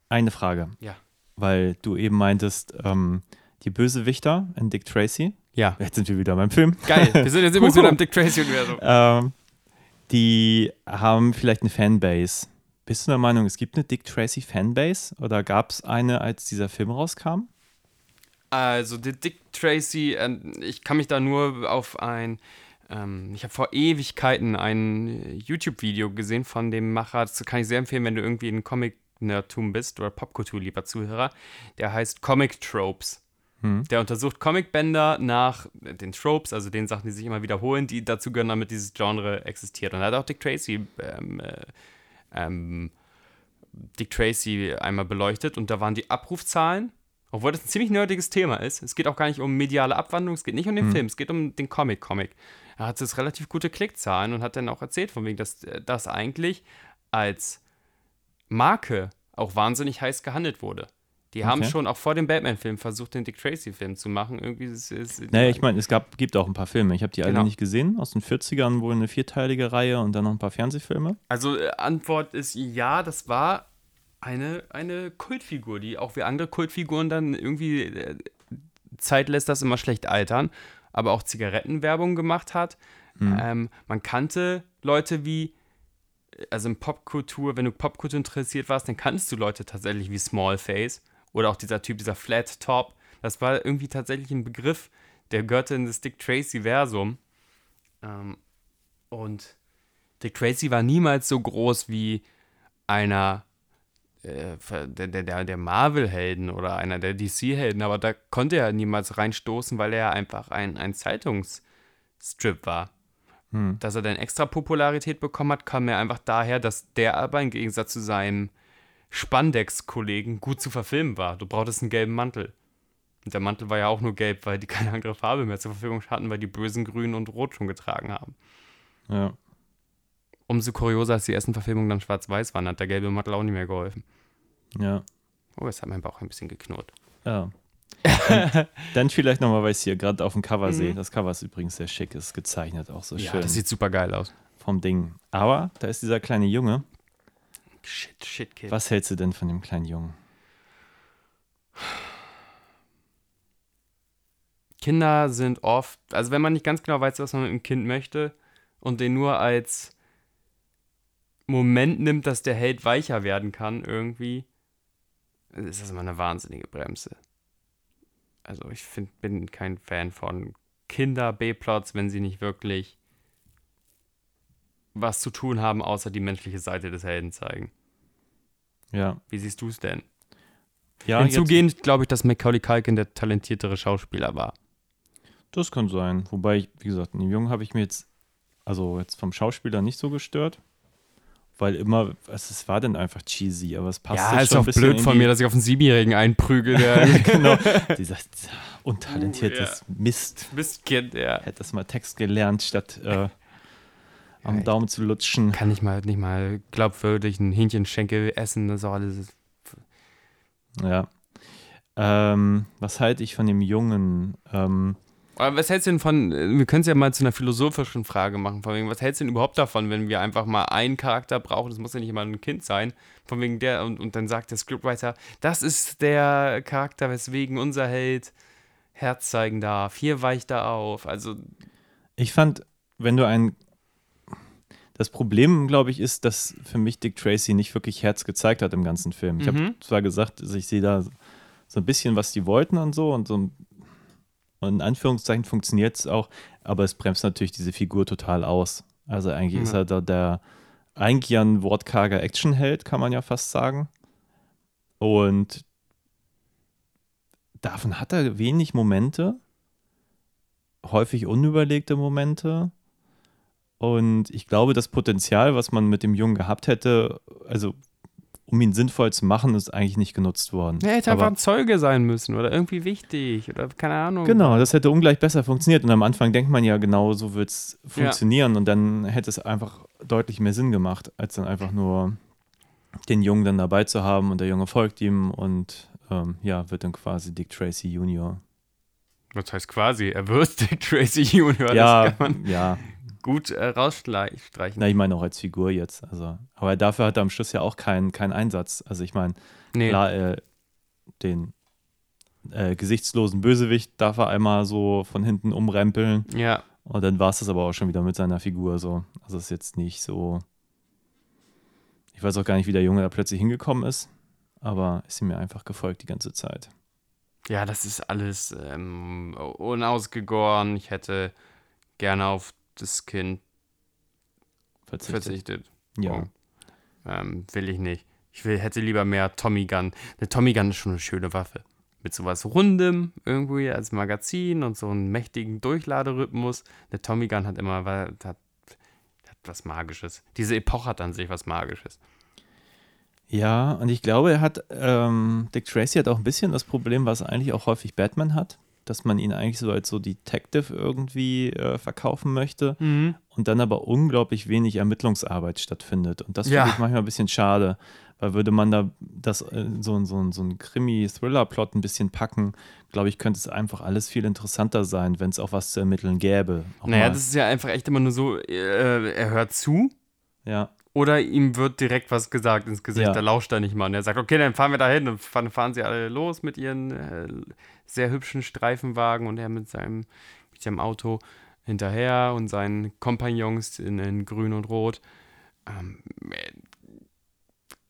eine Frage, Ja. Weil du eben meintest, ähm, die Bösewichter in Dick Tracy, Ja. jetzt sind wir wieder beim Film, Geil. Wir sind jetzt übrigens wieder im Dick Tracy-Universum. ähm, die haben vielleicht eine Fanbase. Bist du der Meinung, es gibt eine Dick Tracy Fanbase? Oder gab es eine, als dieser Film rauskam? Also, der Dick Tracy, äh, ich kann mich da nur auf ein. Ähm, ich habe vor Ewigkeiten ein YouTube-Video gesehen von dem Macher. Das kann ich sehr empfehlen, wenn du irgendwie ein Comic-Nerdtum bist oder Popkultur, lieber Zuhörer. Der heißt Comic Tropes. Der untersucht Comicbänder nach den Tropes, also den Sachen, die sich immer wiederholen, die dazu gehören, damit dieses Genre existiert. Und da hat auch Dick Tracy ähm, äh, ähm, Dick Tracy einmal beleuchtet und da waren die Abrufzahlen, obwohl das ein ziemlich nerdiges Thema ist. Es geht auch gar nicht um mediale Abwandlung, es geht nicht um den Film, es geht um den Comic-Comic. Er hat jetzt relativ gute Klickzahlen und hat dann auch erzählt, von wegen, dass äh, das eigentlich als Marke auch wahnsinnig heiß gehandelt wurde. Die haben Okay. schon auch vor dem Batman-Film versucht, den Dick Tracy-Film zu machen. Irgendwie ist es. Naja, ich meine, es gab, gibt auch ein paar Filme. Ich habe die alle Genau. nicht gesehen. Aus den 40ern wohl eine vierteilige Reihe und dann noch ein paar Fernsehfilme. Also äh, Antwort ist ja, das war eine, eine Kultfigur, die auch wie andere Kultfiguren dann irgendwie äh, Zeit lässt das immer schlecht altern, aber auch Zigarettenwerbung gemacht hat. Ähm, man kannte Leute wie, also in Popkultur, wenn du Popkultur interessiert warst, dann kanntest du Leute tatsächlich wie Smallface oder auch dieser Typ, dieser Flat Top. Das war irgendwie tatsächlich ein Begriff, der gehörte in das Dick Tracy-Versum. Ähm, und Dick Tracy war niemals so groß wie einer äh, der, der, der- der Marvel-Helden oder einer der DC-Helden, aber da konnte er niemals reinstoßen, weil er einfach ein, ein Zeitungsstrip war. Dass er dann extra Popularität bekommen hat, kam mir einfach daher, dass der aber im Gegensatz zu seinem Spandex-Kollegen gut zu verfilmen war. Du brauchtest einen gelben Mantel. Und der Mantel war ja auch nur gelb, weil die keine andere Farbe mehr zur Verfügung hatten, weil die Bösen grün und rot schon getragen haben. Ja. Umso kurioser, als die ersten Verfilmungen dann schwarz-weiß waren, hat der gelbe Mantel auch nicht mehr geholfen. Ja. Oh, jetzt hat mein Bauch ein bisschen geknurrt. Ja. Dann, vielleicht nochmal, weil ich es hier gerade auf dem Cover Mhm. sehe. Das Cover ist übrigens sehr schick, ist gezeichnet, auch so Ja, schön das sieht super geil aus. vom Ding. Aber da ist dieser kleine Junge. Shit, shit, Kid. Was hältst du denn von dem kleinen Jungen? Kinder sind oft, also wenn man nicht ganz genau weiß, was man mit dem Kind möchte und den nur als Moment nimmt, dass der Held weicher werden kann, irgendwie, ist das immer eine wahnsinnige Bremse. Also ich find, bin kein Fan von Kinder-B-Plots, wenn sie nicht wirklich was zu tun haben, außer die menschliche Seite des Helden zeigen. Ja. Wie siehst du es denn? Ja, Hinzugehend glaube ich, dass Macaulay Culkin der talentiertere Schauspieler war. Das kann sein. Wobei, ich, wie gesagt, in dem Jungen habe ich mir jetzt, also jetzt vom Schauspieler nicht so gestört. Weil immer, es, es war dann einfach cheesy, aber es passt Ja, ist auch blöd von mir, dass ich auf einen Siebenjährigen einprügel, der genau, dieser untalentiertes Mist. Mistkind, ja. Hätte das mal Text gelernt, statt äh, am Ja, Daumen zu lutschen. Kann ich mal nicht mal glaubwürdig ein Hähnchenschenkel essen, das ist auch alles. Ja. Ähm, was halte ich von dem Jungen? Ähm, Aber was hältst du denn von, wir können es ja mal zu einer philosophischen Frage machen, von wegen, was hältst du denn überhaupt davon, wenn wir einfach mal einen Charakter brauchen, das muss ja nicht immer ein Kind sein, von wegen der, und, und dann sagt der Scriptwriter, das ist der Charakter, weswegen unser Held Herz zeigen darf, hier weicht er auf, also ich fand, wenn du ein. Das Problem, glaube ich, ist, dass für mich Dick Tracy nicht wirklich Herz gezeigt hat im ganzen Film. Ich habe Mhm. zwar gesagt, also ich sehe da so ein bisschen, was die wollten und so und so ein- und in Anführungszeichen funktioniert es auch, aber es bremst natürlich diese Figur total aus. Also eigentlich ist Ja. er da der eigentlich ja ein wortkarger Actionheld, kann man ja fast sagen. Und davon hat er wenig Momente, häufig unüberlegte Momente. Und ich glaube, das Potenzial, was man mit dem Jungen gehabt hätte, also um ihn sinnvoll zu machen, ist eigentlich nicht genutzt worden. er hätte einfach Aber- ein Zeuge sein müssen oder irgendwie wichtig oder keine Ahnung. Genau, das hätte ungleich besser funktioniert. Und am Anfang denkt man ja, genau so wird es funktionieren. Und dann hätte es einfach deutlich mehr Sinn gemacht, als dann einfach nur den Jungen dann dabei zu haben und der Junge folgt ihm und ähm, ja, wird dann quasi Dick Tracy Junior. Das heißt quasi, er wird Dick Tracy Junior, ja, das kann man ja. Gut äh, rausstreichen. Na, ich meine auch als Figur jetzt. Also, aber dafür hat er am Schluss ja auch keinen keinen Einsatz. Also ich meine, nee. klar, äh, den äh, gesichtslosen Bösewicht darf er einmal so von hinten umrempeln. Ja, Und dann war es das aber auch schon wieder mit seiner Figur so. Also ist jetzt nicht so. Ich weiß auch gar nicht, wie der Junge da plötzlich hingekommen ist, aber ist ihm mir einfach gefolgt die ganze Zeit. ja, das ist alles ähm, unausgegoren. Ich hätte gerne auf das Kind Verzichtet. verzichtet. Ja. Oh. Ähm, will ich nicht. Ich will, hätte lieber mehr Tommy Gun. Eine Tommy Gun ist schon eine schöne Waffe. Mit sowas Rundem irgendwie als Magazin und so einen mächtigen Durchladerhythmus. Eine Tommy Gun hat immer hat, hat was Magisches. Diese Epoche hat an sich was Magisches. Ja, und ich glaube, er hat, ähm, Dick Tracy hat auch ein bisschen das Problem, was eigentlich auch häufig Batman hat, dass man ihn eigentlich so als so Detective irgendwie äh, verkaufen möchte und dann aber unglaublich wenig Ermittlungsarbeit stattfindet. Und das Ja. finde ich manchmal ein bisschen schade, Weil würde man da das äh, so, so, so ein Krimi-Thriller-Plot ein bisschen packen, glaube ich, könnte es einfach alles viel interessanter sein, wenn es auch was zu ermitteln gäbe. Auch Naja, mal. das ist ja einfach echt immer nur so, äh, er hört zu ja. oder ihm wird direkt was gesagt ins Gesicht, Ja. da lauscht er nicht mal. Und er sagt, okay, dann fahren wir da hin. Und fahren, fahren sie alle los mit ihren äh, sehr hübschen Streifenwagen und er mit seinem, mit seinem Auto hinterher und seinen Kompagnons in, in grün und rot. Ähm, äh,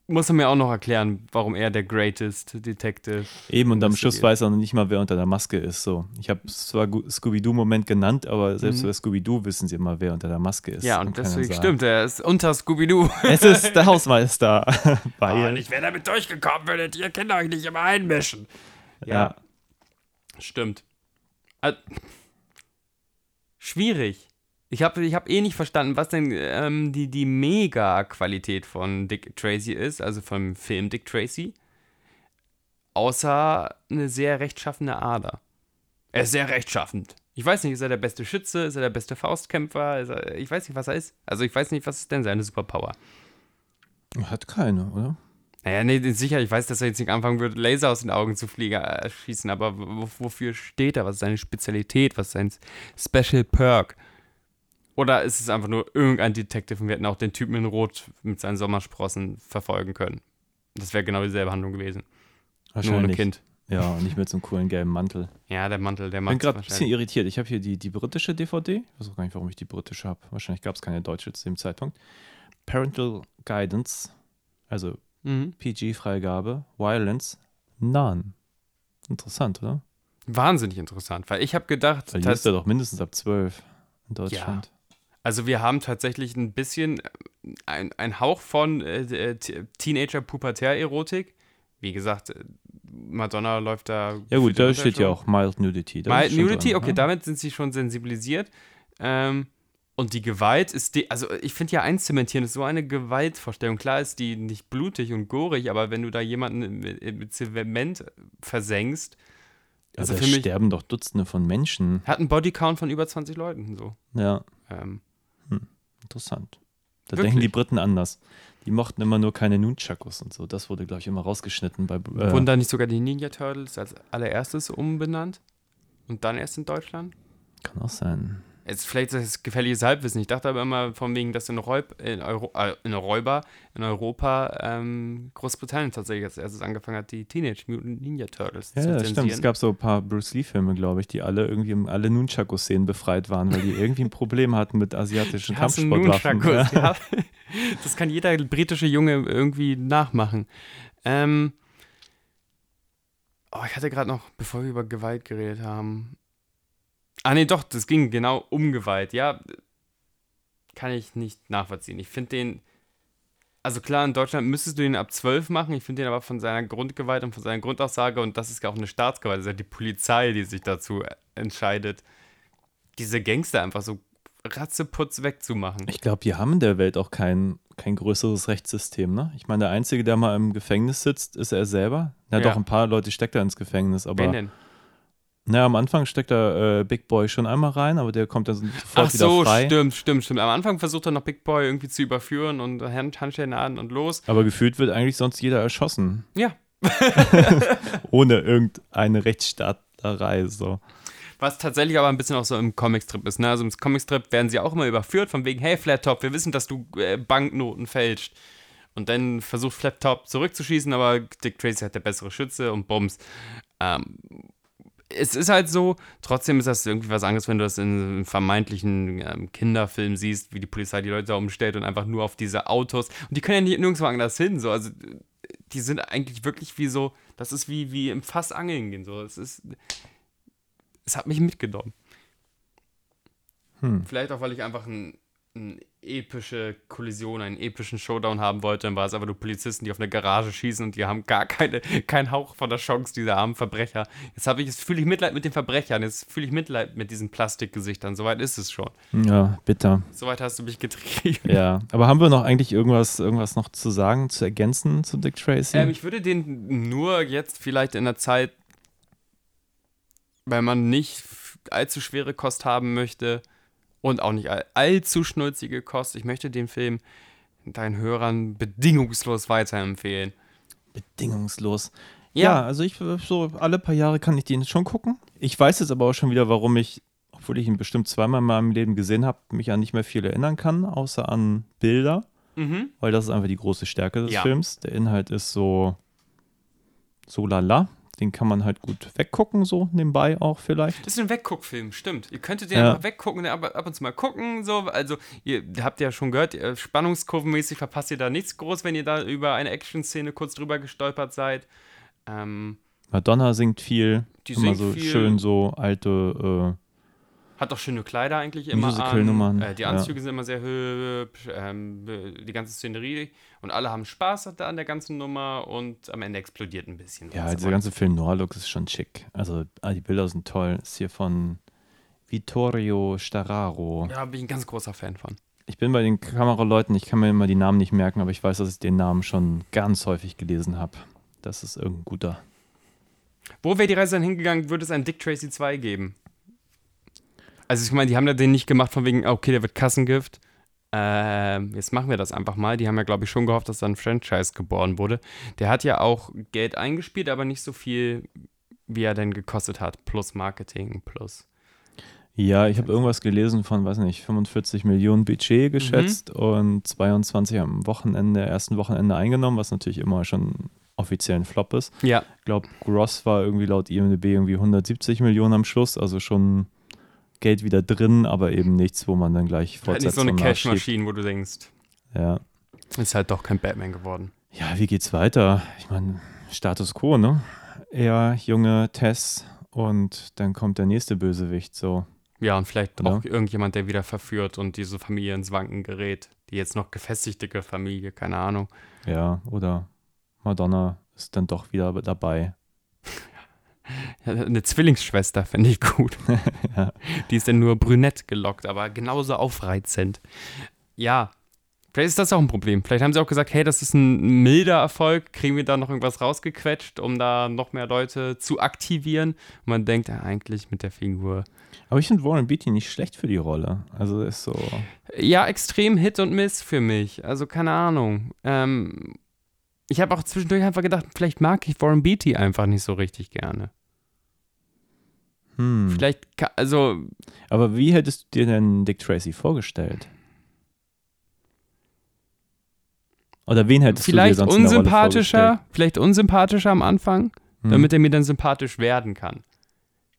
muss er mir auch noch erklären, warum er der greatest Detective Eben, und am. Schluss weiß er noch nicht mal, wer unter der Maske ist. So. Ich habe zwar Scooby-Doo-Moment genannt, aber selbst Mhm. bei Scooby-Doo wissen sie immer, wer unter der Maske ist. Ja, und deswegen stimmt, er ist unter Scooby-Doo. Es ist der Hausmeister. Weil, ich wäre damit durchgekommen, würdet ihr Kinder euch nicht immer einmischen. ja. Stimmt. Al- Schwierig. Ich habe ich hab eh nicht verstanden, was denn ähm, die, die Mega-Qualität von Dick Tracy ist, also vom Film Dick Tracy. Außer eine sehr rechtschaffene Ader. Er ist sehr rechtschaffend. Ich weiß nicht, ist er der beste Schütze? Ist er der beste Faustkämpfer? Er, ich weiß nicht, was er ist. Also ich weiß nicht, was ist denn seine Superpower? Hat keine, oder? Naja, nee, sicher, ich weiß, dass er jetzt nicht anfangen wird, Laser aus den Augen zu fliegen, äh, schießen, aber wo- wofür steht er? Was ist seine Spezialität? Was ist sein Special Perk? Oder ist es einfach nur irgendein Detective und wir hätten auch den Typen in Rot mit seinen Sommersprossen verfolgen können? Das wäre genau dieselbe Handlung gewesen. Nur ohne Wahrscheinlich. Kind. Ja, und nicht mit so einem coolen gelben Mantel. Ja, der Mantel, der Ich bin gerade ein bisschen irritiert. Ich habe hier die, die britische DVD. Ich weiß auch gar nicht, warum ich die britische habe. Wahrscheinlich gab es keine deutsche zu dem Zeitpunkt. Parental Guidance, also mhm. PG-Freigabe, Violence, None. Interessant, oder? Wahnsinnig interessant, weil ich habe gedacht, dass- ist ja doch mindestens ab 12 in Deutschland. Also wir haben tatsächlich ein bisschen ein, ein Hauch von äh, äh, Teenager-Pubertär-Erotik. Wie gesagt, äh, Madonna läuft da. Ja, gut, da steht ja Unterschuh. auch Mild Nudity. Das Mild schon Nudity, drin, okay, ja. damit sind sie schon sensibilisiert. Ähm, und die Gewalt ist, die, also ich finde ja einzementieren ist so eine Gewaltvorstellung. Klar ist die nicht blutig und gorig, aber wenn du da jemanden mit, Zement versenkst, Ja, also da für mich sterben doch Dutzende von Menschen. hat einen Bodycount von über 20 Leuten so. Ja, Ähm, interessant. Da Wirklich? denken die Briten anders. Die mochten immer nur keine Nunchakus und so. Das wurde, glaube ich, immer rausgeschnitten bei. Äh, Wurden da nicht sogar die Ninja Turtles als allererstes umbenannt? Und dann erst in Deutschland? kann auch sein. Jetzt, vielleicht ist das gefährliches Halbwissen. Ich dachte aber immer von wegen, dass in, Räub, in, Euro, äh, in Räuber, in Europa, ähm, Großbritannien tatsächlich als erstes angefangen hat, die Teenage Mutant Ninja Turtles Ja, zu ja stimmt. Es gab so ein paar Bruce Lee-Filme, glaube ich, die alle irgendwie alle Nunchaku-Szenen befreit waren, weil die irgendwie ein Problem hatten mit asiatischen Kampfsportwaffen. Ja. Das kann jeder britische Junge irgendwie nachmachen. Ähm, oh, ich hatte gerade noch, bevor wir über Gewalt geredet haben. Ah, nee, doch, das ging genau um Gewalt. Ja, kann ich nicht nachvollziehen. Ich finde den, also klar, in Deutschland müsstest du den ab 12 machen. Ich finde den aber von seiner Grundgewalt und von seiner Grundaussage, und das ist ja auch eine Staatsgewalt, das ist ja die Polizei, die sich dazu entscheidet, diese Gangster einfach so ratzeputz wegzumachen. Ich glaube, die haben in der Welt auch kein, kein größeres Rechtssystem, ne? Ich meine, der Einzige, der mal im Gefängnis sitzt, ist er selber. Na Ja. doch, ein paar Leute steckt er ins Gefängnis, aber Wen denn? Naja, am Anfang steckt er äh, Big Boy schon einmal rein, aber der kommt dann sofort Ach so, wieder frei. stimmt, stimmt, stimmt. Am Anfang versucht er noch Big Boy irgendwie zu überführen und Hand, Handschellen an und los. Aber gefühlt wird eigentlich sonst jeder erschossen, Ja. ohne irgendeine Rechtsstaatlerei. So. Was tatsächlich aber ein bisschen auch so im Comicstrip ist. Ne? Also im Comicstrip werden sie auch immer überführt, von wegen, hey Flat Top, wir wissen, dass du äh, Banknoten fälscht. Und dann versucht Flat Top zurückzuschießen, aber Dick Tracy hat der bessere Schütze und Bums. Ähm, es ist halt so, trotzdem ist das irgendwie was anderes, wenn du das in einem vermeintlichen ähm, Kinderfilm siehst, wie die Polizei die Leute da umstellt und einfach nur auf diese Autos. Und die können ja nicht nirgendwo anders hin. So. Also die sind eigentlich wirklich wie so, das ist wie, wie im Fass angeln gehen. So. Es ist, es hat mich mitgenommen. Hm. Vielleicht auch, weil ich einfach ein, eine epische Kollision, einen epischen Showdown haben wollte. Dann war es aber nur Polizisten, die auf eine Garage schießen und die haben gar keine, keinen Hauch von der Chance, diese armen Verbrecher. Jetzt habe ich, jetzt fühle ich Mitleid mit den Verbrechern, jetzt fühle ich Mitleid mit diesen Plastikgesichtern. Soweit ist es schon. Ja, bitter. Soweit hast du mich getrieben. Ja, aber haben wir noch eigentlich irgendwas, irgendwas noch zu sagen, zu ergänzen zu Dick Tracy? Ähm, ich würde den nur jetzt vielleicht in der Zeit, weil man nicht allzu schwere Kost haben möchte und auch nicht all, allzu schnulzige Kost. Ich möchte den Film deinen Hörern bedingungslos weiterempfehlen. Bedingungslos. Ja. Ja, also ich so alle paar Jahre kann ich den schon gucken. Ich weiß jetzt aber auch schon wieder, warum ich, obwohl ich ihn bestimmt zweimal in meinem Leben gesehen habe, mich an nicht mehr viel erinnern kann, außer an Bilder, Mhm. weil das ist einfach die große Stärke des Ja. Films. Der Inhalt ist so so lala. Den kann man halt gut weggucken, so nebenbei auch vielleicht. Das ist ein Wegguckfilm, stimmt. Ihr könntet den Ja. einfach weggucken, ab, ab und zu mal gucken. So. Also, ihr habt ja schon gehört, spannungskurvenmäßig verpasst ihr da nichts groß, wenn ihr da über eine Action-Szene kurz drüber gestolpert seid. Ähm, Madonna singt viel, Die immer singt so viel. schön so alte hat auch schöne Kleider eigentlich immer Musical-Nummern, an. Äh, die ja. Anzüge sind immer sehr hübsch, ähm, die ganze Szenerie. Und alle haben Spaß an der ganzen Nummer und am Ende explodiert ein bisschen. Ja, dieser ganze Film Noir-Look ist schon schick. Also ah, die Bilder sind toll. Ist hier von Vittorio Stararo. Ja, bin ich ein ganz großer Fan von. Ich bin bei den Kameraleuten, ich kann mir immer die Namen nicht merken, aber ich weiß, dass ich den Namen schon ganz häufig gelesen habe. Das ist irgendein guter. Wo wäre die Reise dann hingegangen, würde es einen Dick Tracy 2 geben? Also ich meine, die haben ja den nicht gemacht von wegen, okay, der wird Kassengift. Ähm, jetzt machen wir das einfach mal. Die haben ja, glaube ich, schon gehofft, dass da ein Franchise geboren wurde. Der hat ja auch Geld eingespielt, aber nicht so viel, wie er denn gekostet hat. Plus Marketing, plus. Ja, ich habe irgendwas gelesen von, weiß nicht, 45 Millionen Budget geschätzt und 22 am Wochenende, ersten Wochenende eingenommen, was natürlich immer schon offiziell ein Flop ist. Ja, Ich glaube, Gross war irgendwie laut IMDb irgendwie 170 Millionen am Schluss, also schon Geld wieder drin, aber eben nichts, wo man dann gleich halt nicht so eine. Cash-Maschine, wo du denkst, Ja. ist halt doch kein Batman geworden. ja, wie geht's weiter? Ich meine, Status Quo, ne? Er, junge Tess und dann kommt der nächste Bösewicht, so. Ja, und vielleicht Oder? auch irgendjemand, der wieder verführt und diese Familie ins Wanken gerät. Die jetzt noch gefestigte Familie, keine Ahnung. Ja, oder Madonna ist dann doch wieder dabei. Eine Zwillingsschwester fände ich gut. Ja. Die ist dann nur brünett gelockt, aber genauso aufreizend. Ja, vielleicht ist das auch ein Problem. Vielleicht haben sie auch gesagt, hey, das ist ein milder Erfolg, kriegen wir da noch irgendwas rausgequetscht, um da noch mehr Leute zu aktivieren. Und man denkt ja eigentlich mit der Figur. Aber ich finde Warren Beatty nicht schlecht für die Rolle. Also ist so. Ja, extrem Hit und Miss für mich. Also keine Ahnung. Ähm, ich habe auch zwischendurch einfach gedacht, vielleicht mag ich Warren Beatty einfach nicht so richtig gerne. Hm. Vielleicht, also Aber wie hättest du dir denn Dick Tracy vorgestellt? Oder wen hättest vielleicht du dir sonst unsympathischer, vielleicht unsympathischer am Anfang, Hm. damit er mir dann sympathisch werden kann.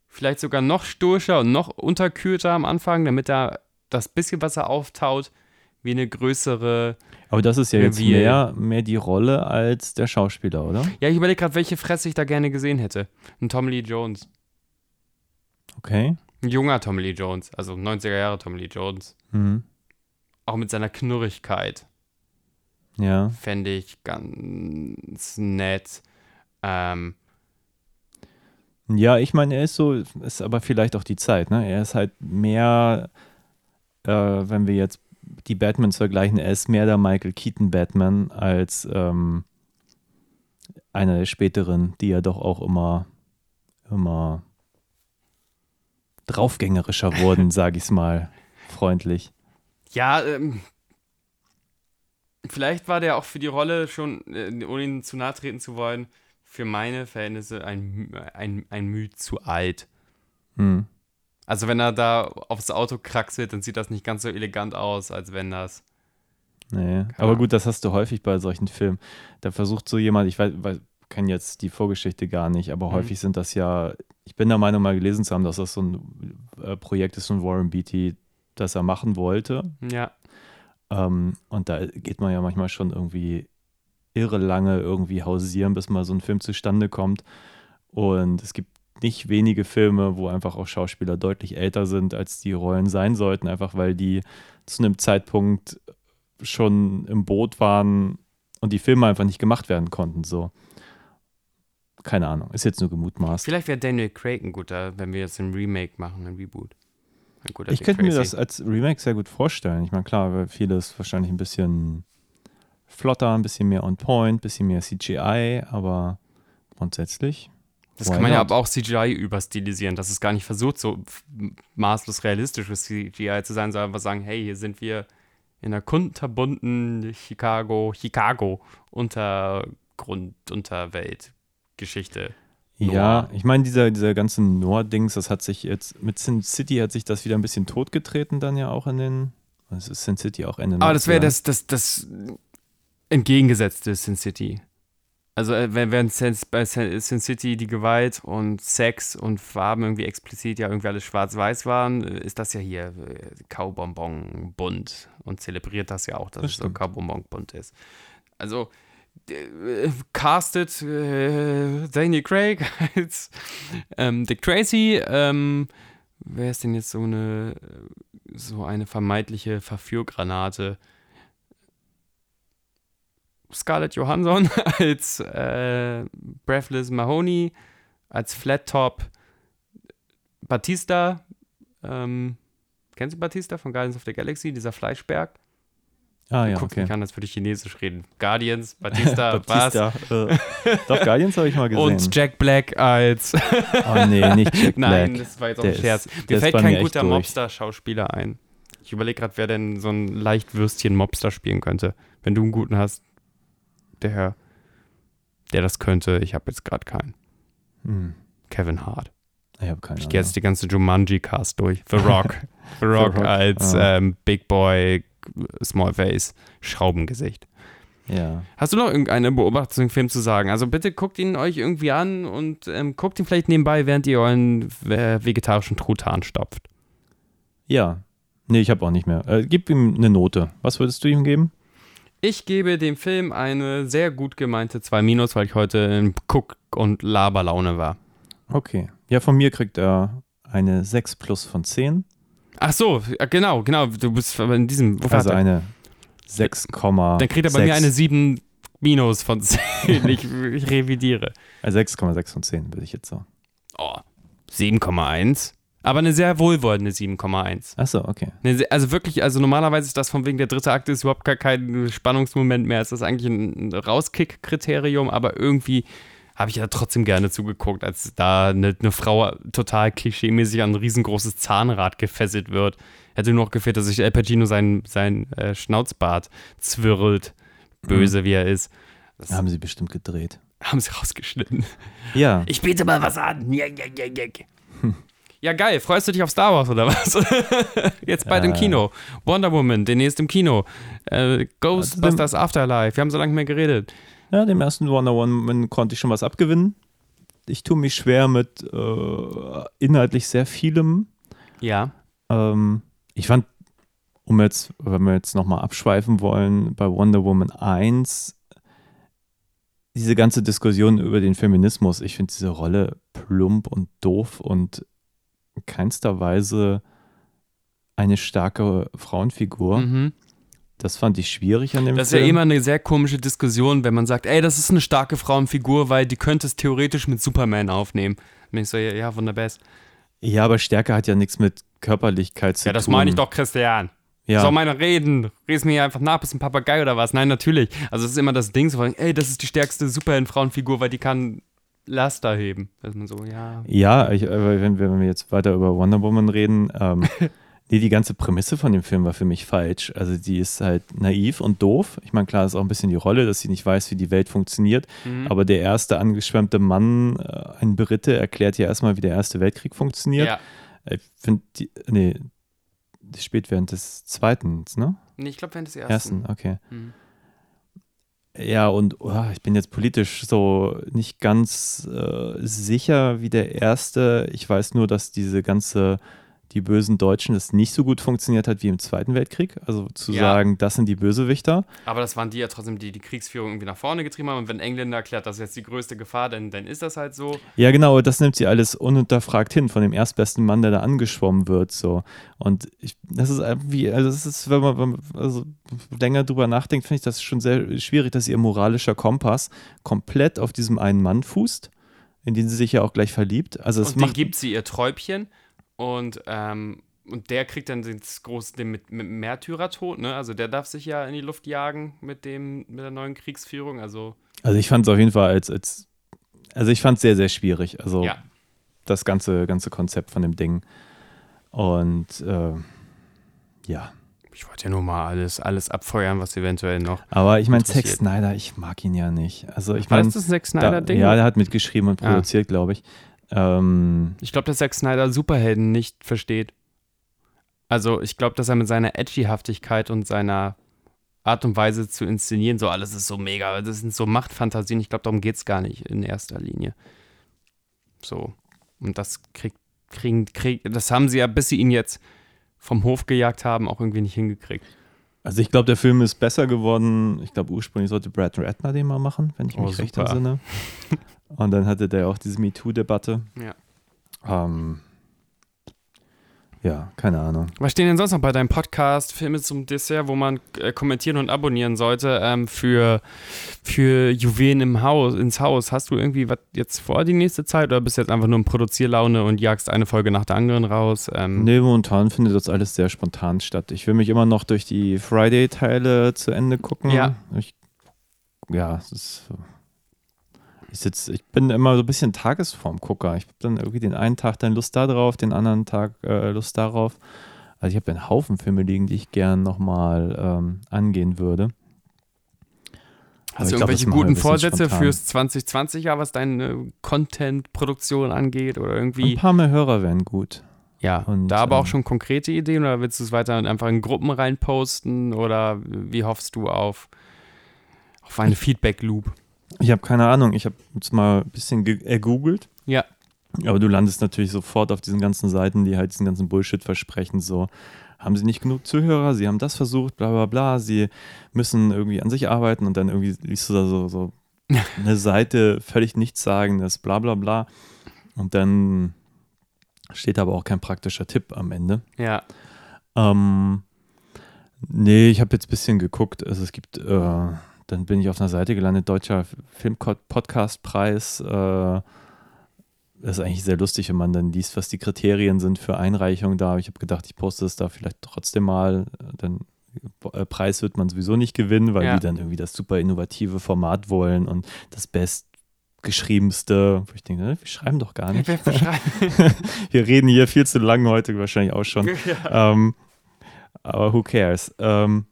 Vielleicht sogar noch stoischer und noch unterkühlter am Anfang, damit er das bisschen, was er auftaut, wie eine größere. Aber das ist ja jetzt Reveal. mehr, mehr die Rolle als der Schauspieler, oder? Ja, ich überlege gerade, welche Fresse ich da gerne gesehen hätte. Ein Tommy Lee Jones. Okay. Ein junger Tommy Lee Jones, also 90er Jahre Tommy Lee Jones. Mhm. Auch mit seiner Knurrigkeit Ja. fände ich ganz nett. Ähm, Ja, ich meine, er ist so, ist aber vielleicht auch die Zeit, ne? Er ist halt mehr, äh, wenn wir jetzt die Batmans vergleichen, er ist mehr der Michael Keaton Batman als ähm, einer der späteren, die ja doch auch immer, immer draufgängerischer wurden, sage ich es mal freundlich. Ja, ähm, vielleicht war der auch für die Rolle schon, äh, ohne ihn zu nahe treten zu wollen, für meine Verhältnisse ein, ein, ein Mühe zu alt. Hm. Also wenn er da aufs Auto kraxelt, dann sieht das nicht ganz so elegant aus, als wenn das. Nee. Aber Ahnung. gut, das hast du häufig bei solchen Filmen. Da versucht so jemand, ich weiß, weiß kenne jetzt die Vorgeschichte gar nicht, aber Mhm. häufig sind das ja, ich bin der Meinung, mal gelesen zu haben, dass das so ein äh, Projekt ist von Warren Beatty, das er machen wollte. Ja. Ähm, und da geht man ja manchmal schon irgendwie irre lange irgendwie hausieren, bis mal so ein Film zustande kommt. Und es gibt nicht wenige Filme, wo einfach auch Schauspieler deutlich älter sind, als die Rollen sein sollten, einfach weil die zu einem Zeitpunkt schon im Boot waren und die Filme einfach nicht gemacht werden konnten. So. Keine Ahnung, ist jetzt nur gemutmaßt. Vielleicht wäre Daniel Craig ein guter, wenn wir jetzt ein Remake machen, ein Reboot. Ein guter Ich könnte mir das als Remake sehr gut vorstellen. Ich meine, klar, weil vieles wahrscheinlich ein bisschen flotter, ein bisschen mehr on point, ein bisschen mehr CGI, aber grundsätzlich. Das Why kann man ja not? aber auch CGI überstilisieren, dass es gar nicht versucht, so maßlos realistisches CGI zu sein, sondern einfach sagen, hey, hier sind wir in einer kunterbunten Chicago, Chicago Untergrund, Unterwelt Geschichte. Ja, Noir. ich meine, dieser, dieser ganze Noir-Dings, das hat sich jetzt, mit Sin City hat sich das wieder ein bisschen totgetreten dann ja auch in den, also ist Sin City auch Ende Aber das wäre 90er. das, das, das entgegengesetzte Sin City. Also äh, wenn, wenn bei Sin City die Gewalt und Sex und Farben irgendwie explizit ja irgendwie alles schwarz-weiß waren, äh, ist das ja hier äh, Kaubonbon bunt und zelebriert das ja auch, dass Das es so. Kaubonbon bunt ist. Also äh, castet äh, Daniel Craig als ähm, Dick Tracy. Ähm, wer ist denn jetzt so eine so eine vermeintliche Verführgranate? Scarlett Johansson als äh, Breathless Mahoney, als Flat Top Batista. Ähm, kennst du Batista von Guardians of the Galaxy, dieser Fleischberg? Ah ja, Guck okay. mich an, als würde ich Chinesisch reden. Guardians, Batista, Batista, äh, doch, Guardians habe ich mal was? gesehen. Und Jack Black als. oh nee, nicht Jack Nein, Black. das war jetzt auch Der ein Scherz. ist- Mir fällt kein guter. Mobster-Schauspieler ein. Ich überlege gerade, wer denn so ein Leichtwürstchen-Mobster spielen könnte. Wenn du einen guten hast, der, der das könnte. Ich habe jetzt gerade keinen. Hm, Kevin Hart. ich habe keine Ich gehe jetzt die ganze Jumanji-Cast durch. The Rock. The Rock, Rock, als ah. ähm, Big Boy, Small Face, Schraubengesicht. Ja. Hast du noch irgendeine Beobachtung zum Film zu sagen? Also bitte guckt ihn euch irgendwie an und ähm, guckt ihn vielleicht nebenbei, während ihr euren äh, vegetarischen Truthahn stopft. Ja. Nee, ich habe auch nicht mehr. Äh, gib ihm eine Note. Was würdest du ihm geben? Ich gebe dem Film eine sehr gut gemeinte 2 Minus, weil ich heute in Guck- und Laberlaune war. Okay. Ja, von mir kriegt er eine 6 plus von 10. Ach so, genau, genau. Du bist in diesem. Also eine 6,6. Dann kriegt er bei mir eine 7 Minus von 10. ich, ich revidiere. äh, 6,6 von 10, würde ich jetzt sagen. Oh, 7,1. Aber eine sehr wohlwollende 7,1. Achso, okay. Eine Also wirklich, also normalerweise ist das von wegen der dritte Akt ist überhaupt gar kein Spannungsmoment mehr. Es ist eigentlich ein Rauskick-Kriterium, aber irgendwie habe ich ja trotzdem gerne zugeguckt, als da eine, eine Frau total klischeemäßig an ein riesengroßes Zahnrad gefesselt wird. Hätte nur noch gefehlt, dass sich Al Pacino sein, sein äh, Schnauzbart zwirrt, böse wie er ist. Das Haben sie bestimmt gedreht. haben sie rausgeschnitten. Ja. Ich biete mal was an. Ja, ja, ja, ja. Ja, geil. Freust du dich auf Star Wars oder was? Jetzt bald im Äh. Kino. Wonder Woman, demnächst im Kino. Äh, Ghostbusters Afterlife. Wir haben so lange mehr geredet. Ja, dem ersten Wonder Woman konnte ich schon was abgewinnen. Ich tue mich schwer mit äh, inhaltlich sehr vielem. Ja. Ähm, ich fand, um jetzt, wenn wir jetzt nochmal abschweifen wollen, bei Wonder Woman 1, diese ganze Diskussion über den Feminismus, ich finde diese Rolle plump und doof und keinster Weise eine starke Frauenfigur. Mhm. Das fand ich schwierig an dem Das ist ja Film. immer eine sehr komische Diskussion, wenn man sagt, ey, das ist eine starke Frauenfigur, weil die könnte es theoretisch mit Superman aufnehmen. Bin ich so, ja, ja wunderbest. ja, aber Stärke hat ja nichts mit Körperlichkeit zu Ja, das tun. meine ich doch, Christian. Ja. Soll meine reden? Red's mir einfach nach, bist ein Papagei oder was? Nein, natürlich. Also es ist immer das Ding, so ey, das ist die stärkste Superhelden-Frauenfigur, weil die kann Laster heben. Dass man so, ja. Ja, ich, aber wenn, wir- wenn wir jetzt weiter über Wonder Woman reden, ähm, nee, die ganze Prämisse von dem Film war für mich falsch. Also die ist halt naiv und doof. Ich meine, klar ist auch ein bisschen die Rolle, dass sie nicht weiß, wie die Welt funktioniert. Mhm. Aber der erste angeschwemmte Mann, äh, ein Brite, erklärt ja erstmal, wie der Erste Weltkrieg funktioniert. Ja. Ich finde, nee, das spielt während des Zweiten, ne? Nee, ich glaube, während des ersten. Ersten, okay. Mhm. Ja, und oh, ich bin jetzt politisch so nicht ganz äh, sicher wie der erste. Ich weiß nur, dass diese ganze, die bösen Deutschen, das nicht so gut funktioniert hat wie im Zweiten Weltkrieg. Also zu Ja. sagen, das sind die Bösewichter. Aber das waren die ja trotzdem, die die Kriegsführung irgendwie nach vorne getrieben haben. Und wenn Engländer erklärt, das ist jetzt die größte Gefahr, dann, dann ist das halt so. Ja, genau, das nimmt sie alles ununterfragt hin von dem erstbesten Mann, der da angeschwommen wird. So. Und ich, das ist irgendwie, also das ist, wenn man, wenn man also länger drüber nachdenkt, finde ich das schon sehr schwierig, dass ihr moralischer Kompass komplett auf diesem einen Mann fußt, in den sie sich ja auch gleich verliebt. Also es und den macht gibt sie ihr Träubchen. Und, ähm, und der kriegt dann das große, den mit, mit Märtyrertod, ne? Also der darf sich ja in die Luft jagen mit dem, mit der neuen Kriegsführung. Also, Also ich fand es auf jeden Fall als, als also ich fand es sehr, sehr schwierig. Also ja. das ganze, ganze Konzept von dem Ding. Und äh, ja. Ich wollte ja nur mal alles, alles abfeuern, was eventuell noch. Aber ich meine, Zack. Snyder, ich mag ihn ja nicht. Also ich meine, das das Zack Snyder-Ding? ja, der hat mitgeschrieben und Ah. produziert, glaube ich. Ähm, Ich glaube, dass Zack Snyder Superhelden nicht versteht. Also, ich glaube, dass er mit seiner Edgy-Haftigkeit und seiner Art und Weise zu inszenieren, so alles ist so mega, das sind so Machtfantasien. Ich glaube, darum geht es gar nicht in erster Linie. So. Und das kriegt, kriegen, krieg, das haben sie ja, bis sie ihn jetzt vom Hof gejagt haben, auch irgendwie nicht hingekriegt. also ich glaube, der Film ist besser geworden. Ich glaube, ursprünglich sollte Brad Ratner den mal machen, wenn ich Oh, mich recht super. entsinne. Und dann hatte der auch diese MeToo-Debatte. Ja. Ähm, ja, keine Ahnung. Was stehen denn sonst noch bei deinem Podcast Filme zum Dessert, wo man äh, kommentieren und abonnieren sollte ähm, für, für Juwelen im Haus, ins Haus? Hast du irgendwie was jetzt vor die nächste Zeit oder bist du jetzt einfach nur in Produzierlaune und jagst eine Folge nach der anderen raus? Ähm, Nee, momentan findet das alles sehr spontan statt. Ich will mich immer noch durch die Friday-Teile zu Ende gucken. Ja. Ich, ja, es ist. Ich, sitz, ich bin immer so ein bisschen Tagesformgucker. Ich habe dann irgendwie den einen Tag dann Lust da drauf, den anderen Tag äh, Lust darauf. Also ich habe einen Haufen Filme liegen, die ich gern nochmal ähm, angehen würde. Hast du glaub, irgendwelche wir guten ein Vorsätze spontan. fürs 2020-Jahr, was deine Content-Produktion angeht oder Ein irgendwie? paar mehr Hörer wären gut. Ja, und, da aber auch ähm, schon konkrete Ideen oder willst du es weiter einfach in Gruppen reinposten oder wie hoffst du auf, auf eine Feedback-Loop? Ich habe keine Ahnung. Ich habe jetzt mal ein bisschen ge- ergoogelt. Ja. Aber du landest natürlich sofort auf diesen ganzen Seiten, die halt diesen ganzen Bullshit versprechen. So, haben sie nicht genug Zuhörer, sie haben das versucht, bla bla bla, sie müssen irgendwie an sich arbeiten und dann irgendwie liest du da so, so eine Seite völlig nichtssagendes, bla bla bla. Und dann steht aber auch kein praktischer Tipp am Ende. Ja. Ähm, nee, ich habe jetzt ein bisschen geguckt. Also es gibt, äh, dann bin ich auf einer Seite gelandet, Deutscher Film-Podcast-Preis. Äh, das ist eigentlich sehr lustig, wenn man dann liest, was die Kriterien sind für Einreichung da. Ich habe gedacht, ich poste es da vielleicht trotzdem mal. Dann äh, Preis wird man sowieso nicht gewinnen, weil Ja. die dann irgendwie das super innovative Format wollen und das bestgeschriebenste. Wo ich denke, ne, wir schreiben doch gar nicht. Wir reden hier viel zu lang heute, wahrscheinlich auch schon. Ähm, aber who cares? Ähm,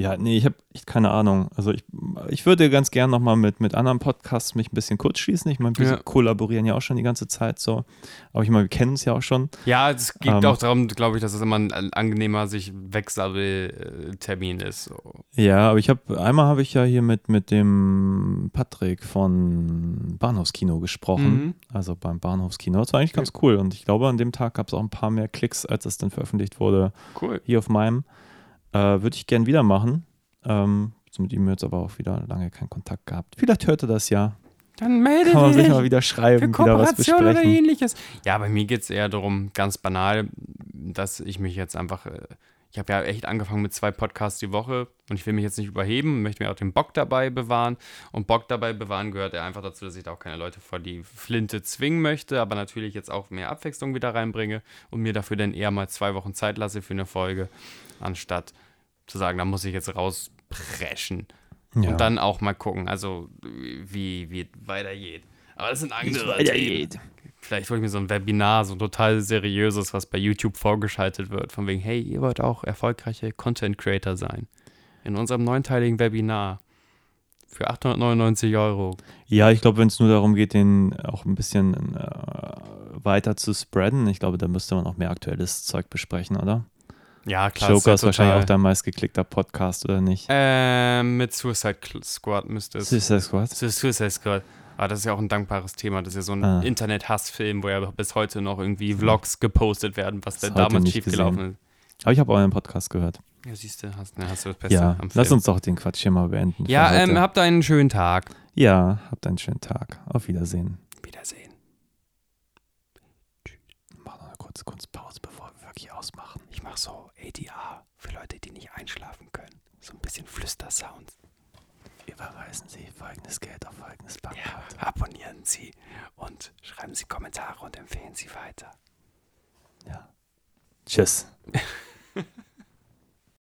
ja, nee, ich habe echt keine Ahnung. Also ich, ich würde ganz gern nochmal mit, mit anderen Podcasts mich ein bisschen kurz schließen. Ich meine, wir Ja. kollaborieren ja auch schon die ganze Zeit so. Aber ich meine, wir kennen uns ja auch schon. Ja, es geht Ähm. auch darum, glaube ich, dass es immer ein, angenehmer sich Wegsabbel-Termin ist. So. Ja, aber ich habe, einmal habe ich ja hier mit, mit dem Patrick von Bahnhofskino gesprochen. Mhm. Also beim Bahnhofskino. Das war eigentlich ganz cool. Und ich glaube, an dem Tag gab es auch ein paar mehr Klicks, als es dann veröffentlicht wurde. Cool. hier auf meinem. Äh, Würde ich gern wieder machen. Ähm, mit ihm jetzt aber auch wieder lange keinen Kontakt gehabt. Vielleicht hört er das ja. Dann melde Kann man sich mal wieder für schreiben, wieder was Kooperation oder besprechen. ähnliches. Ja, bei mir geht es eher darum, ganz banal, dass ich mich jetzt einfach, äh, ich habe ja echt angefangen mit zwei Podcasts die Woche und ich will mich jetzt nicht überheben, möchte mir auch den Bock dabei bewahren. Und Bock dabei bewahren gehört ja einfach dazu, dass ich da auch keine Leute vor die Flinte zwingen möchte, aber natürlich jetzt auch mehr Abwechslung wieder reinbringe und mir dafür dann eher mal zwei Wochen Zeit lasse für eine Folge, anstatt zu sagen, da muss ich jetzt rauspreschen. Ja. Und dann auch mal gucken, also wie, wie es weitergeht. Aber das sind andere Themen. Vielleicht hole ich mir so ein Webinar, so ein total seriöses, was bei YouTube vorgeschaltet wird, von wegen, hey, ihr wollt auch erfolgreiche Content Creator sein. In unserem neunteiligen Webinar für 899 Euro. Ja, ich glaube, wenn es nur darum geht, den auch ein bisschen äh, weiter zu spreaden, ich glaube, da müsste man auch mehr aktuelles Zeug besprechen, oder? Ja, klar. Joker ist ja wahrscheinlich auch dein meistgeklickter Podcast, oder nicht? Ähm, mit Suicide Squad müsste es. Suicide Squad? Su- Suicide Squad. Aber das ist ja auch ein dankbares Thema. Das ist ja so ein Ah. Internet-Hassfilm, wo ja bis heute noch irgendwie Vlogs gepostet werden, was heute damals schiefgelaufen ist. Aber ich habe euren Podcast gehört. Ja, siehst du, hast, ne, hast du das Beste Ja, am Film. lass uns doch den Quatsch hier mal beenden. Ja, ähm, habt einen schönen Tag. ja, habt einen schönen Tag. Auf Wiedersehen. Wiedersehen. Mach noch eine kurze Kunstpause, bevor wir wirklich ausmachen. Ich mache so ADR für Leute, die nicht einschlafen können. So ein bisschen Flüstersounds. Überweisen Sie folgendes Geld auf folgendes Ja, Bankkonto. abonnieren Sie und schreiben Sie Kommentare und empfehlen Sie weiter. Ja. Tschüss.